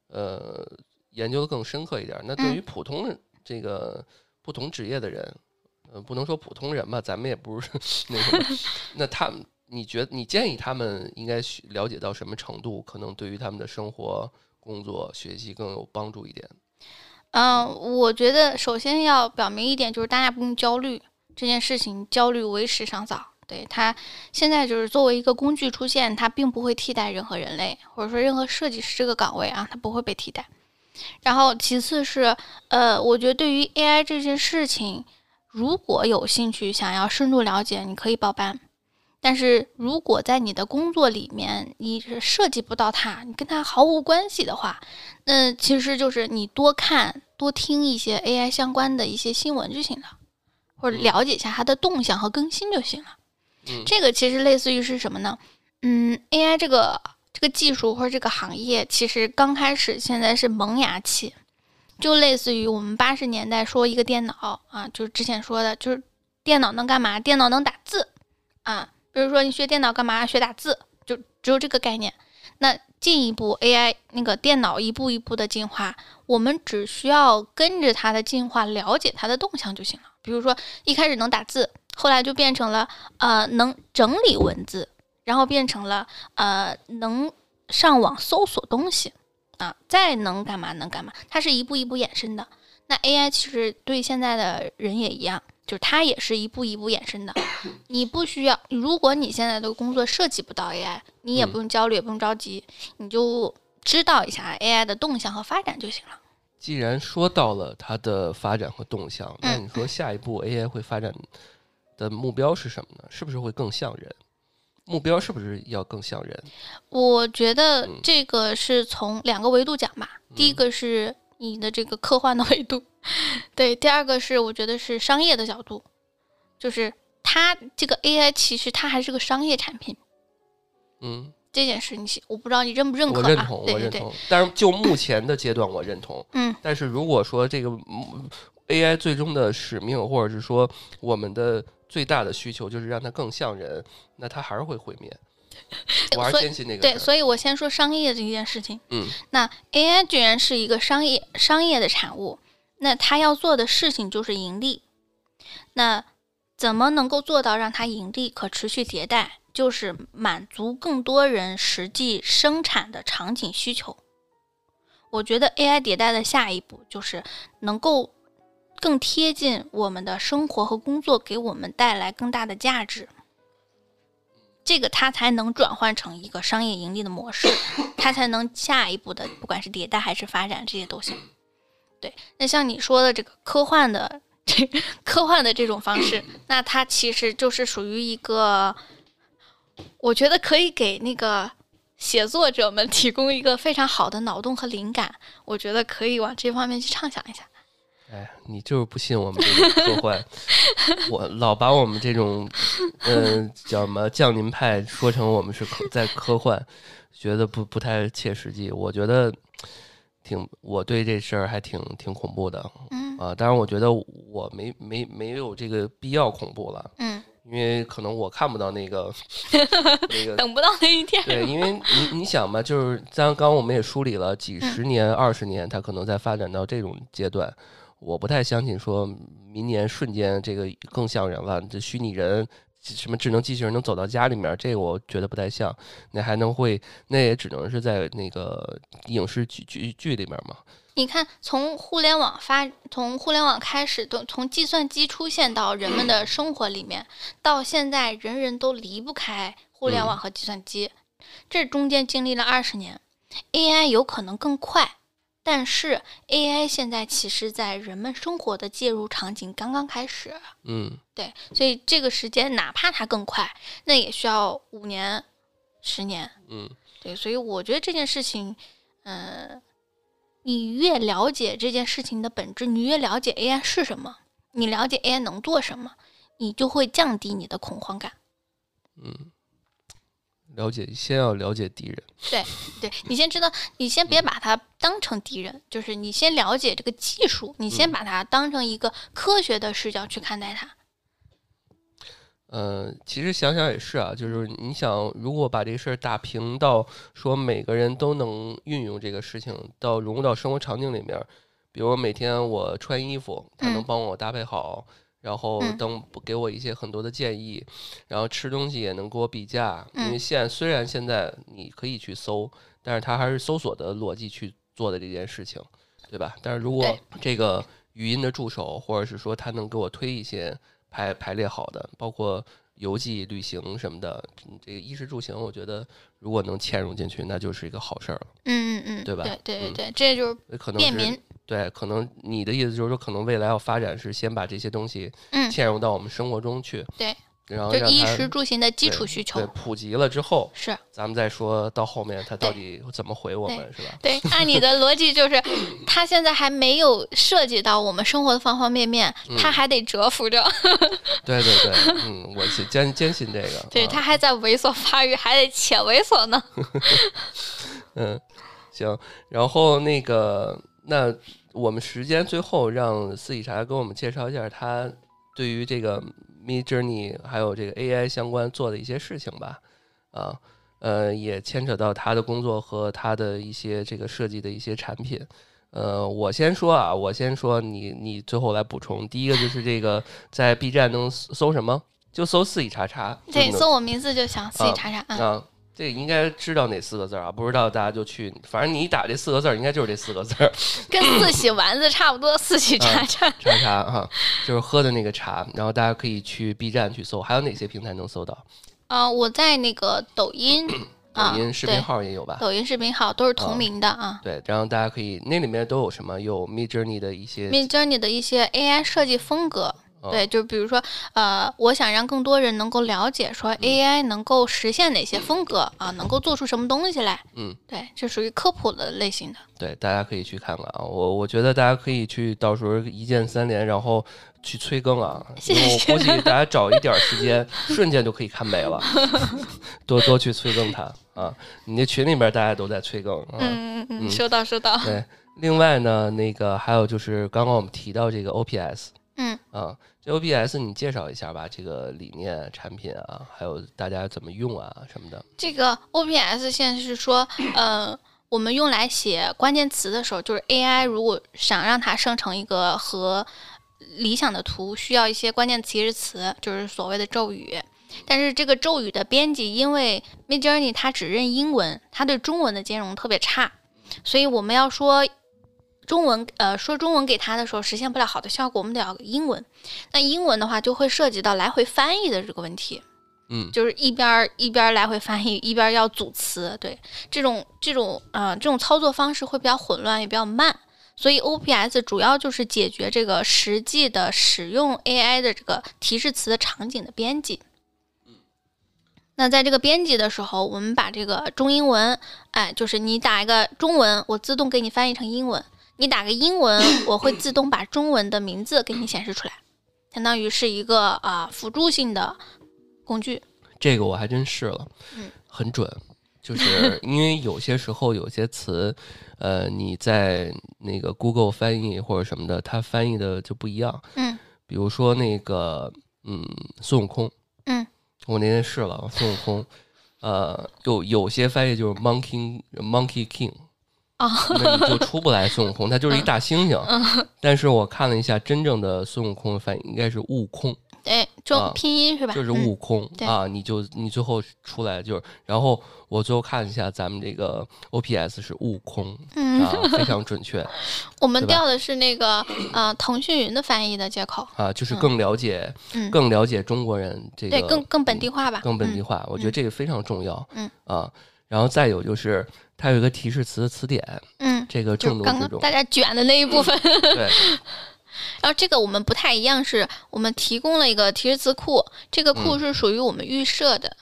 Speaker 2: 呃研究的更深刻一点儿。那对于
Speaker 1: 嗯
Speaker 2: 普通的这个不同职业的人，呃，不能说普通人吧，咱们也不是那什么。那他们，你觉得你建议他们应该了解到什么程度，可能对于他们的生活、工作、学习更有帮助一点？
Speaker 1: 嗯，我觉得首先要表明一点，就是大家不用焦虑这件事情，焦虑为时尚早。对它现在就是作为一个工具出现，它并不会替代任何人类，或者说任何设计师这个岗位啊，它不会被替代。然后其次是，呃，我觉得对于 AI 这件事情，如果有兴趣想要深入了解，你可以报班。但是如果在你的工作里面你是涉及不到它，你跟它毫无关系的话，那其实就是你多看多听一些 AI 相关的一些新闻就行了，或者
Speaker 2: 嗯
Speaker 1: 了解一下它的动向和更新就行了。
Speaker 2: 嗯
Speaker 1: 这个其实类似于是什么呢？嗯，AI 这个这个技术或者这个行业，其实刚开始现在是萌芽期，就类似于我们八十年代说一个电脑啊，就是之前说的，就是电脑能干嘛？电脑能打字啊。比如说你学电脑干嘛？学打字，就只有这个概念。那进一步，AI 那个电脑一步一步的进化，我们只需要跟着它的进化，了解它的动向就行了。比如说，一开始能打字，后来就变成了呃能整理文字，然后变成了呃能上网搜索东西啊，再能干嘛能干嘛，它是一步一步衍生的。那 AI 其实对现在的人也一样。就是它也是一步一步衍生的，你不需要。如果你现在的工作涉及不到 AI，你也不用焦虑，也不用着急，你就知道一下 AI 的动向和发展就行了。
Speaker 2: 既然说到了它的发展和动向，那你说下一步 AI 会发展的目标是什么呢？是不是会更像人？目标是不是要更像人？
Speaker 1: 我觉得这个是从两个维度讲吧。第一个是你的这个科幻的维度。对，第二个是我觉得是商业的角度，就是它这个 AI 其实它还是个商业产品。
Speaker 2: 嗯，
Speaker 1: 这件事你我不知道你认不认可？
Speaker 2: 我认同，我认同。但是就目前的阶段，我认同。
Speaker 1: 嗯，
Speaker 2: 但是如果说这个 AI 最终的使命，或者是说我们的最大的需求就是让它更像人，那它还是会毁灭。我还是坚信那个。
Speaker 1: 对，所以我先说商业这件事情。
Speaker 2: 嗯，
Speaker 1: 那 AI 居然是一个商业商业的产物。那它要做的事情就是盈利，那怎么能够做到让它盈利、可持续迭代？就是满足更多人实际生产的场景需求。我觉得 AI 迭代的下一步就是能够更贴近我们的生活和工作，给我们带来更大的价值。这个它才能转换成一个商业盈利的模式，它才能下一步的，不管是迭代还是发展，这些都行。对，那像你说的这个科幻的这科幻的这种方式，那它其实就是属于一个，我觉得可以给那个写作者们提供一个非常好的脑洞和灵感。我觉得可以往这方面去畅想一下。
Speaker 2: 哎，你就是不信我们这种科幻，我老把我们这种嗯叫什么降临派说成我们是科在科幻，觉得不不太切实际。我觉得。挺，我对这事儿还挺挺恐怖的，
Speaker 1: 嗯
Speaker 2: 啊，当然我觉得我没没没有这个必要恐怖了，
Speaker 1: 嗯，
Speaker 2: 因为可能我看不到那个 那个
Speaker 1: 等不到那一天，
Speaker 2: 对，因为你你想吧，就是刚刚我们也梳理了几十年、二十年，它可能在发展到这种阶段，我不太相信说明年瞬间这个更像人了，这虚拟人。什么智能机器人能走到家里面？这个我觉得不太像。那还能会？那也只能是在那个影视剧剧剧里面嘛。
Speaker 1: 你看，从互联网发，从互联网开始，都从计算机出现到人们的生活里面，到现在人人都离不开互联网和计算机，这中间经历了二十年，AI 有可能更快。但是 AI 现在其实，在人们生活的介入场景刚刚开始，
Speaker 2: 嗯，
Speaker 1: 对，所以这个时间哪怕它更快，那也需要五年、十年，
Speaker 2: 嗯，
Speaker 1: 对，所以我觉得这件事情，嗯，你越了解这件事情的本质，你越了解 AI 是什么，你了解 AI 能做什么，你就会降低你的恐慌感，
Speaker 2: 嗯。了解，先要了解敌人。
Speaker 1: 对，对你先知道，你先别把它当成敌人，就是你先了解这个技术，你先把它当成一个科学的视角去看待它。
Speaker 2: 嗯，其实想想也是啊，就是你想，如果把这个事儿打平到说每个人都能运用这个事情，到融入到生活场景里面，比如每天我穿衣服，它能帮我搭配好。然后等给我一些很多的建议，然后吃东西也能给我比价，因为现虽然现在你可以去搜，但是它还是搜索的逻辑去做的这件事情，对吧？但是如果这个语音的助手，或者是说它能给我推一些排排列好的，包括邮寄、旅行什么的，这个衣食住行，我觉得如果能嵌入进去，那就是一个好事儿了。
Speaker 1: 嗯嗯嗯，
Speaker 2: 对吧？
Speaker 1: 对对对对，这就是便民。
Speaker 2: 对，可能你的意思就是说，可能未来要发展是先把这些东西嵌入到我们生活中去，
Speaker 1: 对，
Speaker 2: 然后
Speaker 1: 就衣食住行的基础需求，
Speaker 2: 对，普及了之后
Speaker 1: 是，
Speaker 2: 咱们再说到后面他到底怎么回我们，是吧？
Speaker 1: 对，按你的逻辑就是，他现在还没有涉及到我们生活的方方面面，他还得蛰伏着。
Speaker 2: 对对对，嗯，我坚坚信这个，
Speaker 1: 对，他还在猥琐发育，还得且猥琐呢。
Speaker 2: 嗯，行，然后那个。那我们时间最后让四喜茶给我们介绍一下他对于这个 Mid Journey 还有这个 AI 相关做的一些事情吧。啊，呃，也牵扯到他的工作和他的一些这个设计的一些产品。呃，我先说啊，我先说，你你最后来补充。第一个就是这个，在 B 站能搜什么？就搜“四喜茶茶”。
Speaker 1: 对，搜我名字就行，“四喜茶茶”
Speaker 2: 啊。这应该知道哪四个字啊？不知道大家就去，反正你打这四个字，应该就是这四个字，
Speaker 1: 跟四喜丸子差不多。四喜茶茶
Speaker 2: 茶茶哈，就是喝的那个茶。然后大家可以去 B 站去搜，还有哪些平台能搜到？
Speaker 1: 啊，我在那个抖音。
Speaker 2: 抖音视频号也有吧？
Speaker 1: 抖音视频号都是同名的啊。
Speaker 2: 对，然后大家可以那里面都有什么？有 Mid Journey 的一些
Speaker 1: Mid Journey 的一些 AI 设计风格。对，就比如说，呃，我想让更多人能够了解，说 AI 能够实现哪些风格啊，能够做出什么东西来。
Speaker 2: 嗯，
Speaker 1: 对，这属于科普的类型的。
Speaker 2: 对，大家可以去看看啊。我我觉得大家可以去，到时候一键三连，然后。去催更啊！我估计大家找一点时间，瞬间就可以看没了。多多去催更它啊！你那群里面大家都在催更啊。
Speaker 1: 嗯嗯嗯，收到收到。
Speaker 2: 对，另外呢，那个还有就是刚刚我们提到这个 OPS，
Speaker 1: 嗯
Speaker 2: 啊，OPS 你介绍一下吧，这个理念、产品啊，还有大家怎么用啊什么的。
Speaker 1: 这个 OPS 现在是说，呃，我们用来写关键词的时候，就是 AI 如果想让它生成一个和理想的图需要一些关键词词，就是所谓的咒语。但是这个咒语的编辑，因为 Midjourney 它只认英文，它对中文的兼容特别差，所以我们要说中文，呃，说中文给他的时候实现不了好的效果，我们得要英文。那英文的话，就会涉及到来回翻译的这个问题。
Speaker 2: 嗯，
Speaker 1: 就是一边一边来回翻译，一边要组词。对，这种这种呃这种操作方式会比较混乱，也比较慢。所以 OPS 主要就是解决这个实际的使用 AI 的这个提示词的场景的编辑。那在这个编辑的时候，我们把这个中英文，哎，就是你打一个中文，我自动给你翻译成英文；你打个英文，我会自动把中文的名字给你显示出来，相当于是一个啊辅助性的工具。
Speaker 2: 这个我还真试了，
Speaker 1: 嗯，
Speaker 2: 很准。就是 因为有些时候有些词，呃，你在那个 Google 翻译或者什么的，它翻译的就不一样。
Speaker 1: 嗯，
Speaker 2: 比如说那个，嗯，孙悟空。
Speaker 1: 嗯，
Speaker 2: 我那天试了孙悟空，呃，有有些翻译就是 Monkey Monkey King，
Speaker 1: 啊，
Speaker 2: 那你就出不来孙悟空，他就是一大猩猩。但是我看了一下，真正的孙悟空的翻译应该是悟空。
Speaker 1: 对，中拼音是吧？
Speaker 2: 就是悟空啊，你就你最后出来就是，然后我最后看一下咱们这个 OPS 是悟空，啊，非常准确。
Speaker 1: 我们调的是那个呃腾讯云的翻译的接口
Speaker 2: 啊，就是更了解，更了解中国人这个，
Speaker 1: 对，更更本地化吧，
Speaker 2: 更本地化。我觉得这个非常重要，
Speaker 1: 嗯
Speaker 2: 啊，然后再有就是它有一个提示词的词典，
Speaker 1: 嗯，
Speaker 2: 这个重中之重，
Speaker 1: 大家卷的那一部分，
Speaker 2: 对。
Speaker 1: 然后这个我们不太一样，是我们提供了一个提示词库，这个库是属于我们预设的。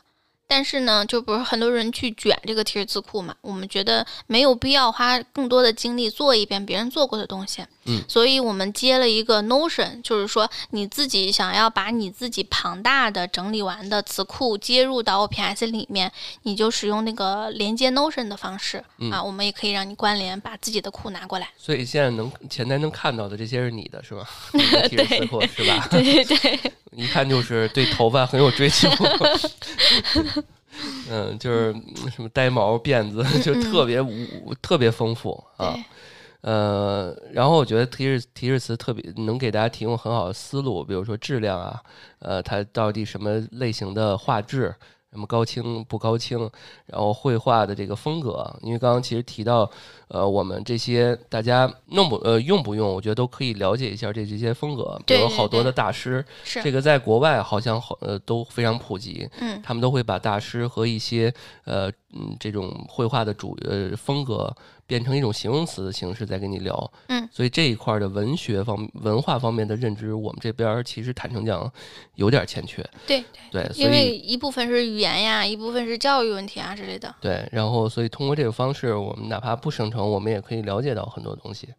Speaker 1: 但是呢，就不是很多人去卷这个提示词库嘛？我们觉得没有必要花更多的精力做一遍别人做过的东西。
Speaker 2: 嗯，
Speaker 1: 所以我们接了一个 Notion，就是说你自己想要把你自己庞大的整理完的词库接入到 OPS 里面，你就使用那个连接 Notion 的方式啊，我们也可以让你关联，把自己的库拿过来。
Speaker 2: 所以现在能前台能看到的这些是你的是吧？提示词库是吧？
Speaker 1: 对 对对。
Speaker 2: 一看就是对头发很有追求，嗯，就是什么呆毛辫子，就特别无特别丰富啊，呃，然后我觉得提示提示词特别能给大家提供很好的思路，比如说质量啊，呃，它到底什么类型的画质。什么高清不高清，然后绘画的这个风格，因为刚刚其实提到，呃，我们这些大家弄不呃用不用，我觉得都可以了解一下这这些风格，比如好多的大师，这个在国外好像好呃都非常普及，
Speaker 1: 嗯，
Speaker 2: 他们都会把大师和一些呃嗯这种绘画的主呃风格。变成一种形容词的形式再跟你聊，
Speaker 1: 嗯，
Speaker 2: 所以这一块的文学方文化方面的认知，我们这边其实坦诚讲有点欠缺，
Speaker 1: 对
Speaker 2: 对，
Speaker 1: 因为一部分是语言呀，一部分是教育问题啊之类的，
Speaker 2: 对，然后所以通过这个方式，我们哪怕不生成，我们也可以了解到很多东西，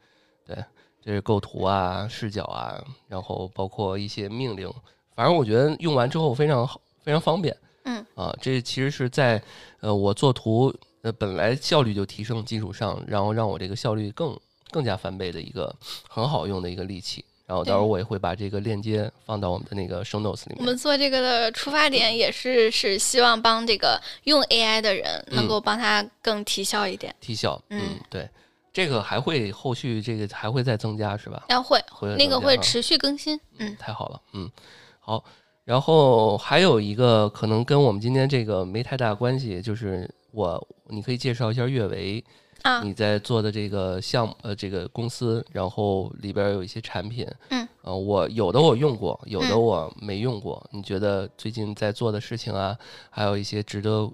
Speaker 2: 对，这是构图啊、视角啊，然后包括一些命令，反正我觉得用完之后非常好，非常方便，
Speaker 1: 嗯。
Speaker 2: 啊，这其实是在呃我做图。呃，本来效率就提升基础上，然后让我这个效率更更加翻倍的一个很好用的一个利器。然然后到时候我也会把这个链接放到我们的那个 show notes 里面。
Speaker 1: 我们做这个的出发点也是是希望帮这个用 AI 的人能够帮他更提效一点。
Speaker 2: 提效，
Speaker 1: 嗯，
Speaker 2: 对，这个还会后续这个还会再增加是吧？
Speaker 1: 要会，
Speaker 2: 会
Speaker 1: 那个会持续更新。嗯，
Speaker 2: 太好了，嗯，好。然后还有一个可能跟我们今天这个没太大关系，就是我你可以介绍一下阅维。
Speaker 1: 啊，
Speaker 2: 你在做的这个项目，呃，这个公司，然后里边有一些产品，
Speaker 1: 嗯，
Speaker 2: 呃，我有的我用过，有的我没用过。你觉得最近在做的事情啊，还有一些值得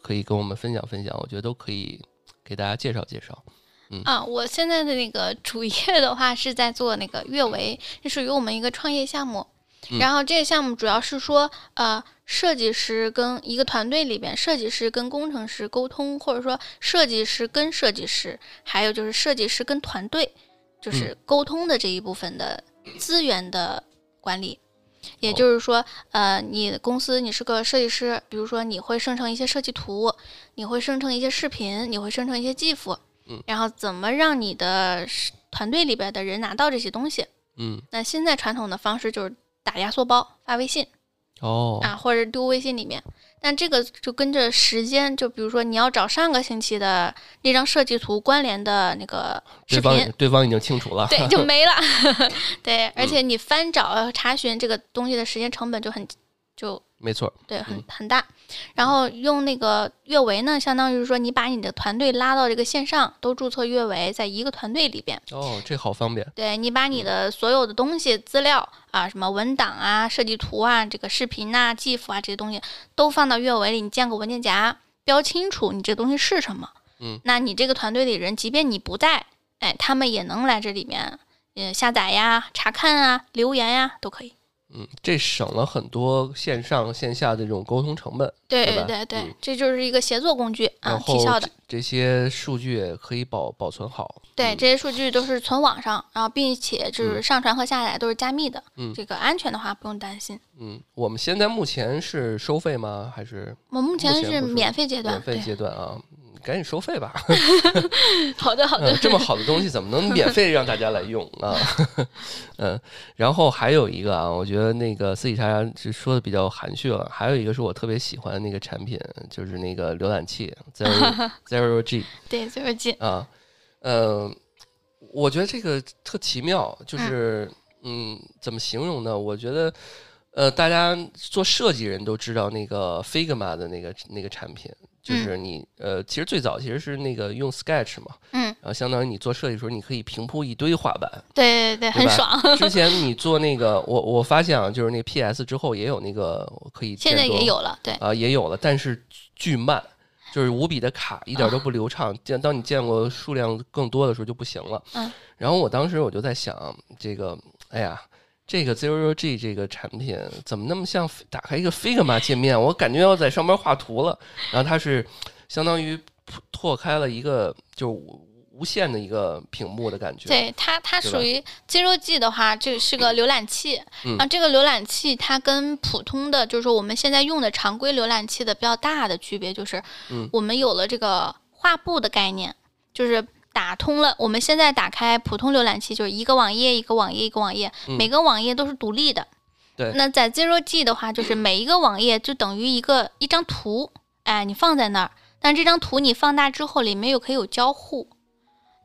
Speaker 2: 可以跟我们分享分享，我觉得都可以给大家介绍介绍。嗯
Speaker 1: 啊，我现在的那个 主业的话是在做那个月维，这属于我们一个创业项目。然后这个项目主要是说，呃，设计师跟一个团队里边，设计师跟工程师沟通，或者说设计师跟设计师，还有就是设计师跟团队，就是沟通的这一部分的资源的管理。也就是说，呃，你公司你是个设计师，比如说你会生成一些设计图，你会生成一些视频，你会生成一些 GIF，
Speaker 2: 嗯，
Speaker 1: 然后怎么让你的团队里边的人拿到这些东西？
Speaker 2: 嗯，
Speaker 1: 那现在传统的方式就是。打压缩包发微信，
Speaker 2: 哦。
Speaker 1: 啊，或者丢微信里面，但这个就跟着时间，就比如说你要找上个星期的那张设计图关联的那个视频，
Speaker 2: 对方已经清楚了，
Speaker 1: 对，就没了，对，而且你翻找查询这个东西的时间成本就很就。
Speaker 2: 没错，
Speaker 1: 对，很很大。然后用那个月维呢，相当于说你把你的团队拉到这个线上，都注册月维，在一个团队里边。
Speaker 2: 哦，这好方便。
Speaker 1: 对你把你的所有的东西、资料啊，什么文档啊、设计图啊、这个视频啊、GIF 啊这些东西，都放到月维里，你建个文件夹，标清楚你这东西是什么。
Speaker 2: 嗯，
Speaker 1: 那你这个团队里人，即便你不在，哎，他们也能来这里面，嗯，下载呀、查看啊、留言呀，都可以。
Speaker 2: 嗯，这省了很多线上线下的这种沟通成本，
Speaker 1: 对
Speaker 2: 对
Speaker 1: 对对，这就是一个协作工具啊，提效的。
Speaker 2: 这些数据也可以保保存好。
Speaker 1: 对，这些数据都是存网上，然后并且就是上传和下载都是加密的。
Speaker 2: 嗯，
Speaker 1: 这个安全的话不用担心。
Speaker 2: 嗯，我们现在目前是收费吗？还是
Speaker 1: 我目
Speaker 2: 前
Speaker 1: 是免费阶段？
Speaker 2: 免费阶段啊。赶紧收费吧！
Speaker 1: 好的，好的。
Speaker 2: 这么好的东西怎么能免费让大家来用啊？嗯，然后还有一个啊，我觉得那个四喜茶是说的比较含蓄了。还有一个是我特别喜欢的那个产品，就是那个浏览器 Zero Zero G。
Speaker 1: 对，Zero G
Speaker 2: 啊，呃，我觉得这个特奇妙，就是嗯，怎么形容呢？我觉得呃，大家做设计人都知道那个 Figma 的那个那个产品。就是你呃，其实最早其实是那个用 Sketch 嘛，
Speaker 1: 嗯，
Speaker 2: 然后相当于你做设计的时候，你可以平铺一堆画板，
Speaker 1: 对对对，很爽。
Speaker 2: 之前你做那个，我我发现啊，就是那 PS 之后也有那个可以，
Speaker 1: 现在也有了，对
Speaker 2: 啊，也有了，但是巨慢，就是无比的卡，一点都不流畅。见当你见过数量更多的时候就不行了。
Speaker 1: 嗯，
Speaker 2: 然后我当时我就在想，这个，哎呀。这个 Zero G 这个产品怎么那么像打开一个 Figma 界面？我感觉要在上面画图了。然后它是相当于拓开了一个就无限的一个屏幕的感觉。
Speaker 1: 对它，它属于 Zero G 的话，这是个浏览器。
Speaker 2: 啊，
Speaker 1: 这个浏览器它跟普通的就是说我们现在用的常规浏览器的比较大的区别就是，我们有了这个画布的概念，就是。打通了，我们现在打开普通浏览器，就是一个网页一个网页一个网页，每个网页都是独立的。
Speaker 2: 对。
Speaker 1: 那在 Zero G 的话，就是每一个网页就等于一个一张图，哎，你放在那儿，但这张图你放大之后，里面又可以有交互。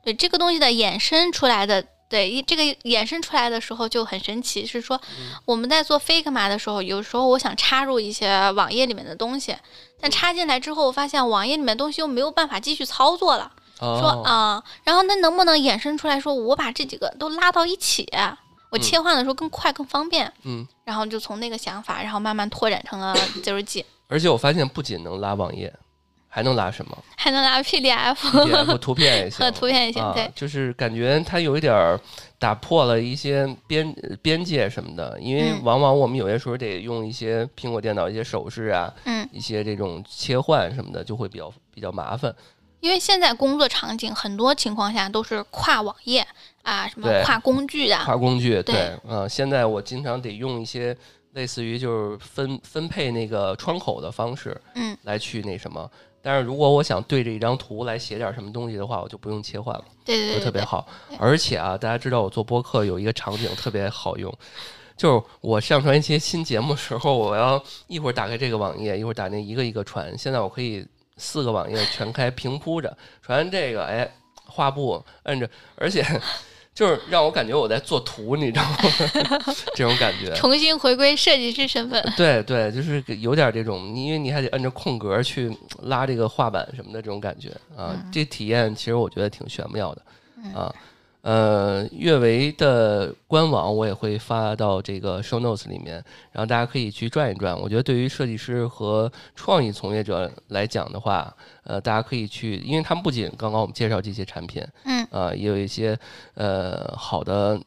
Speaker 1: 对这个东西的衍生出来的，对这个衍生出来的时候就很神奇，是说我们在做 Figma 的时候，有时候我想插入一些网页里面的东西，但插进来之后，我发现网页里面东西又没有办法继续操作了。说啊，然后那能不能衍生出来说，我把这几个都拉到一起，我切换的时候更快更方便。
Speaker 2: 嗯，
Speaker 1: 然后就从那个想法，然后慢慢拓展成了 Zero G。
Speaker 2: 而且我发现不仅能拉网页，还能拉什么？
Speaker 1: 还能拉
Speaker 2: PDF，, PDF 图片也行，
Speaker 1: 图片也行。对，
Speaker 2: 就是感觉它有一点儿打破了一些边边界什么的，因为往往我们有些时候得用一些苹果电脑一些手势啊，
Speaker 1: 嗯，
Speaker 2: 一些这种切换什么的，就会比较比较麻烦。
Speaker 1: 因为现在工作场景很多情况下都是跨网页啊，什么跨工具啊，
Speaker 2: 跨工具对，嗯，现在我经常得用一些类似于就是分分配那个窗口的方式，
Speaker 1: 嗯，
Speaker 2: 来去那什么，但是如果我想对着一张图来写点什么东西的话，我就不用切换了，
Speaker 1: 对对对，
Speaker 2: 就特别好。而且啊，大家知道我做播客有一个场景特别好用，就是我上传一些新节目的时候，我要一会儿打开这个网页，一会儿打那一个一个传。现在我可以四个网页全开平铺着传完这个，哎，画布摁着，而且。就是让我感觉我在做图，你知道吗？这种感觉，
Speaker 1: 重新回归设计师身份。
Speaker 2: 对对，就是有点这种，因为你还得按着空格去拉这个画板什么的，这种感觉啊，这体验其实我觉得挺玄妙的啊。呃，阅维的官网我也会发到这个 show notes 里面，然后大家可以去转一转。我觉得对于设计师和创意从业者来讲的话，呃，大家可以去，因为他们不仅刚刚我们介绍这些产品，
Speaker 1: 嗯，
Speaker 2: 啊，也有一些呃好的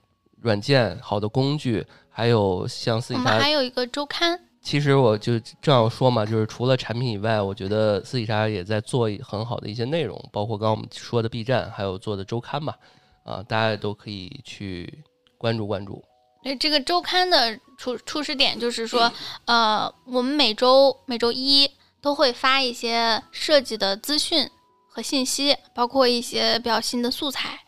Speaker 2: 软件、好的工具，还有像四喜茶，
Speaker 1: 还有一个周刊。
Speaker 2: 其实我就正要说嘛，就是除了产品以外，我觉得四喜茶也在做很好的一些内容，包括刚刚我们说的 B 站，还有做的周刊嘛。啊，大家都可以去关注关注。
Speaker 1: 对这个周刊的初初始点就是说，呃，我们每周每周一都会发一些设计的资讯和信息，包括一些比较新的素材。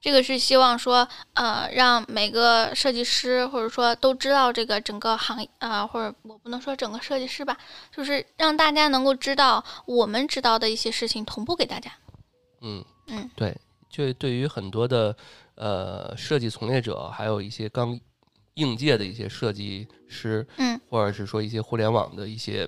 Speaker 1: 这个是希望说，呃，让每个设计师或者说都知道这个整个行业，呃，或者我不能说整个设计师吧，就是让大家能够知道我们知道的一些事情，同步给大家。
Speaker 2: 嗯
Speaker 1: 嗯，
Speaker 2: 对。就对于很多的呃设计从业者，还有一些刚应届的一些设计师，
Speaker 1: 嗯，
Speaker 2: 或者是说一些互联网的一些，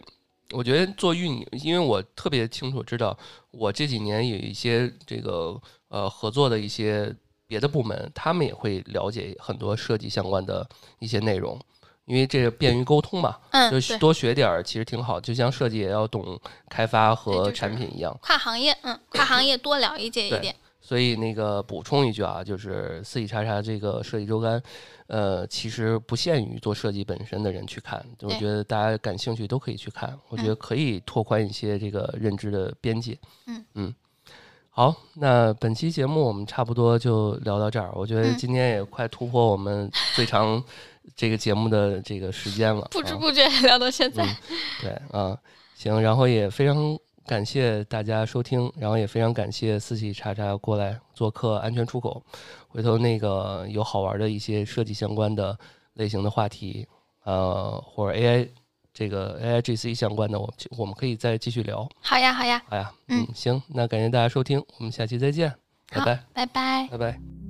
Speaker 2: 我觉得做运营，因为我特别清楚知道，我这几年有一些这个呃合作的一些别的部门，他们也会了解很多设计相关的一些内容，因为这个便于沟通嘛，
Speaker 1: 嗯，
Speaker 2: 就多学点儿其实挺好，就像设计也要懂开发和产品一样，
Speaker 1: 跨行业，嗯，跨行业多了解一点。
Speaker 2: 所以那个补充一句啊，就是四喜叉叉这个设计周刊，呃，其实不限于做设计本身的人去看，我觉得大家感兴趣都可以去看，我觉得可以拓宽一些这个认知的边界。
Speaker 1: 嗯
Speaker 2: 嗯，好，那本期节目我们差不多就聊到这儿，我觉得今天也快突破我们最长 这个节目的这个时间了，
Speaker 1: 不知不觉聊到现在。
Speaker 2: 对啊，行，然后也非常。感谢大家收听，然后也非常感谢四喜叉叉过来做客安全出口。回头那个有好玩的一些设计相关的类型的话题，呃，或者 AI 这个 AIGC 相关的，我我们可以再继续聊。
Speaker 1: 好呀，好呀，
Speaker 2: 好呀，嗯，行，那感谢大家收听，我们下期再见，拜拜，
Speaker 1: 拜拜，
Speaker 2: 拜拜。